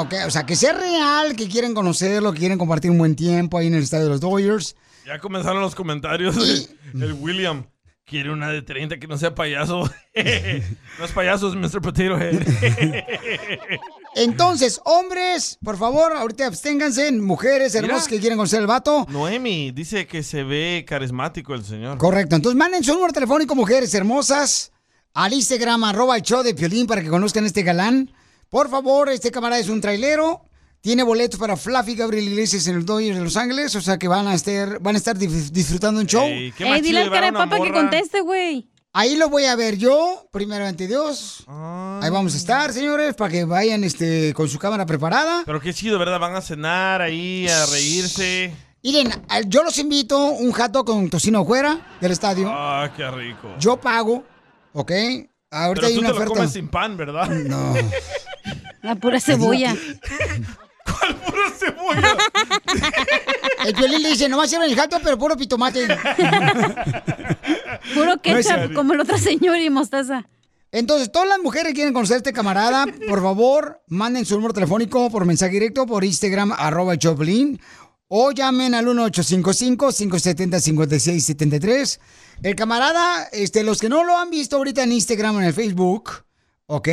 Ok, o sea, que sea real, que quieren conocerlo, que quieren compartir un buen tiempo ahí en el estadio de los Dodgers. Ya comenzaron los comentarios. El, el William quiere una de 30 que no sea payaso. no es payaso, es Mr. Potato Head. Entonces, hombres, por favor, ahorita absténganse. Mujeres hermosas Mira. que quieren conocer al vato. Noemi dice que se ve carismático el señor. Correcto. Entonces, manden su número telefónico, mujeres hermosas, al Instagram, arroba el show de Piolín, para que conozcan a este galán. Por favor, este camarada es un trailero. Tiene boletos para Fluffy Gabriel Iglesias en el Dodgers de Los Ángeles. O sea que van a estar, van a estar dif- disfrutando un show. Ey, qué Ey, más dile al cara de papa que conteste, güey. Ahí lo voy a ver yo, primero ante Dios. Ahí vamos a estar, señores, para que vayan este, con su cámara preparada. Pero qué chido, ¿verdad? Van a cenar ahí, a reírse. Miren, yo los invito un jato con tocino fuera del estadio. Ah, qué rico. Yo pago, ¿ok? Ahorita Pero hay tú una te lo oferta. comes sin pan, ¿verdad? No. La pura cebolla. El violín le dice, no va a ser el jato, pero puro pitomate. Puro ketchup, como el otro señor y mostaza. Entonces, todas las mujeres que quieren conocer a este camarada, por favor, manden su número telefónico por mensaje directo por Instagram, arroba Choplin, o llamen al 1855-570-5673. El camarada, este, los que no lo han visto ahorita en Instagram o en el Facebook, ¿ok?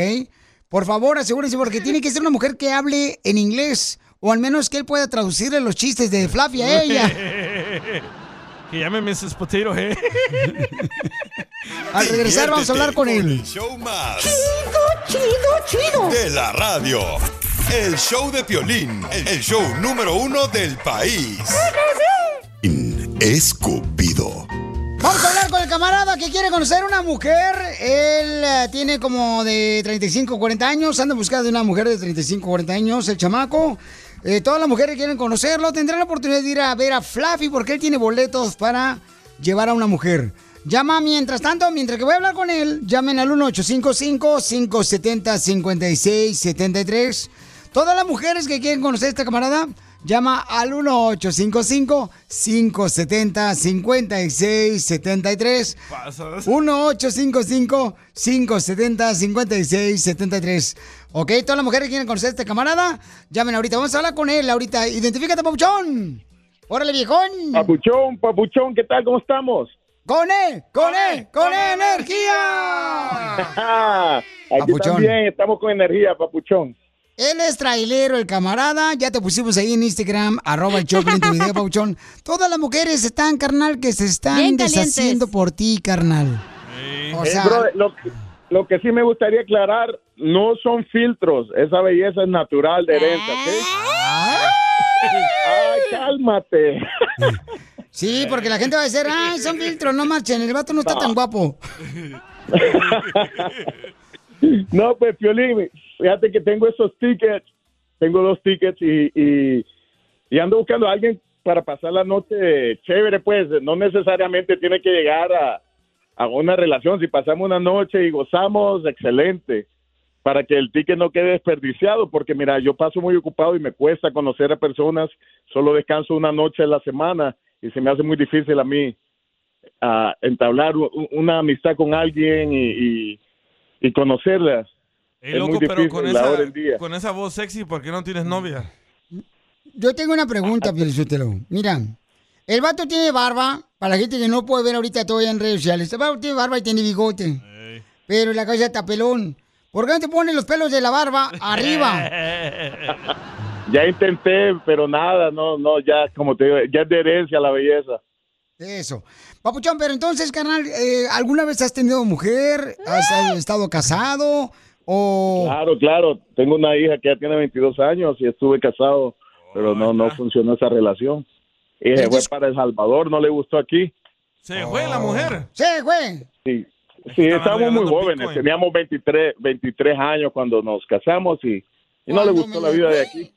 Por favor, asegúrense, porque tiene que ser una mujer que hable en inglés, o al menos que él pueda traducirle los chistes de Fluffy a ella. que llame Mrs. Potato Head. Al regresar vamos a hablar con él. El show más Chido, chido, de la radio. El show de Piolín, el show número uno del país. Escupido. Vamos a hablar con el camarada que quiere conocer una mujer. Él eh, tiene como de 35, 40 años. Anda buscando una mujer de 35, 40 años, el chamaco. Eh, todas las mujeres quieren conocerlo. Tendrán la oportunidad de ir a ver a Fluffy porque él tiene boletos para llevar a una mujer. Llama mientras tanto, mientras que voy a hablar con él, llamen al 1855-570-5673. Todas las mujeres que quieren conocer a este camarada, llama al 1855-570-5673. Pasas. 1-855-570-5673. Ok, todas las mujeres que quieren conocer a este camarada, llamen ahorita. Vamos a hablar con él ahorita. Identifícate, papuchón. Órale, viejón. Papuchón, papuchón, ¿qué tal? ¿Cómo estamos? ¡Con él! ¡Con él! ¡Con energía! Aquí Papuchón. también estamos con energía, papuchón. Él es trailero, el camarada. Ya te pusimos ahí en Instagram, arroba el Choplin, tu video, Pauchón. Todas las mujeres están, carnal, que se están Bien calientes. deshaciendo por ti, carnal. O Eh, sea, bro, lo, lo que sí me gustaría aclarar, no son filtros, esa belleza es natural de herencia, ¿ok? Ay, cálmate. sí, porque la gente va a decir, ay, son filtros, no marchen, el vato no está tan guapo. No, pues, Piolín, fíjate que tengo esos tickets, tengo dos tickets y, ando buscando a alguien para pasar la noche chévere, pues, no necesariamente tiene que llegar a, a una relación, si pasamos una noche y gozamos, excelente, para que el ticket no quede desperdiciado, porque mira, yo paso muy ocupado y me cuesta conocer a personas, solo descanso una noche a la semana y se me hace muy difícil a mí ah, entablar una amistad con alguien y, y, y conocerlas. Ey, es loco, muy pero con la hora esa, del día. con esa voz sexy, ¿por qué no tienes novia? Yo tengo una pregunta, Pielichotelo. Mira, el vato tiene barba, para la gente que no puede ver ahorita todavía en redes sociales. El vato tiene barba y tiene bigote. Pero la cabeza está pelón. ¿Por qué no te pones los pelos de la barba arriba? Ya intenté, pero nada, no, no, ya, como te digo, ya es de herencia la belleza. Eso. Papuchón, pero entonces, carnal, eh, ¿alguna vez has tenido mujer? ¿Has eh, estado casado? ¿O Claro, claro, tengo una hija que ya tiene 22 años y estuve casado, pero no, no funcionó esa relación. Y se fue para El Salvador, no le gustó aquí. Se fue la mujer. Se fue. Sí, sí estábamos muy jóvenes, Bitcoin. teníamos 23, 23 años cuando nos casamos y, y no le ¿Cuándo gustó la vida de aquí.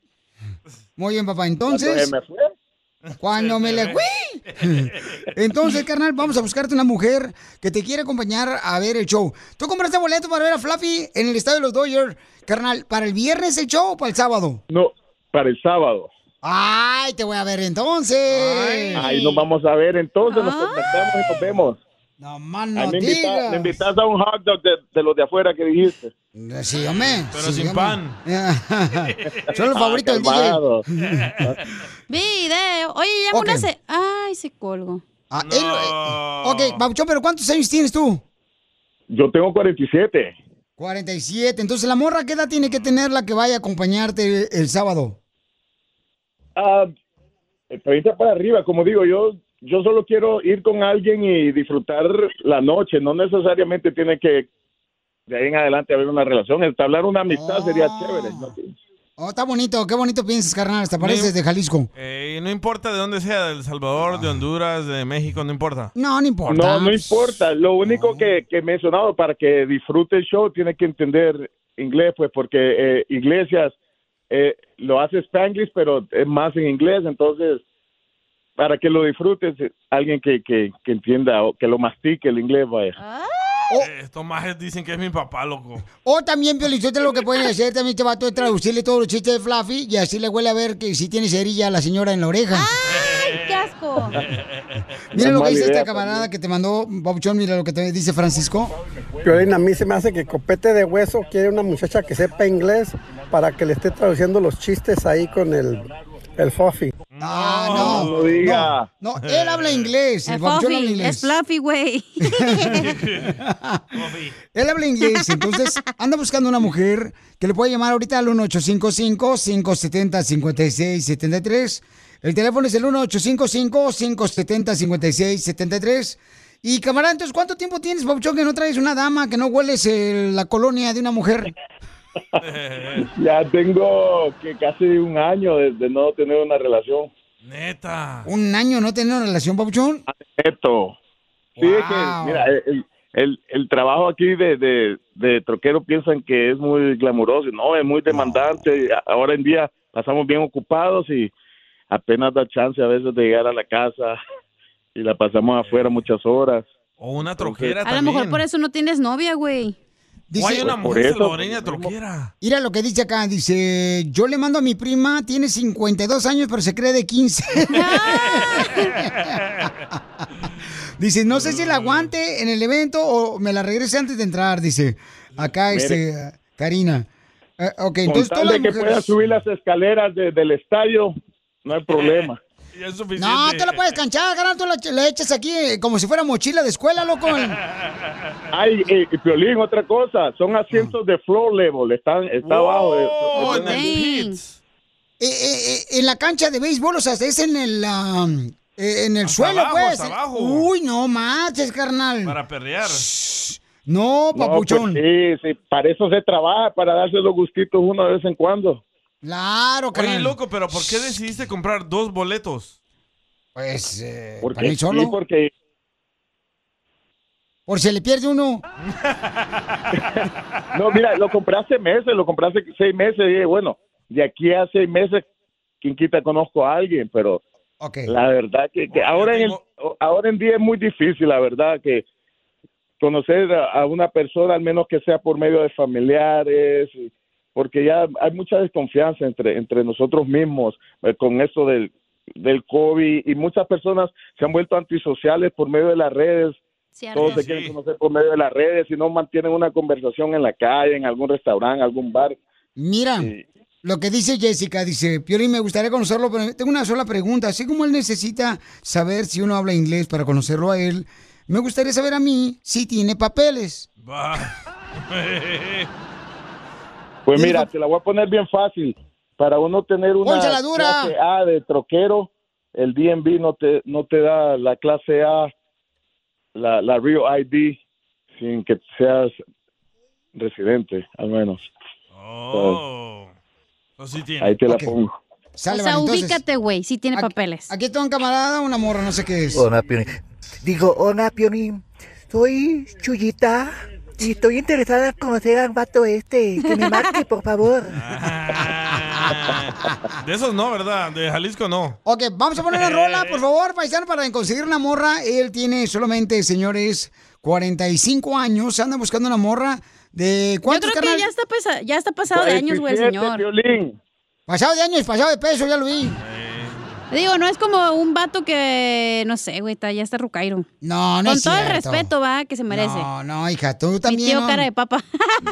Muy bien, papá. Entonces, se me fue. Cuando me le fui. Entonces, carnal, vamos a buscarte una mujer que te quiere acompañar a ver el show. ¿Tú compraste boleto para ver a Fluffy en el estadio de los Dodgers, carnal, para el viernes el show o para el sábado? No, para el sábado. Ay, te voy a ver entonces. Ahí nos vamos a ver, entonces nos contactamos y nos vemos. No más Ahí no me, invita- me invitas a un hot dog de, de los de afuera que dijiste. Sí, hombre. Pero sí, sin hombre. pan. Son los Ah, favoritos del DJ. Video. Oye, ya Ok. una se... Ay, se colgo. Ah, él- eh, ok, Babuchón, pero ¿cuántos años tienes tú? Yo tengo 47. 47. Entonces, ¿la morra qué edad tiene que tener la que vaya a acompañarte el sábado? Ah, 30 para arriba, como digo, yo yo solo quiero ir con alguien y disfrutar la noche, no necesariamente tiene que de ahí en adelante haber una relación, entablar una amistad sería chévere. ¿no? Oh, está bonito, qué bonito piensas, carnal. Hasta pareces de Jalisco. Eh, no importa de dónde sea, de El Salvador, de Honduras, de México, no importa. No, no importa. No, no importa. Lo único que, que he mencionado para que disfrute el show tiene que entender inglés, pues porque eh, Iglesias eh, lo hace Spanglish, pero es más en inglés, entonces para que lo disfrutes, alguien que, que, que entienda o que lo mastique el inglés, vaya. Eh, estos majes dicen que es mi papá, loco. O también, Piolichote, lo que pueden hacer también este vato es traducirle todos los chistes de Fluffy y así le huele a ver que si tiene cerilla a la señora en la oreja. ¡Ay, qué asco! Mira lo que dice idea esta camarada que te mandó, Pabuchón, mira lo que te dice Francisco. Piolín, a mí se me hace que Copete de Hueso quiere una muchacha que sepa inglés para que le esté traduciendo los chistes ahí con el, el Fofi. Ah, no. No diga. No, él habla inglés. El Es Pabuchón habla Fluffy, inglés. es Fluffy, güey. Él habla inglés, entonces anda buscando una mujer que le puede llamar ahorita al 1855-570-5673. El teléfono es el 1855-570-5673. Y camarada, entonces, ¿cuánto tiempo tienes, Pabuchón, que no traes una dama, que no hueles eh, la colonia de una mujer? Ya tengo que casi un año de, de no tener una relación. Neta. ¿Un año no tener una relación. Sí, es que, Wow. mira, el, el, el trabajo aquí de, de, de troquero piensan que es muy glamuroso. No, es muy demandante. Ahora en día pasamos bien ocupados y apenas da chance a veces de llegar a la casa y la pasamos afuera muchas horas. O una troquera A lo mejor por eso no tienes novia, güey. O hay una mujer eso, salvadoreña troquera. Mira lo que dice acá, dice, yo le mando a mi prima, tiene 52 años, pero se cree de 15. dice, no sé si la aguante en el evento o me la regrese antes de entrar, dice. Acá, Mire. este, eh, ok, Con entonces tal todas de las que pueda subir las escaleras de- del estadio, no hay problema. Y es suficiente. No, tú la puedes canchar, carnal, tú la, la echas aquí eh, como si fuera mochila de escuela, loco. Ay, y, y Piolín, otra cosa, son asientos de floor level, están, está abajo. de- Oh, de- en el Dang. Eh, eh, eh, en la cancha de béisbol, o sea, es en el, ah, eh, en el Hasta suelo, abajo, pues. hasta abajo. Uy, no manches, carnal. Para perrear. No, No, pues papuchón. sí, sí, para eso se trabaja, para darse los gustitos uno de vez en cuando. Claro, Oye, carnal. loco, pero ¿por qué decidiste comprar dos boletos? Pues, eh, Porque, para mí solo. sí, porque Por si le pierde uno. No, mira, lo compré hace meses, lo compré hace seis meses. Y dije, bueno, de aquí a seis meses, quien quita conozco a alguien, pero la verdad que, que ahora, en el- ahora en día es muy difícil, la verdad, que conocer a, a una persona, al menos que sea por medio de familiares, y- porque ya hay mucha desconfianza entre, entre nosotros mismos eh, con eso del, del COVID y muchas personas se han vuelto antisociales por medio de las redes. Todos se quieren conocer por medio de las redes y no mantienen una conversación en la calle, en algún restaurante, algún bar. Mira, lo que dice Jessica, dice, Piolín, me gustaría conocerlo, pero tengo una sola pregunta. Así como él necesita saber si uno habla inglés para conocerlo a él, me gustaría saber a mí si tiene papeles. Va. Pues mira, te la voy a poner bien fácil. Para uno tener una clase A de troquero, el DMV no te, no te da la clase A, la, la Real ID, sin que seas residente, al menos. Oh. Pues sí tiene. Ahí te la pongo. Sale, o sea, entonces- ubícate, güey, si tiene papeles. Aquí está un camarada, una morra, no sé qué es. Hola, Piolín. Digo, hola, Piolín. Soy Chuyita y estoy interesada en conocer al vato este. Que me marque, por favor. De esos no, ¿verdad? De Jalisco no. Ok, vamos a poner una rola, por favor, paisano, para conseguir una morra. Él tiene solamente, señores, 45 años. Anda buscando una morra de Yo cuántos, creo que ya está, pesa- ya está pasado de años, güey, 47, señor. Piolín. Pasado de años, pasado de peso, ya lo vi. Digo, no es como un vato que, no sé, güey, está, ya está rucairo. No, no Con es todo el respeto, va, que se merece. No, no, hija, tú Mi también. tío ¿no? cara de papa.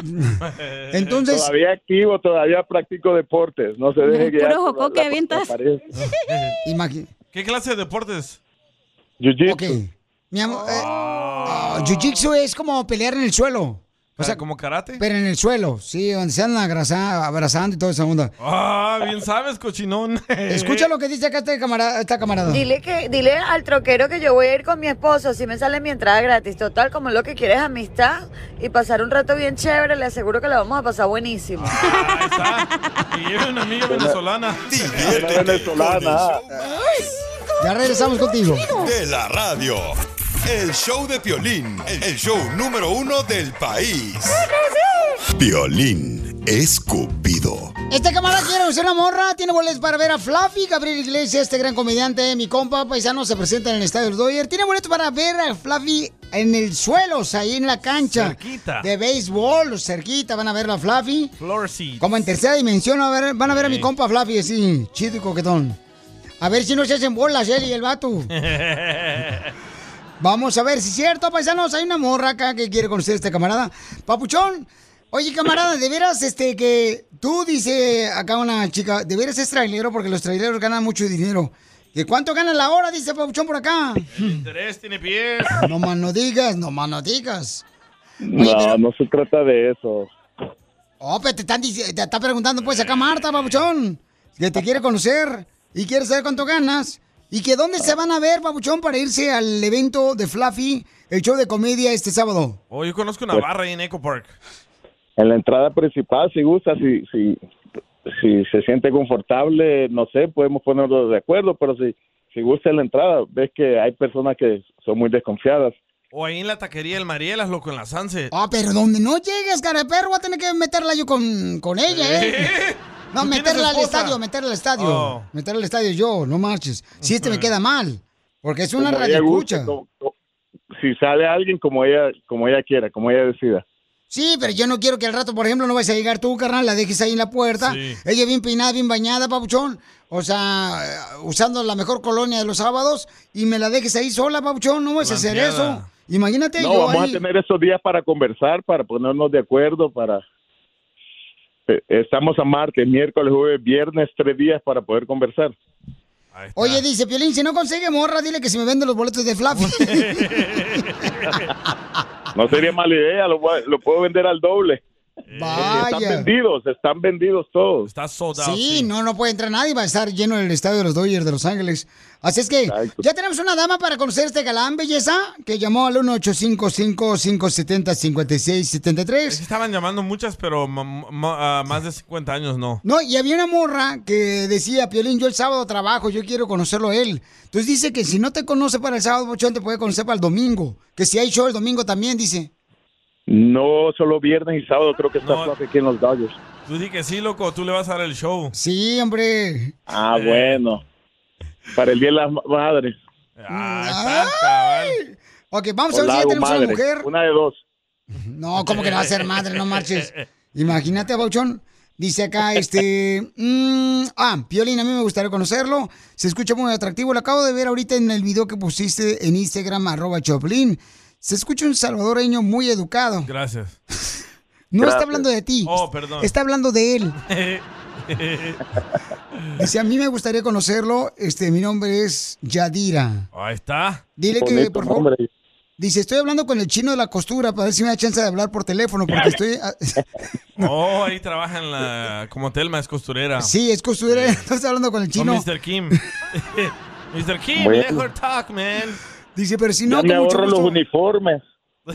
Entonces- Todavía activo, todavía practico deportes. No se deje Puro por joco la- que avientas. ¿Qué clase de deportes? Jiu-jitsu. Ok. Mi amor, eh, ah, jiu-jitsu es como pelear en el suelo. O sea, ¿como karate? Pero en el suelo, sí, donde se andan abraza- abrazando y toda esa onda. Ah, bien sabes, cochinón. Escucha lo que dice acá este camarada, esta camarada. Dile que, dile al troquero que yo voy a ir con mi esposo, si me sale mi entrada gratis. Total, como lo que quiere es amistad y pasar un rato bien chévere, le aseguro que la vamos a pasar buenísimo. Que lleve una amiga venezolana. venezolana. Ya regresamos contigo. De la radio. El show de Piolín, el show número uno del país. Piolín Escupido. Este camarada quiere conocer una morra, tiene boletos para ver a Fluffy, Gabriel Iglesias, este gran comediante, mi compa paisano, se presenta en el estadio del Doyer. Tiene boletos para ver a Fluffy en el suelo, o sea, ahí en la cancha. Cerquita. De béisbol, cerquita, van a ver a Fluffy. Floor. Como en tercera dimensión, a ver- van a ver a mi compa Fluffy, así, chido y coquetón. A ver si no se hacen bolas él y el vato. Vamos a ver si es cierto, paisanos. Hay una morra acá que quiere conocer a este camarada. Papuchón, oye, camarada, de veras, este, que tú dice acá una chica, de veras es trailero porque los traileros ganan mucho dinero. ¿Que cuánto gana la hora? Dice Papuchón por acá. El interés tiene pies. No más no digas, no más no digas. No, no se trata de eso. Oh, pero te están te está preguntando pues acá Marta, Papuchón, que te quiere conocer y quiere saber cuánto ganas. Y que dónde se van a ver, Papuchón, para irse al evento de Fluffy, el show de comedia este sábado. Oh, yo conozco una Pues- barra ahí en Eco Park. En la entrada principal, si gusta, si, si, si se siente confortable, no sé, podemos ponernos de acuerdo, pero si, si gusta en la entrada, ves que hay personas que son muy desconfiadas. O ahí en la taquería El Marielas, loco, en la Sunset. Ah, pero donde no llegues, cara de perro, voy a tener que meterla yo con, con ella, ¿eh? No, ¿Tú tienes meterla al estadio, meterla al estadio. Oh. Meterla al estadio yo, no marches. Si este me queda mal, porque es una Como radio ella guste, escucha. como- como- si sale alguien como ella, como ella quiera, como ella decida. Sí, pero yo no quiero que al rato, por ejemplo, no vayas a llegar tú, carnal, la dejes ahí en la puerta. Sí. Ella bien peinada, bien bañada, papuchón. O sea, usando la mejor colonia de los sábados y me la dejes ahí sola, papuchón. No vas a hacer eso. Imagínate No, yo vamos ahí. a tener esos días para conversar, para ponernos de acuerdo, para... Eh, Estamos a martes, miércoles, jueves, viernes, tres días para poder conversar. Oye, dice Piolín, si no consigue morra, dile que si me vende los boletos de Fluffy. No sería mala idea, lo, voy a- lo puedo vender al doble. Vaya. Están vendidos, están vendidos todos. Está sold Sí, no, no puede entrar nadie, va a estar lleno el estadio de los Dodgers de Los Ángeles. Así es que ya tenemos una dama para conocer este galán, belleza, que llamó al 1-855-570-5673. Estaban llamando muchas, pero ah, más de 50 años no. No, y había una morra que decía, Piolín, yo el sábado trabajo, yo quiero conocerlo a él. Entonces dice que si no te conoce para el sábado, Bochón, te puede conocer para el domingo. Que si hay show el domingo también, dice. No solo viernes y sábado, creo que está No. Aquí en los Dodgers. Tú di que sí, loco, tú le vas a dar el show. Sí, hombre. Ah, bueno. Para el Día de las Madres. Ah. Ok, vamos a ver si ya tenemos una mujer. Una de dos. No, ¿cómo que no va a ser madre? No marches. Imagínate, Bauchón. Dice acá, este... mm, ah, Piolín, a mí me gustaría conocerlo. Se escucha muy atractivo. Lo acabo de ver ahorita en el video que pusiste en Instagram, arroba Choplin. Se escucha un salvadoreño muy educado. Gracias. No está hablando de ti. Oh, perdón. Está hablando de él. Dice, a mí me gustaría conocerlo. Este, mi nombre es Yadira. Ahí está. Dile que, por favor... nombre. Dice, estoy hablando con el chino de la costura para ver si me da chance de hablar por teléfono porque estoy... Oh, ahí trabaja en la. Como Telma, es costurera. Sí, es costurera. Estoy hablando con el Con chino. Mr. Kim. Mr. Kim, Bueno. let her talk, man. Dice, pero si Ya no, me con mucho ahorro los uniformes.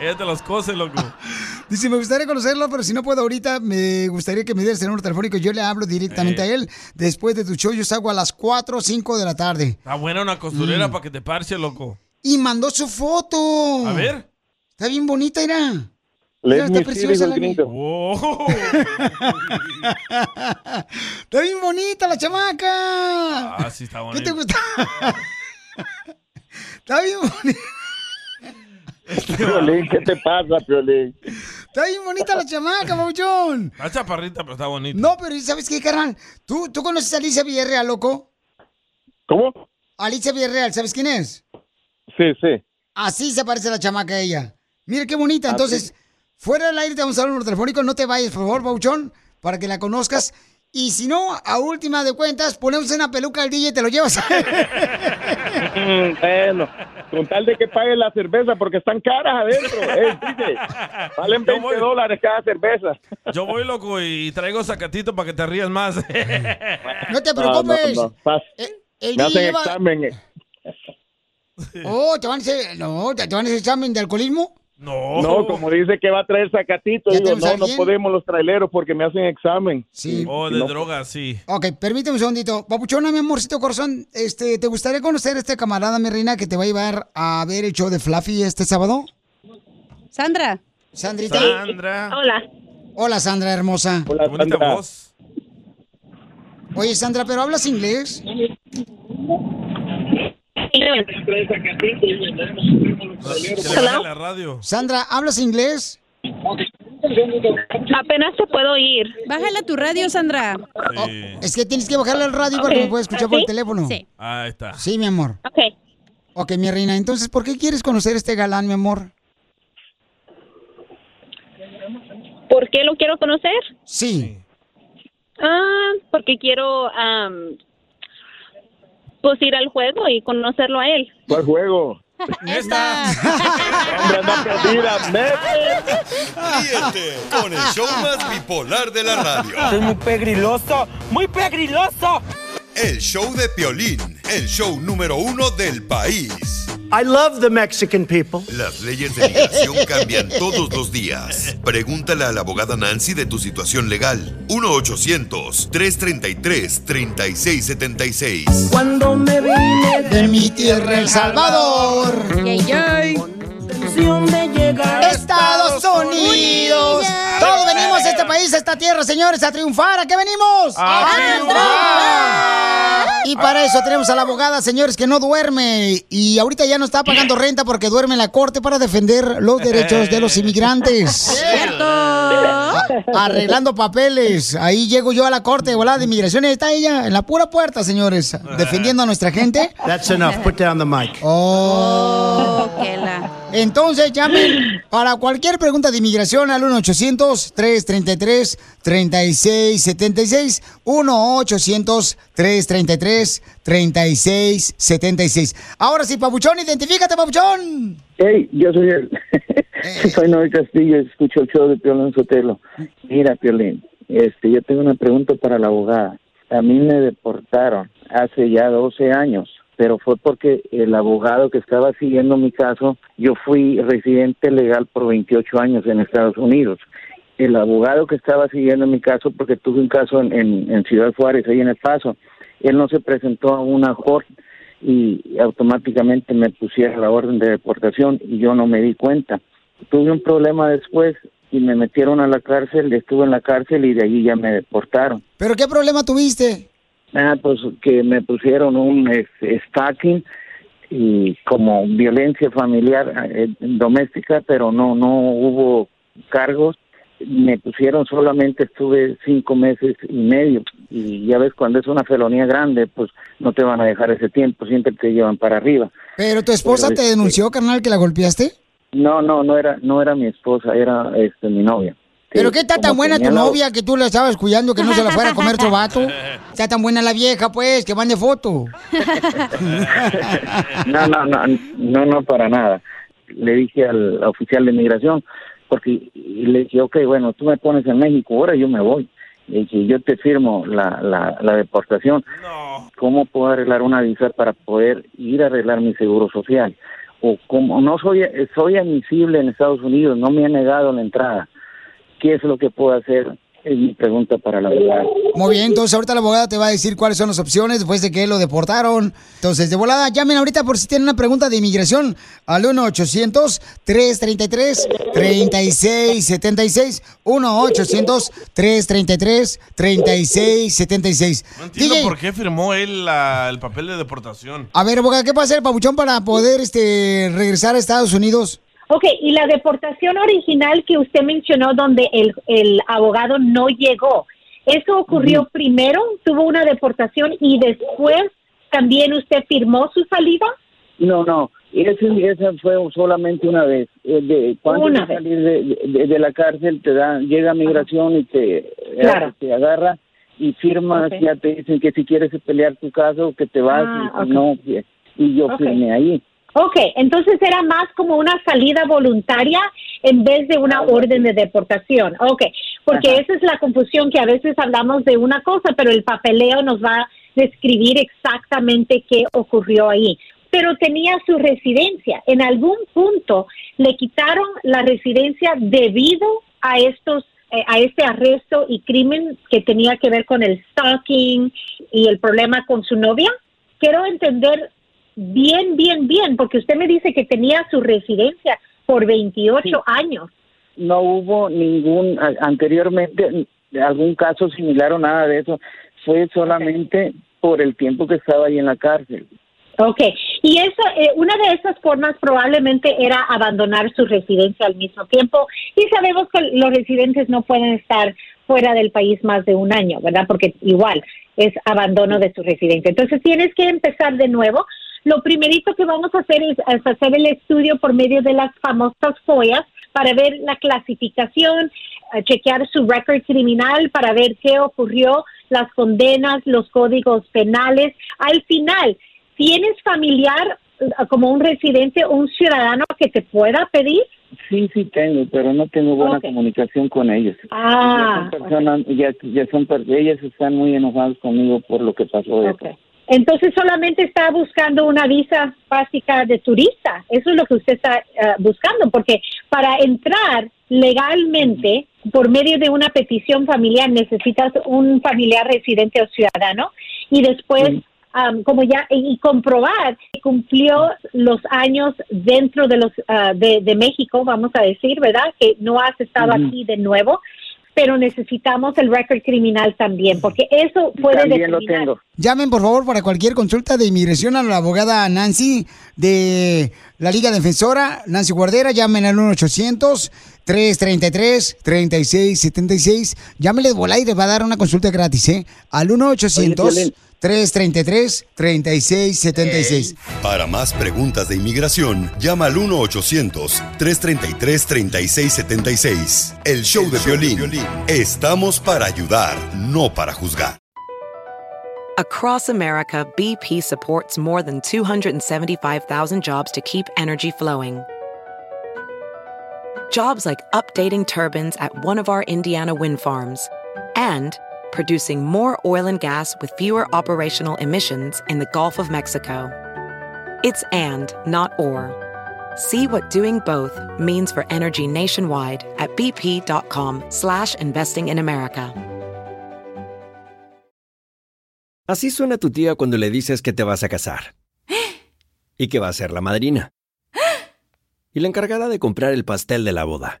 Ella te los cose, loco. Dice, me gustaría conocerlo, pero si no puedo ahorita, me gustaría que me dieras el número telefónico. Yo le hablo directamente Eh. a él. Después de tu show, yo salgo a las 4 o 5 de la tarde. Está buena una costurera Mm. para que te parche, loco. Y mandó su foto. A ver. Está bien bonita, era. Let Mira, está preciosa la. Oh. Está bien bonita la chamaca. Ah, sí, está ¿Qué te gusta? Está bien bonita. Piolín, ¿qué te pasa, Piolín? Está bien bonita la chamaca, Mauchón. Está chaparrita, pero está bonita. No, pero ¿sabes qué, carnal? ¿Tú, ¿Tú conoces a Alicia Villarreal, loco? ¿Cómo? Alicia Villarreal, ¿sabes quién es? Sí, sí. Así se parece la chamaca a ella. Mira qué bonita. Entonces, fuera del aire te vamos a dar un número telefónico. No te vayas, por favor, Bauchón, para que la conozcas. Y si no, a última de cuentas, ponemos una peluca al DJ y te lo llevas. Bueno, con tal de que pague la cerveza porque están caras adentro. Eh, DJ, valen 20 dólares cada cerveza. Yo voy loco y traigo sacatito para que te rías más. No te No, preocupes. no, no, el Me hacen DJ lleva- examen. eh. Oh, ¿te van a hacer, no, ¿te te van a hacer examen de alcoholismo? No. No, como dice que va a traer sacatito, ¿Ya digo, tenemos no, no podemos los traileros porque me hacen examen. Sí. Oh, de no- drogas, sí. Ok, permíteme un segundito. Papuchona, mi amorcito corazón, este, ¿te gustaría conocer a este camarada, mi reina, que te va a llevar a ver el show de Fluffy este sábado? Sandra. Sandrita. Sandra. Hola. Hola, Sandra, hermosa. Hola, Qué bonita Sandra. voz. Oye, Sandra, ¿pero hablas inglés? La radio. Sandra, ¿hablas inglés? Apenas te puedo ir. Bájale a tu radio, Sandra. Sí. Es que tienes que bajarle al radio para que me pueda escuchar por el teléfono. Sí. Ahí está. Sí, mi amor. Ok. Ok, mi reina, entonces, ¿por qué quieres conocer a este galán, mi amor? ¿Por qué lo quiero conocer? Sí. Ah, porque quiero am, pues ir al juego y conocerlo a él. ¿Cuál juego? Esta. Hombre, anda perdida. Ríete con el show más bipolar de la radio. muy pegriloso, muy pegriloso. El show de Piolín, el show número uno del país. I love the Mexican people. Las leyes de migración cambian todos los días. Pregúntale a la abogada Nancy de tu situación legal. 1-800-333-3676. Cuando me vine De mi tierra, El Salvador. Yay, yay. de llegar a Estados Unidos. Todos venimos a este país, a esta tierra, señores, a triunfar. ¿A qué venimos? ¡A triunfar! Y para eso tenemos a la abogada, señores, que no duerme. Y ahorita ya no está pagando renta porque duerme en la corte para defender los derechos de los inmigrantes. Cierto. A- arreglando papeles. Ahí llego yo a la corte de volada de inmigración y ahí está ella, en la pura puerta, señores, defendiendo a nuestra gente. That's enough. Put down the mic. Oh. Oh, la. Entonces llamen para cualquier pregunta de inmigración al 1-800-333-3676. 1-800-333-3676. Ahora sí, Papuchón, identifícate, Papuchón. Hey, yo soy el... soy Noel Castillo, escucho el show de Piolín Sotelo. Mira, Piolín, este, yo tengo una pregunta para la abogada. A mí me deportaron hace ya 12 años, pero fue porque el abogado que estaba siguiendo mi caso, yo fui residente legal por 28 años en Estados Unidos. El abogado que estaba siguiendo mi caso, porque tuve un caso en, en, en Ciudad Juárez, ahí en El Paso, él no se presentó a una corte y automáticamente me pusieron la orden de deportación y yo no me di cuenta. Tuve un problema después y me metieron a la cárcel, estuve en la cárcel y de allí ya me deportaron. ¿Pero qué problema tuviste? Ah, pues que me pusieron un stacking y como violencia familiar eh, doméstica, pero no no hubo cargos. Me pusieron solamente estuve cinco meses y medio y ya ves cuando es una felonía grande, pues no te van a dejar ese tiempo, siempre te llevan para arriba. ¿Pero tu esposa Pero, te este, denunció, carnal, que la golpeaste? No, no, no era no era mi esposa, era este mi novia. ¿Pero qué está tan buena tu la- novia que tú la estabas cuidando que no se la fuera a comer tu vato? Está tan buena la vieja, pues, que mande foto. No, no, no, no, no, para nada. Le dije al oficial de migración, porque y le dije, ok, bueno, tú me pones en México, ahora yo me voy. Le dije, yo te firmo la, la, la deportación. ¿Cómo puedo arreglar una visa para poder ir a arreglar mi seguro social? O como no soy, soy admisible en Estados Unidos, no me han negado la entrada. ¿Qué es lo que puedo hacer? Es mi pregunta para la verdad. Muy bien, entonces ahorita la abogada te va a decir cuáles son las opciones después de que lo deportaron. Entonces, de volada, llamen ahorita por si tienen una pregunta de inmigración al 1-800-333-3676. 1-800-333-3676. No entiendo DJ, por qué firmó él la- el papel de deportación. a ver, abogada, ¿qué puede hacer, Pabuchón, para poder este, regresar a Estados Unidos? Ok, y la deportación original que usted mencionó donde el, el abogado no llegó, ¿eso ocurrió primero? ¿Tuvo una deportación y después también usted firmó su salida? No, no, ese, esa fue solamente una vez. Eh, De, cuando Una de salir de, de- de la cárcel te da, llega migración y te, Claro. te agarra y firmas, Ok. ya te dicen que si quieres pelear tu caso, que te vas, Ah, y si ok. no, y- yo Ok. firmé ahí. Ok, entonces era más como una salida voluntaria en vez de una orden de deportación. Ok, porque Ajá. esa es la confusión que a veces hablamos de una cosa, pero el papeleo nos va a describir exactamente qué ocurrió ahí. Pero tenía su residencia. En algún punto le quitaron la residencia debido a estos eh, a este arresto y crimen que tenía que ver con el stalking y el problema con su novia. Quiero entender bien, bien, bien, porque usted me dice que tenía su residencia por 28 años. No hubo ningún, anteriormente, algún caso similar o nada de eso. Fue solamente por el tiempo que estaba ahí en la cárcel. Ok, y eso, eh, una de esas formas probablemente era abandonar su residencia al mismo tiempo y sabemos que los residentes no pueden estar fuera del país más de un año, ¿verdad? Porque igual es abandono de su residencia. Entonces tienes que empezar de nuevo. Lo primerito que vamos a hacer es, es hacer el estudio por medio de las famosas FOIAs para ver la clasificación, eh, chequear su récord criminal para ver qué ocurrió, las condenas, los códigos penales. Al final, ¿tienes familiar eh, como un residente o un ciudadano que te pueda pedir? Sí, sí tengo, pero no tengo buena comunicación con ellos. Ah, ya son personas, ya, ya son, ellas están muy enojadas conmigo por lo que pasó. eso. Entonces solamente está buscando una visa básica de turista. Eso es lo que usted está eh, buscando, porque para entrar legalmente por medio de una petición familiar necesitas un familiar residente o ciudadano y después am, como ya y comprobar que cumplió los años dentro de los ah, de, de México, vamos a decir, ¿verdad? Que no has estado aquí de nuevo pero necesitamos el récord criminal también, porque eso puede también determinar. lo tengo. Llamen, por favor, para cualquier consulta de inmigración a la abogada Nancy de la Liga Defensora, Nancy Guardera. Llamen al 1-800-333-3676. Llámenle de volar y les va a dar una consulta gratis, ¿eh? Al 1-800... 333-3676. Para más preguntas de inmigración, llama al 1-800-333-3676. El show, El de, show violín. de violín. Estamos para ayudar, no para juzgar. Across America, BP supports more than 275,000 jobs to keep energy flowing. Jobs like updating turbines at one of our Indiana wind farms and producing more oil and gas with fewer operational emissions in the Gulf of Mexico. It's and, not or. See what doing both means for energy nationwide at bp.com slash investing in America. Así suena tu tía cuando le dices que te vas a casar. Y que va a ser la madrina. Y la encargada de comprar el pastel de la boda.